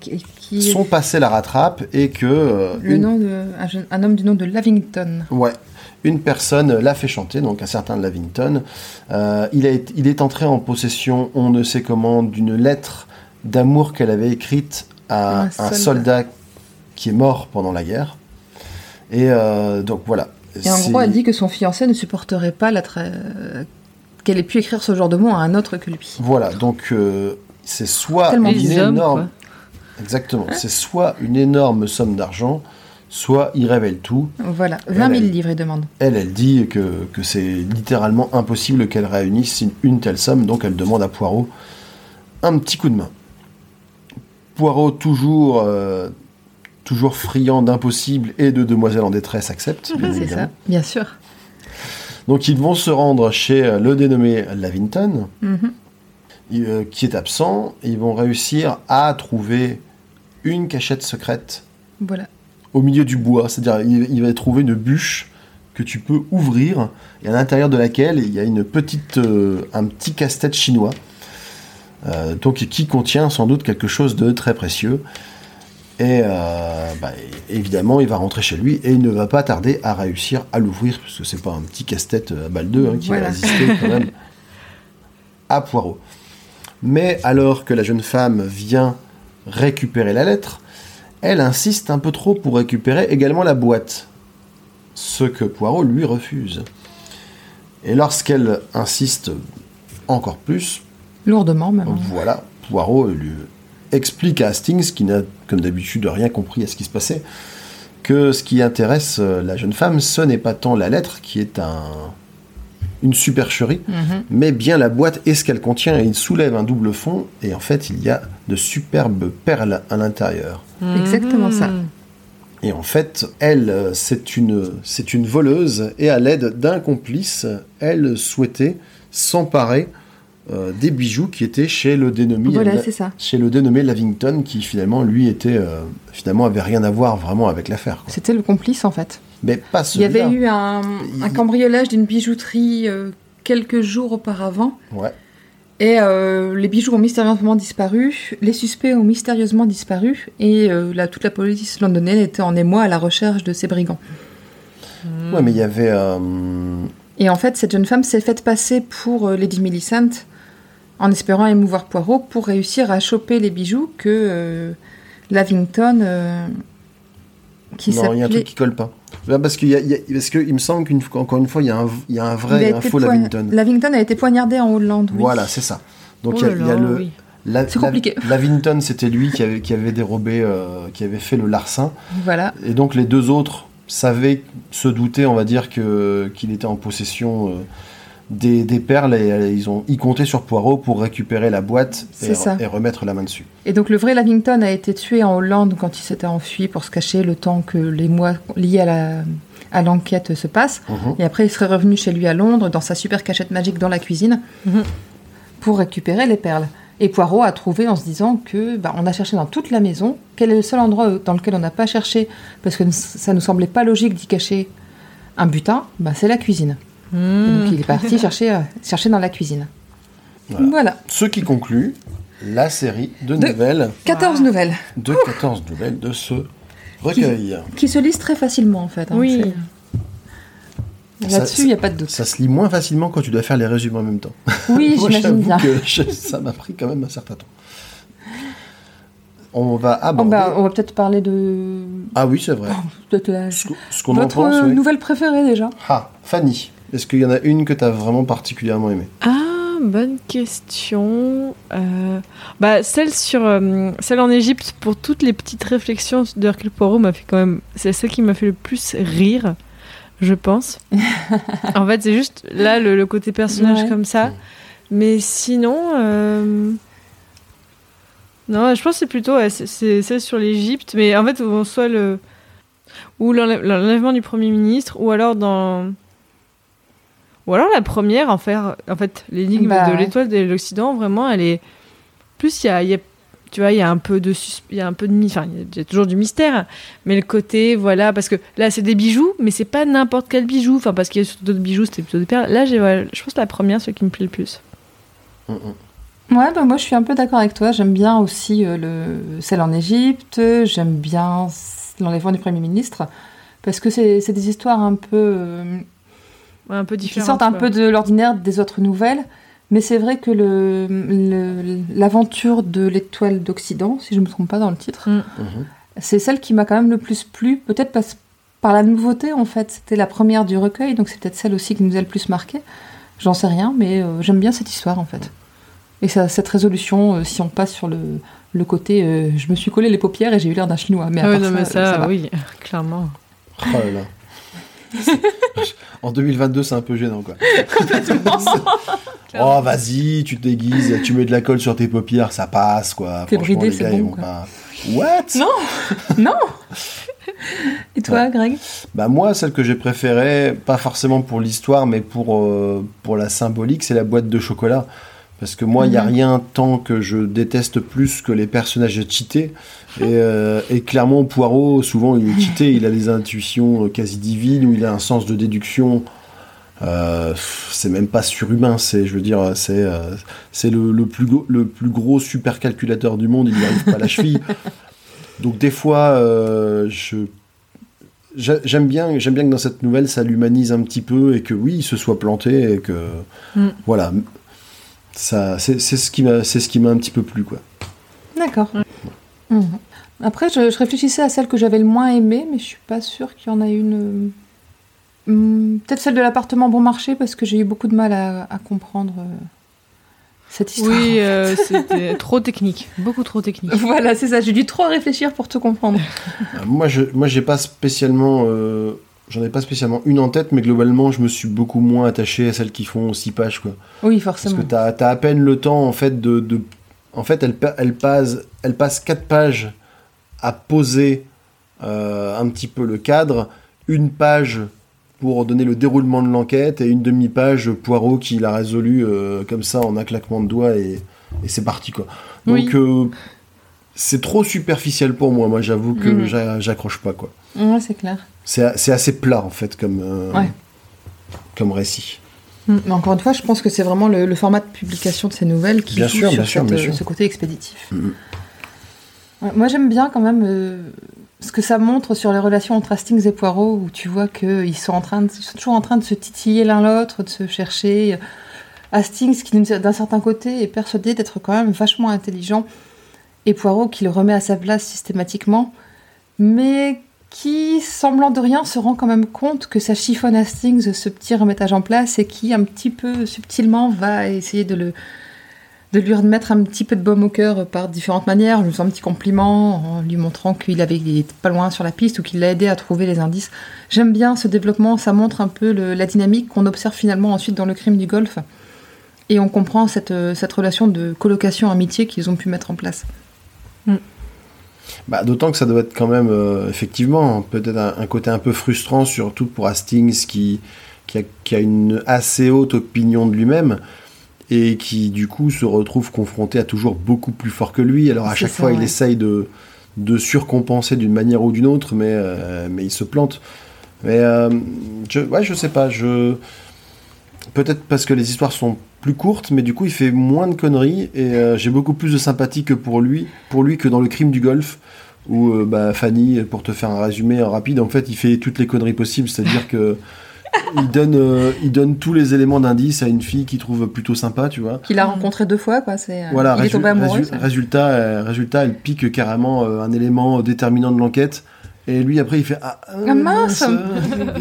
S1: qui-
S2: son passé la rattrape et que euh,
S1: Le
S2: une,
S1: nom de un, jeune- un homme du nom de Lavington.
S2: ouais, une personne l'a fait chanter, donc un certain Lavington. Euh, il, été- il est entré en possession, on ne sait comment, d'une lettre d'amour qu'elle avait écrite à
S1: Un
S2: un
S1: soldat.
S2: soldat qui est mort pendant la guerre. Et euh, donc voilà.
S1: Et en gros, elle dit que son fiancé ne supporterait pas la tra- qu'elle ait pu écrire ce genre de mots à un autre que lui.
S2: Voilà, donc euh, c'est soit
S1: Tellement
S2: une
S3: hommes,
S2: énorme,
S3: quoi.
S2: Exactement. C'est soit une énorme somme d'argent, soit il révèle tout.
S1: Voilà, 20 000
S2: Elle, elle-
S1: livres, il demande.
S2: Elle, elle dit que, que c'est littéralement impossible qu'elle réunisse une, une telle somme, donc elle demande à Poirot un petit coup de main. Poirot, toujours, euh, toujours friand d'impossible et de demoiselles en détresse, accepte. bien
S1: C'est ça, bien sûr.
S2: Donc ils vont se rendre chez euh, le dénommé Lavington,
S1: Mhm.
S2: euh, qui est absent. et Ils vont réussir à trouver une cachette secrète
S1: Voilà.
S2: au milieu du bois. C'est-à-dire, il, il va trouver une bûche que tu peux ouvrir et à l'intérieur de laquelle il y a une petite, euh, un petit casse-tête chinois. euh, donc qui contient sans doute quelque chose de très précieux. Et euh, bah, évidemment, il va rentrer chez lui et il ne va pas tarder à réussir à l'ouvrir, parce que c'est pas un petit casse-tête à balle 2 qui
S1: Voilà.
S2: va résister quand même à Poirot. Mais alors que la jeune femme vient récupérer la lettre, elle insiste un peu trop pour récupérer également la boîte. Ce que Poirot lui refuse. Et lorsqu'elle insiste encore plus,
S1: Lourdement, même. hein.
S2: voilà, Poirot lui explique à Hastings, qui n'a comme d'habitude rien compris à ce qui se passait, que ce qui intéresse euh, la jeune femme, ce n'est pas tant la lettre, qui est un, une supercherie,
S1: Mhm.
S2: mais bien la boîte et ce qu'elle contient. Et il soulève un double fond, et en fait, il y a de superbes perles à l'intérieur.
S1: Exactement ça.
S3: Mhm.
S2: Et en fait, elle, euh, c'est une, c'est une voleuse, et à l'aide d'un complice, elle souhaitait s'emparer euh, des bijoux qui étaient chez le dénommé,
S1: Voilà,
S2: chez le dénommé Lavington, qui finalement, lui, était, euh, finalement, avait rien à voir vraiment avec l'affaire.
S1: C'était le complice, en fait.
S2: Mais pas
S1: Il y avait eu un, cambriolage d'une bijouterie euh, quelques jours auparavant.
S2: Ouais.
S1: Et euh, les bijoux ont mystérieusement disparu, les suspects ont mystérieusement disparu, et euh, là, toute la police londonienne était en émoi à la recherche de ces brigands.
S2: ouais, mais il y avait. euh,
S1: Et en fait, cette jeune femme s'est faite passer pour Lady Millicent en espérant émouvoir Poirot pour réussir à choper les bijoux que euh, Lavington, euh, qui
S2: non, il y a un truc qui colle pas. Là, parce qu'il y a, il y a- parce que il me semble qu'encore une fois, il y a un, il y a un vrai et un
S1: été
S2: faux
S1: poign-
S2: Lavington.
S1: Lavington a été poignardé en Hollande, oui.
S2: Voilà, c'est ça. Donc
S3: Oh
S2: il y a-
S3: là
S2: il y, a
S3: là,
S2: le.
S3: oui.
S2: La-
S1: C'est
S2: la-
S1: compliqué.
S2: Lavington, c'était lui qui avait, qui avait dérobé, euh, qui avait fait le larcin.
S1: Voilà.
S2: Et donc les deux autres savaient, se doutaient, on va dire, que qu'il était en possession euh, des, des perles et euh, ils ont, ils comptaient sur Poirot pour récupérer la boîte et,
S1: ça.
S2: et remettre la main dessus.
S1: Et donc le vrai Lavington a été tué en Hollande quand il s'était enfui pour se cacher le temps que les mois liés à la à l'enquête se passent.
S2: Mhm.
S1: Et après, il serait revenu chez lui à Londres, dans sa super cachette magique dans la cuisine,
S3: Mhm.
S1: pour récupérer les perles. Et Poirot a trouvé en se disant que bah, on a cherché dans toute la maison. Quel est le seul endroit dans lequel on n'a pas cherché? Parce que ça nous semblait pas logique d'y cacher un butin bah, C'est la cuisine. Donc il est parti chercher, euh, chercher dans la cuisine.
S2: Voilà.
S1: Voilà.
S2: Ce qui conclut la série de
S1: De-
S2: nouvelles,
S1: 14 nouvelles
S2: de 14 nouvelles de ce recueil.
S1: qui se lisent très facilement en fait. hein.
S3: Oui.
S1: Là-dessus, il n'y a pas de doute.
S2: Ça se lit moins facilement quand tu dois faire les résumés en même temps.
S1: Oui, j'imagine bien.
S2: que je- ça m'a pris quand même un certain temps. On va
S1: Oh,
S2: aborder.
S1: bah, on va peut-être parler de,
S2: Ah oui, c'est vrai.
S1: peut-être la-
S2: Ce, ce qu'on en pense, oui.
S1: nouvelle préférée déjà.
S2: Ah, Fanny, est-ce qu'il y en a une que tu as vraiment particulièrement aimée?
S3: Ah, bonne question. Euh, bah, celle sur euh, celle en Égypte pour toutes les petites réflexions d'Hercule Poirot m'a fait quand même. C'est celle qui m'a fait le plus rire, je pense. en fait, c'est juste là le, le côté personnage
S1: Ouais.
S3: comme ça. Mais sinon, euh, non, je pense que c'est plutôt ouais, c'est- c'est celle sur l'Égypte. Mais en fait, où soit le ou l'enlève- l'enlèvement du premier ministre, ou alors dans ou alors la première, en fait, en fait l'énigme
S1: Bah
S3: de
S1: ouais.
S3: l'étoile de l'Occident, vraiment, elle est. Plus, il y a, y a- tu vois, il y a un peu de, il y a un peu de, mi- enfin, il y a- il y a toujours du mystère, mais le côté, voilà, parce que là, c'est des bijoux, mais c'est pas n'importe quel bijou, enfin, parce qu'il y a surtout d'autres bijoux, c'était plutôt des perles. Là, j'ai, voilà, je pense que la première, celle qui me plaît le plus.
S2: Mm, mm.
S1: Ouais, bah moi je suis un peu d'accord avec toi. J'aime bien aussi euh, le... celle en Égypte. J'aime bien l'enlèvement du Premier ministre. Parce que c'est c'est des histoires un peu. euh,
S3: un peu
S1: qui sortent un peu de l'ordinaire des autres nouvelles. Mais c'est vrai que le- le- l'aventure de l'étoile d'Occident, si je ne me trompe pas dans le titre,
S3: Mm.
S2: Mhm.
S1: c'est celle qui m'a quand même le plus plu. Peut-être parce- par la nouveauté en fait. C'était la première du recueil, donc c'est peut-être celle aussi qui nous a le plus marqué. J'en sais rien, mais euh, j'aime bien cette histoire en fait. Et ça, cette résolution, euh, si on passe sur le, le côté euh, je me suis collé les paupières et j'ai eu l'air d'un chinois. Mais à
S3: Ah oui,
S1: part
S3: non, mais
S1: ça, euh, ça va.
S3: oui, clairement.
S2: Oh là là. en 2022, c'est un peu gênant, quoi. Oh, vas-y, tu te déguises, tu mets de la colle sur tes paupières, ça passe, quoi.
S1: T'es bridé, c'est bon, quoi.
S2: pas- What?
S1: Non Non Et toi, Greg?
S2: Bah moi, celle que j'ai préférée, pas forcément pour l'histoire, mais pour, euh, pour la symbolique, c'est la boîte de chocolat. Parce que moi, il n'y a
S1: Mhm.
S2: rien tant que je déteste plus que les personnages cheatés. Et, euh, et clairement, Poirot, souvent, il est cheaté, il a des intuitions euh, quasi divines, ou il a un sens de déduction. euh, c'est même pas surhumain, c'est, je veux dire, c'est, euh, c'est le, le plus gros, le plus gros supercalculateur du monde, il n'y arrive pas à la cheville. Donc des fois, euh, je J'a- J'aime bien, j'aime bien que dans cette nouvelle, ça l'humanise un petit peu et que oui, il se soit planté et que
S3: Mm.
S2: voilà, ça, c'est c'est ce qui m'a, c'est ce qui m'a un petit peu plu quoi.
S1: D'accord. Mhm. Après, je, je réfléchissais à celle que j'avais le moins aimée, mais je suis pas sûre qu'il y en a une. euh, hmm, Peut-être celle de l'appartement bon marché, parce que j'ai eu beaucoup de mal à, à comprendre euh, cette histoire.
S3: Oui, euh, c'était trop technique, beaucoup trop technique.
S1: Voilà, c'est ça. J'ai dû trop réfléchir pour tout comprendre.
S2: Moi, je, moi, j'ai pas spécialement, euh, j'en ai pas spécialement une en tête, mais globalement, je me suis beaucoup moins attaché à celles qui font six pages quoi.
S1: Oui,
S2: Parce
S1: forcément.
S2: que t'as as à peine le temps en fait de, de- en fait, elle, elle passe, elle passe quatre pages à poser euh, un petit peu le cadre, une page pour donner le déroulement de l'enquête et une demi-page Poirot qui l'a résolu euh, comme ça en un claquement de doigts et, et c'est parti quoi. Donc
S1: Oui.
S2: euh, c'est trop superficiel pour moi. Moi, j'avoue que
S1: Mhm.
S2: j'a- j'accroche pas quoi.
S1: Ouais, c'est clair.
S2: C'est assez plat en fait comme
S1: Ouais.
S2: comme récit.
S1: Mais encore une fois, je pense que c'est vraiment le, le format de publication de ces nouvelles qui
S2: Bien
S1: joue
S2: sûr,
S1: sur
S2: bien sûr,
S1: cette,
S2: bien sûr.
S1: ce côté expéditif.
S2: Mhm.
S1: Moi, j'aime bien quand même euh, ce que ça montre sur les relations entre Hastings et Poirot, où tu vois qu'ils sont, sont toujours en train de se titiller l'un l'autre, de se chercher. Hastings, qui d'un certain côté est persuadé d'être quand même vachement intelligent, et Poirot qui le remet à sa place systématiquement, mais qui, semblant de rien, se rend quand même compte que ça chiffonne Hastings, ce petit remettage en place, et qui, un petit peu subtilement, va essayer de le de lui remettre un petit peu de baume au cœur par différentes manières, en lui faisant un petit compliment, en lui montrant qu'il avait il était pas loin sur la piste ou qu'il l'a aidé à trouver les indices. J'aime bien ce développement, ça montre un peu le- la dynamique qu'on observe finalement ensuite dans le crime du golf. Et on comprend cette, cette relation de colocation-amitié qu'ils ont pu mettre en place.
S2: Bah, D'autant que ça doit être quand même, euh, effectivement, peut-être un, un côté un peu frustrant, surtout pour Hastings qui, qui, a, qui a une assez haute opinion de lui-même et qui, du coup, se retrouve confronté à toujours beaucoup plus fort que lui. Alors, à chaque
S1: ça,
S2: fois, il essaye de, de surcompenser d'une manière ou d'une autre, mais, euh, mais il se plante. Mais, euh, je, ouais, je sais pas, je. Peut-être parce que les histoires sont plus courtes, mais du coup il fait moins de conneries et euh, j'ai beaucoup plus de sympathie que pour lui, pour lui que dans le crime du golf où bah, Fanny, pour te faire un résumé rapide, en fait il fait toutes les conneries possibles, c'est-à-dire que il donne, euh, il donne tous les éléments d'indice à une fille qu'il trouve plutôt sympa, tu vois.
S1: Qu'il a rencontré deux fois, quoi. C'est, euh,
S2: Voilà,
S1: il est
S2: résu-
S1: tombé amoureux.
S2: résu-
S1: ça.
S2: résultat, euh, résultat, elle pique carrément euh, un élément déterminant de l'enquête. Et lui, après, il fait Ah,
S1: Ah, mince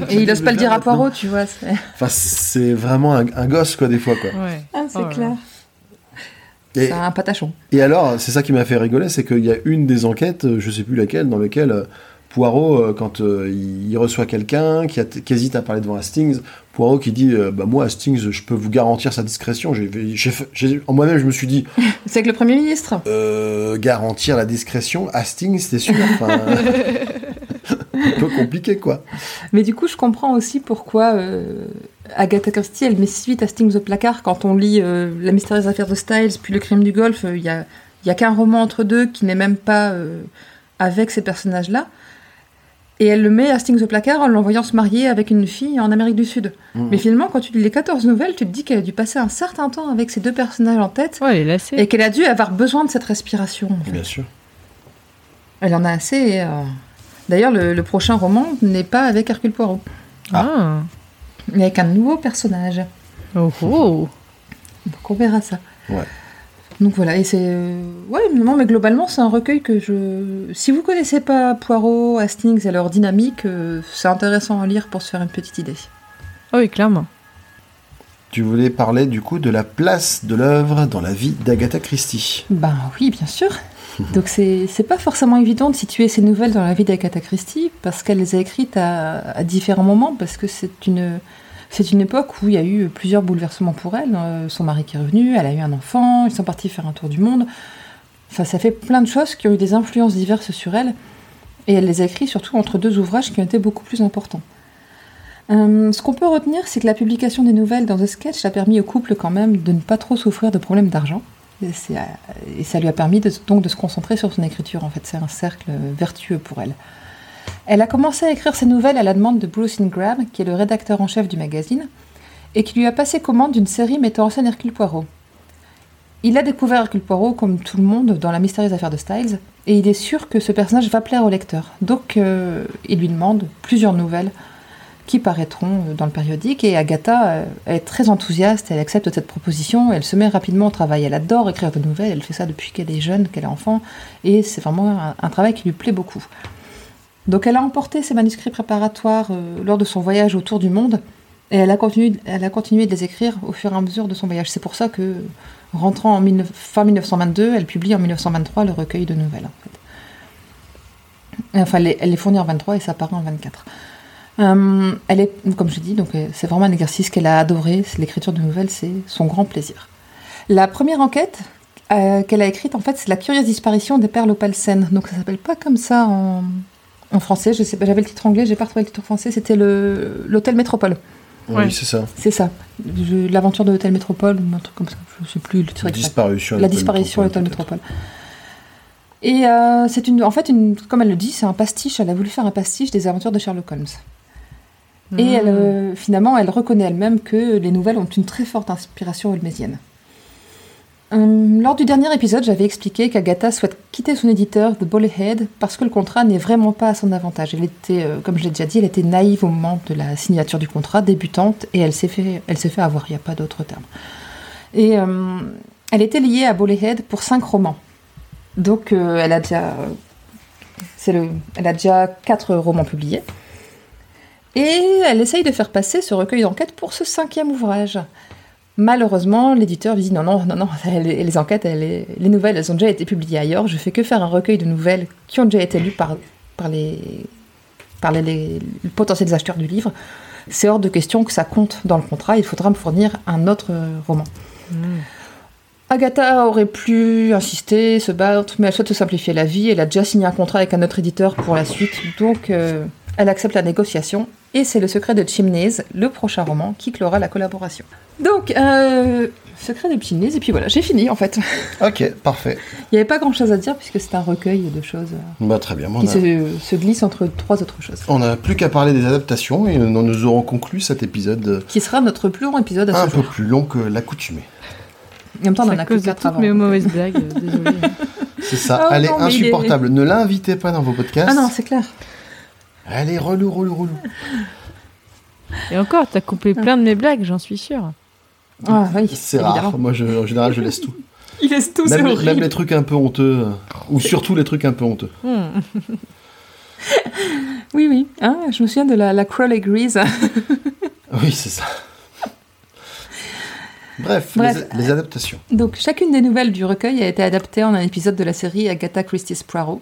S1: Et il ose pas le dire à. Poirot, tu vois. c'est-
S2: Enfin, c'est vraiment un, un gosse, quoi, des fois, quoi.
S3: Ouais.
S1: Ah, c'est
S3: Oh
S1: clair.
S2: Et,
S1: C'est un patachon.
S2: et alors, c'est ça qui m'a fait rigoler, c'est qu'il y a une des enquêtes, je sais plus laquelle, dans laquelle euh, Poirot, euh, quand euh, il reçoit quelqu'un qui, hésite à parler devant Hastings, Poirot qui dit euh, Bah, moi, Hastings, je peux vous garantir sa discrétion. J'ai- en moi-même, je me suis dit
S1: C'est avec le Premier ministre.
S2: Euh, Garantir la discrétion, Hastings, c'était sûr. Enfin, un peu compliqué, quoi.
S1: Mais du coup, je comprends aussi pourquoi Agatha Christie, elle met si vite Hastings au placard. Quand on lit La mystérieuse affaire de Styles, puis Le crime du golf, euh, il y, a, y a qu'un roman entre deux qui n'est même pas avec ces personnages-là. Et elle le met Hastings au placard en l'envoyant se marier avec une fille en Amérique du Sud.
S2: Mhm.
S1: Mais finalement, quand tu lis les 14 nouvelles, tu te dis qu'elle a dû passer un certain temps avec ces deux personnages en tête
S3: Ouais, elle est lassée.
S1: et qu'elle a dû avoir besoin de cette respiration. en fait.
S2: Bien sûr.
S1: Elle en a assez. et, euh, D'ailleurs, le, le prochain roman n'est pas avec Hercule Poirot,
S3: Ah.
S1: mais avec un nouveau personnage.
S3: Oh, oh.
S1: Donc on verra ça.
S2: Ouais.
S1: Donc voilà, et c'est. euh, Ouais, non, mais globalement, c'est un recueil que je. Si vous connaissez pas Poirot, Hastings et leur dynamique, euh, c'est intéressant à lire pour se faire une petite idée.
S3: Ah oui, clairement.
S2: tu voulais parler du coup de la place de l'œuvre dans la vie d'Agatha Christie.
S1: Ben oui, bien sûr. Donc c'est c'est pas forcément évident de situer ces nouvelles dans la vie d'Agatha Christie parce qu'elle les a écrites à, à différents moments parce que c'est une c'est une époque où il y a eu plusieurs bouleversements pour elle. Euh, son mari qui est revenu, elle a eu un enfant, ils sont partis faire un tour du monde. Enfin, ça fait plein de choses qui ont eu des influences diverses sur elle et elle les a écrites surtout entre deux ouvrages qui ont été beaucoup plus importants. Euh, ce qu'on peut retenir, c'est que la publication des nouvelles dans The Sketch a permis au couple quand même de ne pas trop souffrir de problèmes d'argent. Et, euh, ça lui a permis de- donc de se concentrer sur son écriture. En fait, c'est un cercle vertueux pour elle. Elle a commencé à écrire ses nouvelles à la demande de Bruce Ingram, qui est le rédacteur en chef du magazine, et qui lui a passé commande d'une série mettant en scène Hercule Poirot. Il a découvert Hercule Poirot, comme tout le monde, dans la mystérieuse affaire de Styles, et il est sûr que ce personnage va plaire au lecteur. Donc, euh, il lui demande plusieurs nouvelles qui paraîtront euh, dans le périodique. Et Agatha euh, est très enthousiaste, elle accepte cette proposition, elle se met rapidement au travail. Elle adore écrire de nouvelles, elle fait ça depuis qu'elle est jeune, qu'elle est enfant, et c'est vraiment un travail qui lui plaît beaucoup. Donc elle a emporté ses manuscrits préparatoires euh, lors de son voyage autour du monde, et elle a, continué, elle de les écrire au fur et à mesure de son voyage. C'est pour ça que, rentrant en 19 fin 1922, elle publie en 1923 le recueil de nouvelles. Enfin, elle les, fournit en 23 et ça paraît en 24. Euh, elle est, comme je dis, donc euh, c'est vraiment un exercice qu'elle a adoré. L'écriture de nouvelles, c'est son grand plaisir. La première enquête euh, qu'elle a écrite, en fait, c'est la curieuse disparition des perles opalcènes. Donc ça s'appelle pas comme ça en, en français. Je sais pas, j'avais le titre anglais, j'ai pas retrouvé le titre français. C'était le l'hôtel Métropole.
S3: Ouais.
S2: Oui, c'est ça.
S1: C'est ça. L'aventure de l'hôtel Métropole, ou un truc comme ça. Je sais plus le titre exact.
S2: Disparition.
S1: La disparition à l'hôtel
S2: Métropole,
S1: Métropole. Et euh, c'est une, en fait, une, comme elle le dit, c'est un pastiche. Elle a voulu faire un pastiche des aventures de Sherlock Holmes. Et
S3: Mmh.
S1: elle, euh, finalement, elle reconnaît elle-même que les nouvelles ont une très forte inspiration holmésienne. Hum, lors du dernier épisode, j'avais expliqué qu'Agatha souhaite quitter son éditeur, The Bullethead, parce que le contrat n'est vraiment pas à son avantage. Elle était, euh, comme je l'ai déjà dit, elle était naïve au moment de la signature du contrat, débutante, et elle s'est fait, elle avoir, il n'y a pas d'autre terme. Et euh, elle était liée à Bullethead pour cinq romans. Donc, euh, elle a déjà, elle a déjà quatre romans publiés. Et elle essaye de faire passer ce recueil d'enquêtes pour ce cinquième ouvrage. Malheureusement, l'éditeur lui dit non, non, non, non, les, les enquêtes, les, les nouvelles, elles ont déjà été publiées ailleurs. Je fais que faire un recueil de nouvelles qui ont déjà été lues par, par, les, par les, les potentiels acheteurs du livre. C'est hors de question que ça compte dans le contrat. Il faudra me fournir un autre euh, roman.
S3: Mmh.
S1: Agatha aurait pu insister, se battre, mais elle souhaite se simplifier la vie. Elle a déjà signé un contrat avec un autre éditeur pour la suite, donc euh, elle accepte la négociation. Et c'est le secret de Chimneys, le prochain roman, qui clora la collaboration. Donc, euh, secret de Chimneys, et puis voilà, j'ai fini en fait.
S2: Ok, parfait.
S1: Il n'y avait pas grand chose à dire puisque c'est un recueil de choses euh,
S2: Bah, très bien. On
S1: qui
S2: a,
S1: se, se glissent entre trois autres choses.
S2: on a plus qu'à parler des adaptations et nous, nous aurons conclu cet épisode
S1: Qui sera notre plus long épisode à
S2: un
S1: ce
S2: peu
S1: jour.
S2: plus long que l'accoutumé.
S1: En même temps, on
S3: C'est
S1: en a que
S3: cause de
S1: quatre
S3: toutes
S1: avant.
S3: mes mauvaises blagues, euh, désolée.
S2: C'est ça.
S1: Oh
S2: Elle
S1: non, est-
S2: insupportable. Ne l'invitez pas dans vos podcasts.
S1: Ah non, c'est clair.
S2: Elle est relou, relou, relou.
S3: Et encore, t'as coupé plein de mes blagues, j'en suis sûre.
S1: Ah oui,
S2: C'est rare. Moi, je, en général, je laisse tout.
S1: Il laisse tout, c'est
S2: Même,
S1: horrible.
S2: même les trucs un peu honteux. euh, Ou surtout les trucs un peu honteux.
S3: Hmm.
S1: Oui, oui. Hein, je me souviens de la, la Crowley Grease.
S2: Oui, c'est ça. Bref,
S1: Bref.
S2: Les, les adaptations.
S1: Donc, chacune des nouvelles du recueil a été adaptée en un épisode de la série Agatha Christie's Poirot,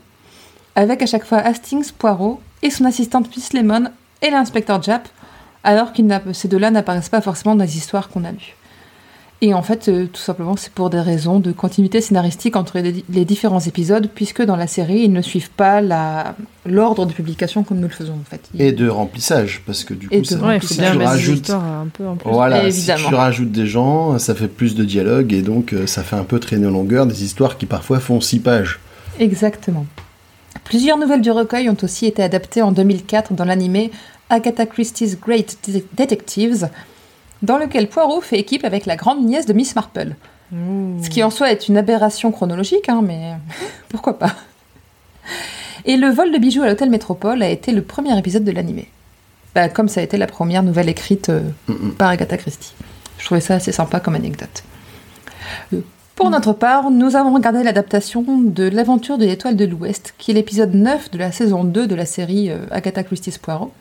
S1: avec à chaque fois Hastings, Poirot et son assistante Miss Lemon et l'inspecteur Japp, alors que ces deux-là n'apparaissent pas forcément dans les histoires qu'on a lues. Et en fait, euh, tout simplement, c'est pour des raisons de continuité scénaristique entre les, les différents épisodes, puisque dans la série, ils ne suivent pas l'ordre de publication comme nous le faisons, en fait. Ils-
S2: Et de remplissage, parce que du coup, ça-
S3: Ouais,
S2: si tu rajoutes
S3: un peu en plus.
S2: Voilà, si tu rajoutes des gens, ça fait plus de dialogue et donc euh, ça fait un peu traîner en longueur des histoires qui parfois font six pages.
S1: Exactement. Plusieurs nouvelles du recueil ont aussi été adaptées en 2004 dans l'animé Agatha Christie's Great De- Detectives, dans lequel Poirot fait équipe avec la grande nièce de Miss Marple.
S3: Ouh.
S1: Ce qui en soi est une aberration chronologique, hein, mais pourquoi pas. Et le vol de bijoux à l'hôtel Métropole a été le premier épisode de l'animé. Bah, comme ça a été la première nouvelle écrite euh,
S2: Mm-mm.
S1: par Agatha Christie. Je trouvais ça assez sympa comme anecdote. Euh, Pour notre part, nous avons regardé l'adaptation de L'aventure de l'étoile de l'Ouest, qui est l'épisode 9 de la saison 2 de la série euh, Agatha Christie's Poirot.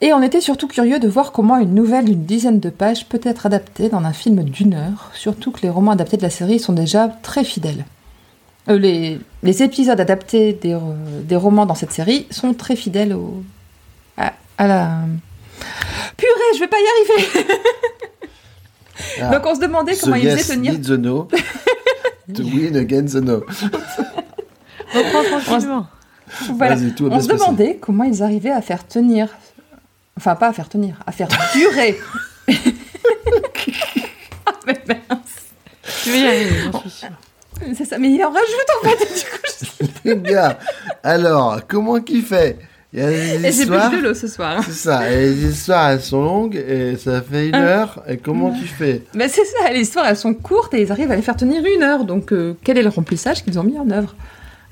S1: Et on était surtout curieux de voir comment une nouvelle d'une dizaine de pages peut être adaptée dans un film d'une heure, surtout que les romans adaptés de la série sont déjà très fidèles. Euh, les, épisodes adaptés des, euh, des romans dans cette série sont très fidèles au, à, à la... Purée, je vais pas y arriver
S2: Ah.
S1: Donc on se demandait comment
S2: the
S1: ils
S2: yes
S1: faisaient tenir...
S2: need the no to win against the no.
S3: Reprends tranquillement.
S1: Voilà.
S2: Vas-y, tout va
S1: On se demandait comment ils arrivaient à faire tenir... Enfin, pas à faire tenir, à faire durer... Ah, mais mince.
S3: Tu vas y arriver, j'en suis sûre.
S1: C'est ça, mais il en rajoute en fait, du coup. je-
S2: Les gars, alors, comment qu'il fait Il y a des
S1: Et j'ai
S2: histoires.
S1: de l'eau ce soir.
S2: C'est ça, et les histoires elles sont longues et ça fait une
S1: Ah.
S2: heure. Et comment tu fais?
S1: Mais c'est ça, les histoires elles sont courtes et ils arrivent à les faire tenir une heure. Donc euh, quel est le remplissage qu'ils ont mis en œuvre?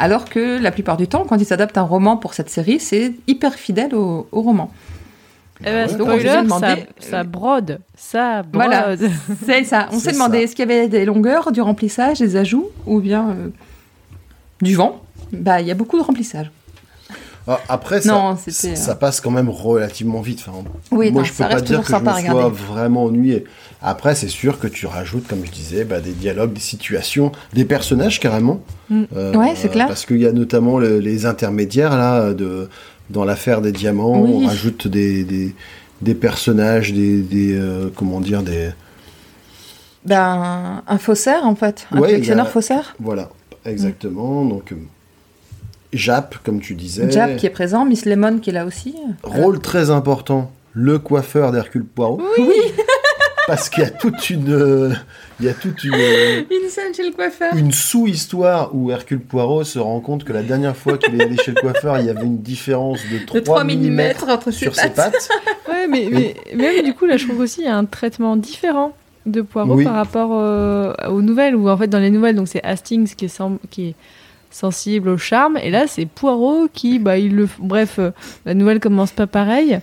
S1: Alors que la plupart du temps, quand ils s'adaptent un roman pour cette série, c'est hyper fidèle au, au roman.
S3: Eh ben,
S2: Ouais.
S1: Donc, on s'est
S3: spoiler,
S1: demandé-
S3: ça, ça brode. Ça brode.
S1: Voilà. C'est ça. On s'est demandé est-ce qu'il y avait des longueurs, du remplissage, des ajouts ou bien euh, du vent? Bah, il y a beaucoup de remplissage.
S2: Ah, Après, ça,
S1: Non,
S2: ça passe quand même relativement vite. Enfin,
S1: Oui,
S2: moi,
S1: non,
S2: je peux pas dire que je me sois vraiment ennuyé. Après, c'est sûr que tu rajoutes, comme je disais, bah, des dialogues, des situations, des personnages carrément.
S3: Mm.
S2: Euh,
S1: Ouais, c'est clair.
S2: Parce qu'il y a notamment le- les intermédiaires là, de, dans l'affaire des diamants.
S1: Oui.
S2: On rajoute des, des, des personnages, des, des euh, comment dire, des
S1: Ben, un faussaire en fait, un
S2: Ouais,
S1: collectionneur
S2: a-
S1: faussaire.
S2: voilà, exactement. Donc euh, Jap, comme tu disais.
S1: Jap qui est présent, Miss Lemon qui est là aussi.
S2: Rôle très important, le coiffeur d'Hercule Poirot.
S1: Oui,
S2: Parce qu'il y a toute une, euh, il y a toute une, euh,
S1: une scène chez le coiffeur.
S2: une sous-histoire où Hercule Poirot se rend compte que la dernière fois qu'il est allé chez le coiffeur, il y avait une différence de 3,
S1: De 3
S2: mm
S1: entre ses
S2: sur ses
S1: pattes.
S2: pattes.
S3: Ouais, mais, mais même du coup, là, je trouve aussi il y a un traitement différent de Poirot
S2: Oui.
S3: par rapport euh, aux nouvelles, où en fait, dans les nouvelles, donc c'est Hastings qui est, qui est sensible au charme, et là, c'est Poirot qui, bah, il le. Bref, euh, la nouvelle commence pas pareil,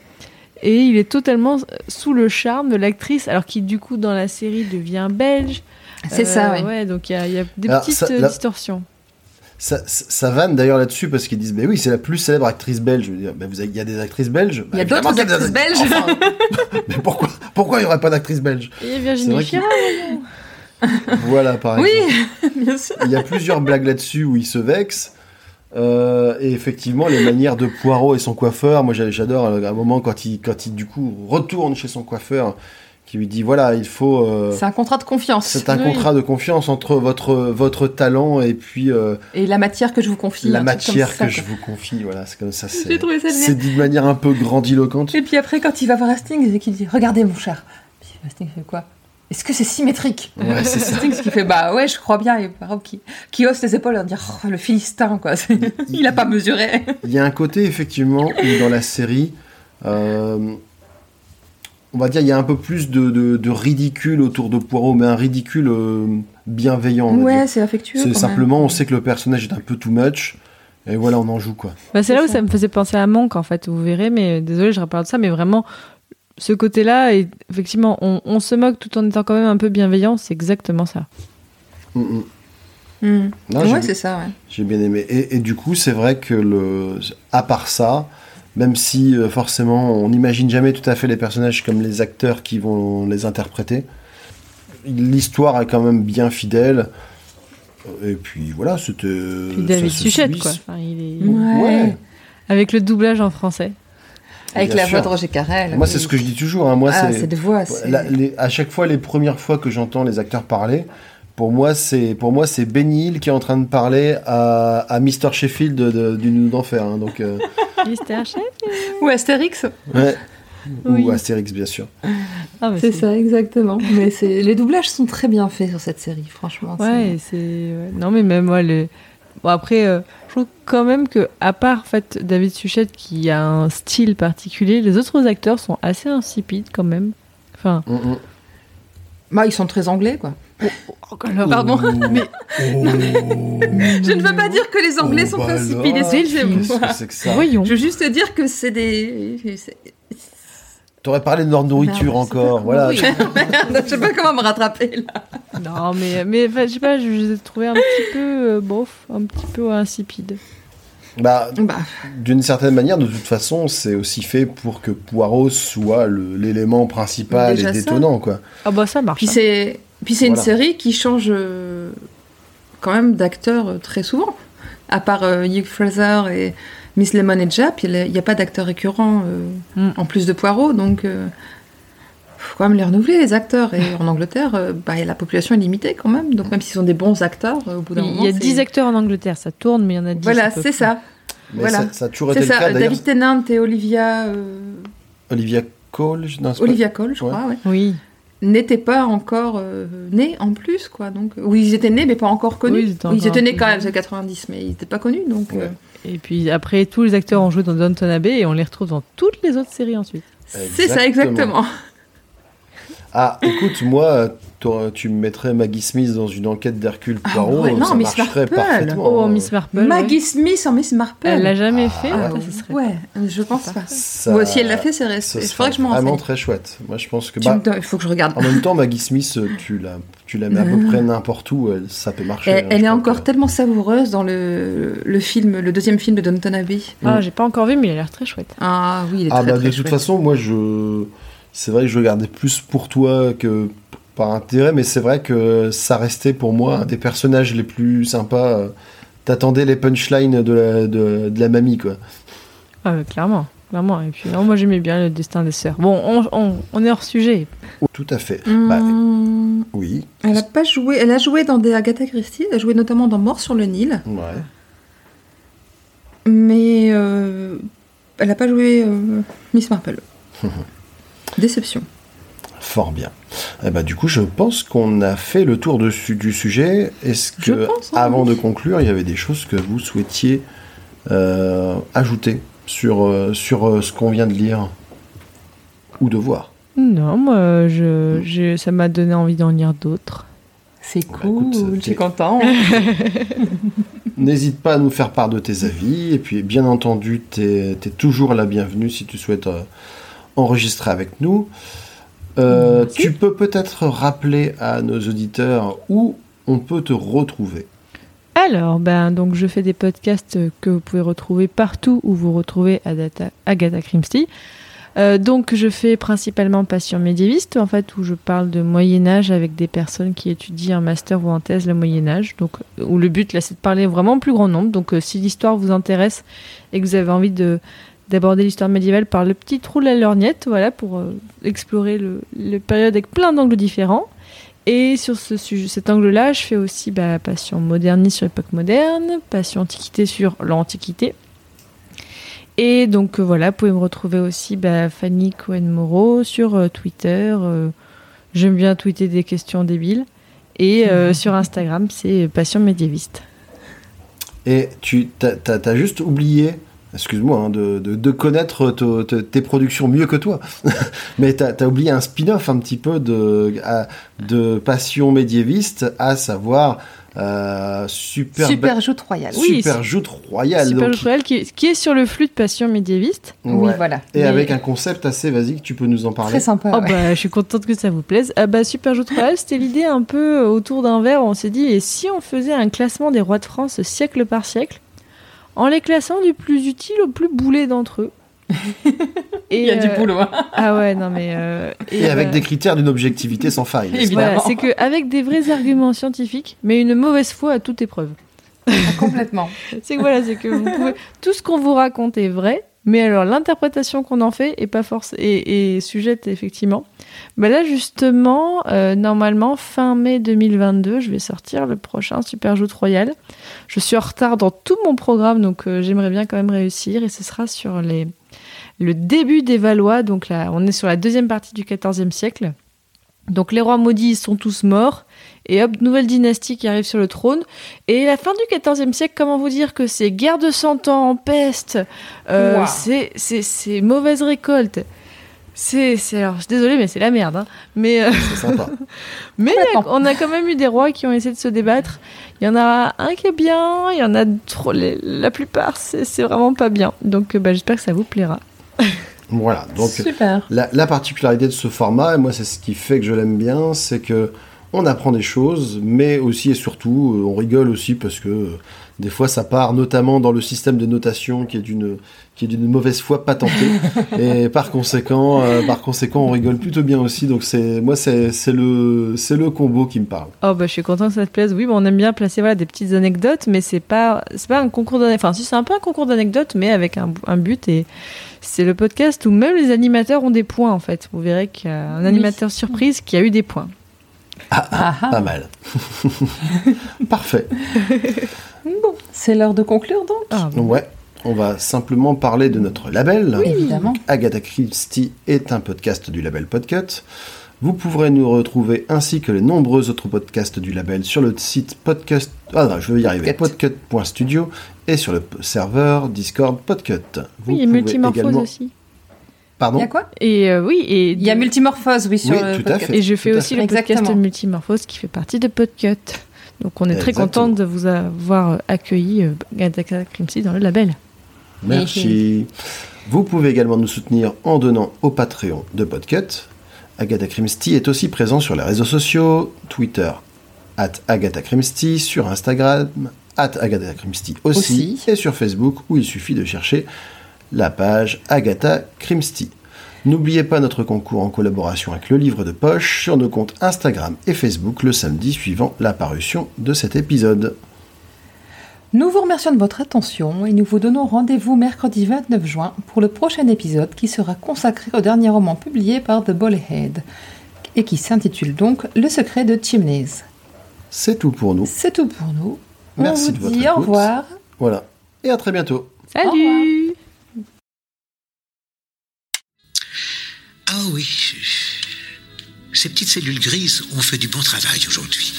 S3: et il est totalement sous le charme de l'actrice, alors qui, du coup, dans la série devient belge.
S1: C'est
S3: Euh,
S1: ça, oui.
S3: Ouais, donc il y a, il y a des
S2: Alors,
S3: petites
S2: ça,
S3: euh,
S2: là-
S3: distorsions.
S2: Ça, ça, ça vanne d'ailleurs là-dessus parce qu'ils disent, mais oui, c'est la plus célèbre actrice belge. Je veux dire, ben, vous avez- il y a des actrices belges.
S1: Il y a
S2: Bah,
S1: d'autres actrices
S2: des-
S1: belges.
S2: Enfin, mais pourquoi, pourquoi il n'y aurait pas d'actrice belge
S3: Et Virginie Fira,
S2: Voilà, par exemple.
S1: Oui, bien sûr.
S2: Il y a plusieurs blagues là-dessus où il se vexe. Euh, et effectivement, les manières de Poirot et son coiffeur, moi j'a- j'adore euh, un moment quand il, quand il du coup retourne chez son coiffeur, qui lui dit voilà, il faut. euh,
S1: C'est un contrat de confiance.
S2: c'est un
S1: Oui.
S2: contrat de confiance entre votre, votre talent et puis euh,
S1: Et la matière que je vous confie.
S2: la matière
S1: ça,
S2: que je vous confie. Voilà, c'est comme ça. C'est c'est de manière un peu grandiloquente.
S1: Et puis après, quand il va voir Hastings et qu'il dit Regardez, mon cher. Puis Hastings fait quoi? Est-ce que c'est symétrique
S2: Ouais, c'est ça.
S1: Hastings qui fait Bah ouais, je crois bien. Et Poirot qui, qui hausse les épaules en dire Oh, le Philistin, quoi. C'est- Il a pas mesuré.
S2: Il y a un côté effectivement où dans la série, euh, on va dire, il y a un peu plus de, de- de ridicule autour de Poirot, mais un ridicule euh, bienveillant.
S1: Ouais, c'est affectueux.
S2: C'est simplement,
S1: même.
S2: on sait que le personnage est un peu too much, et voilà, on en joue quoi.
S3: Bah, c'est là où
S1: ça.
S3: ça me faisait penser à Monk en fait, vous verrez, mais désolé, je reparle de ça, mais vraiment, ce côté-là, et effectivement, on, on se moque tout en étant quand même un peu bienveillant, c'est exactement ça.
S2: Mm, mm.
S1: Hmm.
S2: Non,
S1: Ouais,
S2: j'ai-
S1: c'est ça, ouais.
S2: J'ai bien aimé. Et, et du coup, c'est vrai que, le, à part ça, même si euh, forcément on n'imagine jamais tout à fait les personnages comme les acteurs qui vont les interpréter, l'histoire est quand même bien fidèle. Et puis voilà, c'était.
S3: Puis David
S2: se
S3: Suchet,
S2: suit.
S3: quoi. Enfin, il est...
S1: Ouais.
S2: Ouais.
S3: Avec le doublage en français.
S1: Avec la
S2: sûr.
S1: voix de Roger Carrel.
S2: Moi,
S1: oui.
S2: c'est ce que je dis toujours. hein. Moi,
S1: Ah,
S2: c'est
S1: de voix.
S2: La- les- à chaque fois, les premières fois que j'entends les acteurs parler, pour moi, c'est pour moi c'est Benny Hill qui est en train de parler à, à Mr Sheffield de- de- du Nous d'enfer. hein. donc, euh,
S3: Mister Chef
S1: Ou Astérix.
S2: ouais.
S3: Oui.
S2: Ou Astérix, bien sûr.
S3: Ah,
S1: C'est ça, exactement. Mais c'est les doublages sont très bien faits sur cette série, franchement.
S3: Ouais, c'est. ouais. Non, mais même moi, le. Bon, après, euh, je trouve quand même que, à part en fait, David Suchet qui a un style particulier, les autres acteurs sont assez insipides quand même. Enfin.
S2: Mm, mm.
S1: Bah, ils sont très anglais, quoi.
S3: alors-
S1: Pardon, mais
S2: Oh.
S1: je ne veux pas dire que les Anglais
S2: Oh,
S1: sont
S2: bah
S1: insipides.
S2: alors.
S1: excusez-moi.
S2: Qu'est-ce que c'est que ça?
S3: Voyons.
S1: Je veux juste dire que c'est des.
S2: T'aurais parlé de leur nourriture
S1: Merde,
S2: encore. Voilà.
S1: Oui. Merde, je sais pas comment me rattraper là.
S3: Non, mais, mais je sais pas, je les ai trouvés un petit peu, euh, bof, un petit peu insipides.
S2: Bah,
S1: Bah,
S2: d'une certaine manière, de toute façon, c'est aussi fait pour que Poirot soit l'élément principal
S1: Déjà
S2: et
S1: ça.
S2: détonnant, quoi.
S3: Ah bah ça marche.
S1: puis
S3: hein.
S1: c'est puis c'est une série qui change euh, quand même d'acteur euh, très souvent. À part euh, Hugh Fraser et Miss Lemon et Jap, il n'y a pas d'acteur récurrent euh,
S3: Mm.
S1: en plus de Poirot, donc euh, faut quand même les renouveler les acteurs. Et en Angleterre, euh, bah, la population est limitée quand même, donc même s'ils sont des bons acteurs, euh, au bout d'un moment,
S3: Il y a
S1: c'est-
S3: 10 acteurs en Angleterre, ça tourne, mais il y en a 10.
S1: Voilà, c'est ça.
S2: Mais
S1: Voilà.
S2: ça, ça a toujours
S1: C'est
S2: été le
S1: ça.
S2: cas, d'ailleurs.
S1: David Tennant et Olivia, euh,
S2: Olivia Cole, je- non, pas-
S1: Olivia Cole, je
S2: Ouais.
S1: crois, ouais.
S3: Oui.
S1: n'étaient pas encore euh, nés en plus, quoi. Donc, oui, ils étaient nés, mais pas encore connus.
S3: Oui, ils
S1: ils
S3: étaient
S1: nés quand même, c'est 90, mais ils n'étaient pas connus, donc. euh.
S3: Et puis après, tous les acteurs ont joué dans Downton Abbey et on les retrouve dans toutes les autres séries ensuite.
S1: c'est ça,
S2: Exactement. Ah, écoute, moi, tu me mettrais Maggie Smith dans une enquête d'Hercule
S1: Ah
S2: Poirot,
S1: ouais, non,
S2: ça
S1: Miss
S2: marcherait
S1: Marple.
S2: parfaitement.
S3: Oh,
S2: hein.
S3: Miss Marple. ouais.
S1: Maggie Smith en Miss Marple.
S3: Elle l'a jamais
S2: Ah,
S3: fait,
S1: Ah,
S3: ça, ce serait.
S1: ouais, je pense pas.
S2: Ça-
S1: Ou si elle l'a fait, c'est. Il faudrait que je m'en
S2: vraiment
S1: renseigne.
S2: très chouette. Moi, je pense que... Bah,
S1: Il faut que je regarde.
S2: en même temps, Maggie Smith, tu la, tu la mets à peu près n'importe où, elle- ça peut marcher.
S1: Elle,
S2: hein,
S1: elle est encore
S2: que-
S1: tellement savoureuse dans le, le film, le deuxième film de Downton Abbey.
S3: Ah, j'ai pas encore vu, mais il a l'air très chouette.
S1: Ah oui, il est
S2: Ah
S1: très,
S2: bah
S1: très
S2: de toute façon, moi je, c'est vrai que je regardais plus pour toi que par intérêt, mais c'est vrai que ça restait pour moi un des personnages les plus sympas. T'attendais les punchlines de la, de, de la mamie quoi.
S3: Ah, clairement. Clairement. Et puis, non, moi, j'aimais bien le destin des sœurs. Bon, on, on- on est hors sujet.
S2: Oh, tout à fait. Bah,
S1: Hum,
S2: oui.
S1: elle a pas joué. Elle a joué dans des Agatha Christie. Elle a joué notamment dans Mort sur le Nil.
S2: Ouais.
S1: Mais euh, elle n'a pas joué euh, Miss Marple. Déception.
S2: Fort bien. Eh bah, du coup, je pense qu'on a fait le tour de du sujet. Est-ce que,
S1: pense, hein,
S2: avant
S1: oui.
S2: de conclure, il y avait des choses que vous souhaitiez euh, ajouter sur, euh, sur euh, ce qu'on vient de lire ou de voir?
S3: Non, moi, je, je- ça m'a donné envie d'en lire d'autres.
S1: C'est
S2: Bah,
S1: cool,
S2: écoute,
S1: je suis content.
S2: N'hésite pas à nous faire part de tes avis. Et puis, bien entendu, tu es, toujours la bienvenue si tu souhaites euh, enregistrer avec nous. Euh, tu peux peut-être rappeler à nos auditeurs où on peut te retrouver.
S3: Alors, ben, donc je fais des podcasts que vous pouvez retrouver partout où vous retrouvez Agatha, Agatha Christie. Euh, donc, je fais principalement Passion médiéviste, en fait, où je parle de Moyen-Âge avec des personnes qui étudient en master ou en thèse le Moyen-Âge. Donc, où le but, là, c'est de parler vraiment au plus grand nombre. Donc, euh, si l'histoire vous intéresse et que vous avez envie de d'aborder l'histoire médiévale par le petit trou de la lorgnette, voilà, pour euh, explorer le, le période avec plein d'angles différents. Et sur ce sujet, cet angle-là, je fais aussi bah, passion moderniste sur l'époque moderne, passion antiquité sur l'antiquité. Et donc euh, voilà, vous pouvez me retrouver aussi bah, Fanny Cohen-Moreau sur euh, Twitter. J'aime bien tweeter des questions débiles. Et sur Instagram, c'est passion médiéviste.
S2: Et tu as, juste oublié, excuse-moi, hein, de, de- de connaître te- te- tes productions mieux que toi. Mais tu as, oublié un spin-off un petit peu de, à- de Passion médiéviste, à savoir euh, Super,
S1: Super joute royale.
S3: Oui,
S2: Super Joute Royale.
S3: Super
S2: donc-
S3: Joyal qui, qui est sur le flux de passion médiéviste.
S1: Oui,
S2: Ouais.
S1: voilà.
S2: Et
S3: Mais-
S2: avec un concept assez, vas-y, que tu peux nous en parler.
S1: Très sympa.
S3: Oh
S1: ouais.
S3: bah, je suis contente que ça vous plaise. Ah bah, Super Joute Royal, c'était l'idée un peu autour d'un verre. où On s'est dit, et si on faisait un classement des rois de France siècle par siècle, en les classant du plus utile au plus boulet d'entre eux Et,
S1: Il y a du
S3: euh,
S1: boulot. hein.
S3: Ah ouais, non mais. euh,
S2: Et avec
S3: bah,
S2: des critères d'une objectivité sans faille.
S1: Évidemment.
S3: Voilà, c'est qu'avec des vrais arguments scientifiques, mais une mauvaise foi à toute épreuve.
S1: Ah, complètement.
S3: C'est que voilà, c'est que vous pouvez. Tout ce qu'on vous raconte est vrai, mais alors l'interprétation qu'on en fait est pas force et, et sujette effectivement. Mais là justement, euh, normalement fin mai 2022, je vais sortir le prochain Super Joute Royal. Je suis en retard dans tout mon programme, donc euh, j'aimerais bien quand même réussir et ce sera sur les le début des Valois. Donc là, on est sur la deuxième partie du XIVe siècle. Donc les rois maudits ils sont tous morts. Et hop, nouvelle dynastie qui arrive sur le trône. Et la fin du XIVe siècle, comment vous dire que c'est guerre de cent ans en peste, euh,
S1: Wow.
S3: c'est- mauvaise récolte. C'est, c'est- alors, je suis désolée, mais c'est la merde. hein. Mais, euh,
S2: C'est sympa.
S3: mais on a quand même eu des rois qui ont essayé de se débattre. Il y en a un qui est bien, il y en a trop. les- la plupart, c'est, c'est vraiment pas bien. Donc, euh, bah, j'espère que ça vous plaira.
S2: voilà. Donc,
S1: Super.
S2: La, la particularité de ce format, et moi c'est ce qui fait que je l'aime bien, c'est que on apprend des choses, mais aussi et surtout euh, on rigole aussi parce que des fois ça part notamment dans le système de notation qui est d'une qui est d'une mauvaise foi patentée et par conséquent euh, par conséquent on rigole plutôt bien aussi donc c'est moi c'est c'est le c'est le combo qui me parle.
S3: Oh bah je suis content que ça te plaise. Oui, bah, on aime bien placer voilà des petites anecdotes, mais c'est pas c'est pas un concours d'anecdotes. Enfin, si c'est un peu un concours d'anecdotes, mais avec un, un but et c'est le podcast où même les animateurs ont des points en fait. Vous verrez qu'il y a un
S1: Oui.
S3: animateur surprise qui a eu des points.
S2: Ah, ah, pas mal. Parfait.
S1: Bon, c'est l'heure de conclure donc.
S3: Ah, bon.
S2: Ouais, on va simplement parler de notre label.
S1: Oui, évidemment.
S2: Agatha Christie est un podcast du label Podcut. Vous pourrez nous retrouver ainsi que les nombreux autres podcasts du label sur le site podcast. Ah non, je vais y arriver.
S1: Podcut.
S2: Podcut.studio et sur le serveur Discord Podcut. Vous
S3: Oui, et
S2: pouvez
S3: multimorphose
S2: également-
S3: aussi.
S2: Pardon
S1: Il y a quoi
S3: Et euh, oui, et
S1: Il y a multimorphose, oui, sur
S2: Oui,
S1: le
S2: tout à
S1: podcast.
S2: fait.
S3: Et je fais
S2: Tout
S3: aussi le podcast
S1: Exactement.
S3: Multimorphose qui fait partie de Podcut. Donc on est très
S2: Exactement.
S3: content de vous avoir euh, accueilli euh, Agatha Christie dans le label.
S2: Merci. Vous pouvez également nous soutenir en donnant au Patreon de Podcut. Agatha Christie est aussi présent sur les réseaux sociaux, Twitter, at Agatha Christie, sur Instagram, at Agatha Christie aussi,
S1: Aussi.
S2: et sur Facebook où il suffit de chercher la page Agatha Christie. N'oubliez pas notre concours en collaboration avec le livre de poche sur nos comptes Instagram et Facebook le samedi suivant la parution de cet épisode.
S1: Nous vous remercions de votre attention et nous vous donnons rendez-vous mercredi 29 juin pour le prochain épisode qui sera consacré au dernier roman publié par The Bollhead et qui s'intitule donc Le secret de Chimneys.
S2: C'est tout pour nous.
S1: C'est tout pour nous.
S2: Merci
S1: On
S2: de
S1: vous
S2: votre
S1: dit au
S2: écoute.
S1: revoir.
S2: Voilà. Et à très bientôt.
S3: Salut
S4: Ah oui, ces petites cellules grises ont fait du bon travail aujourd'hui.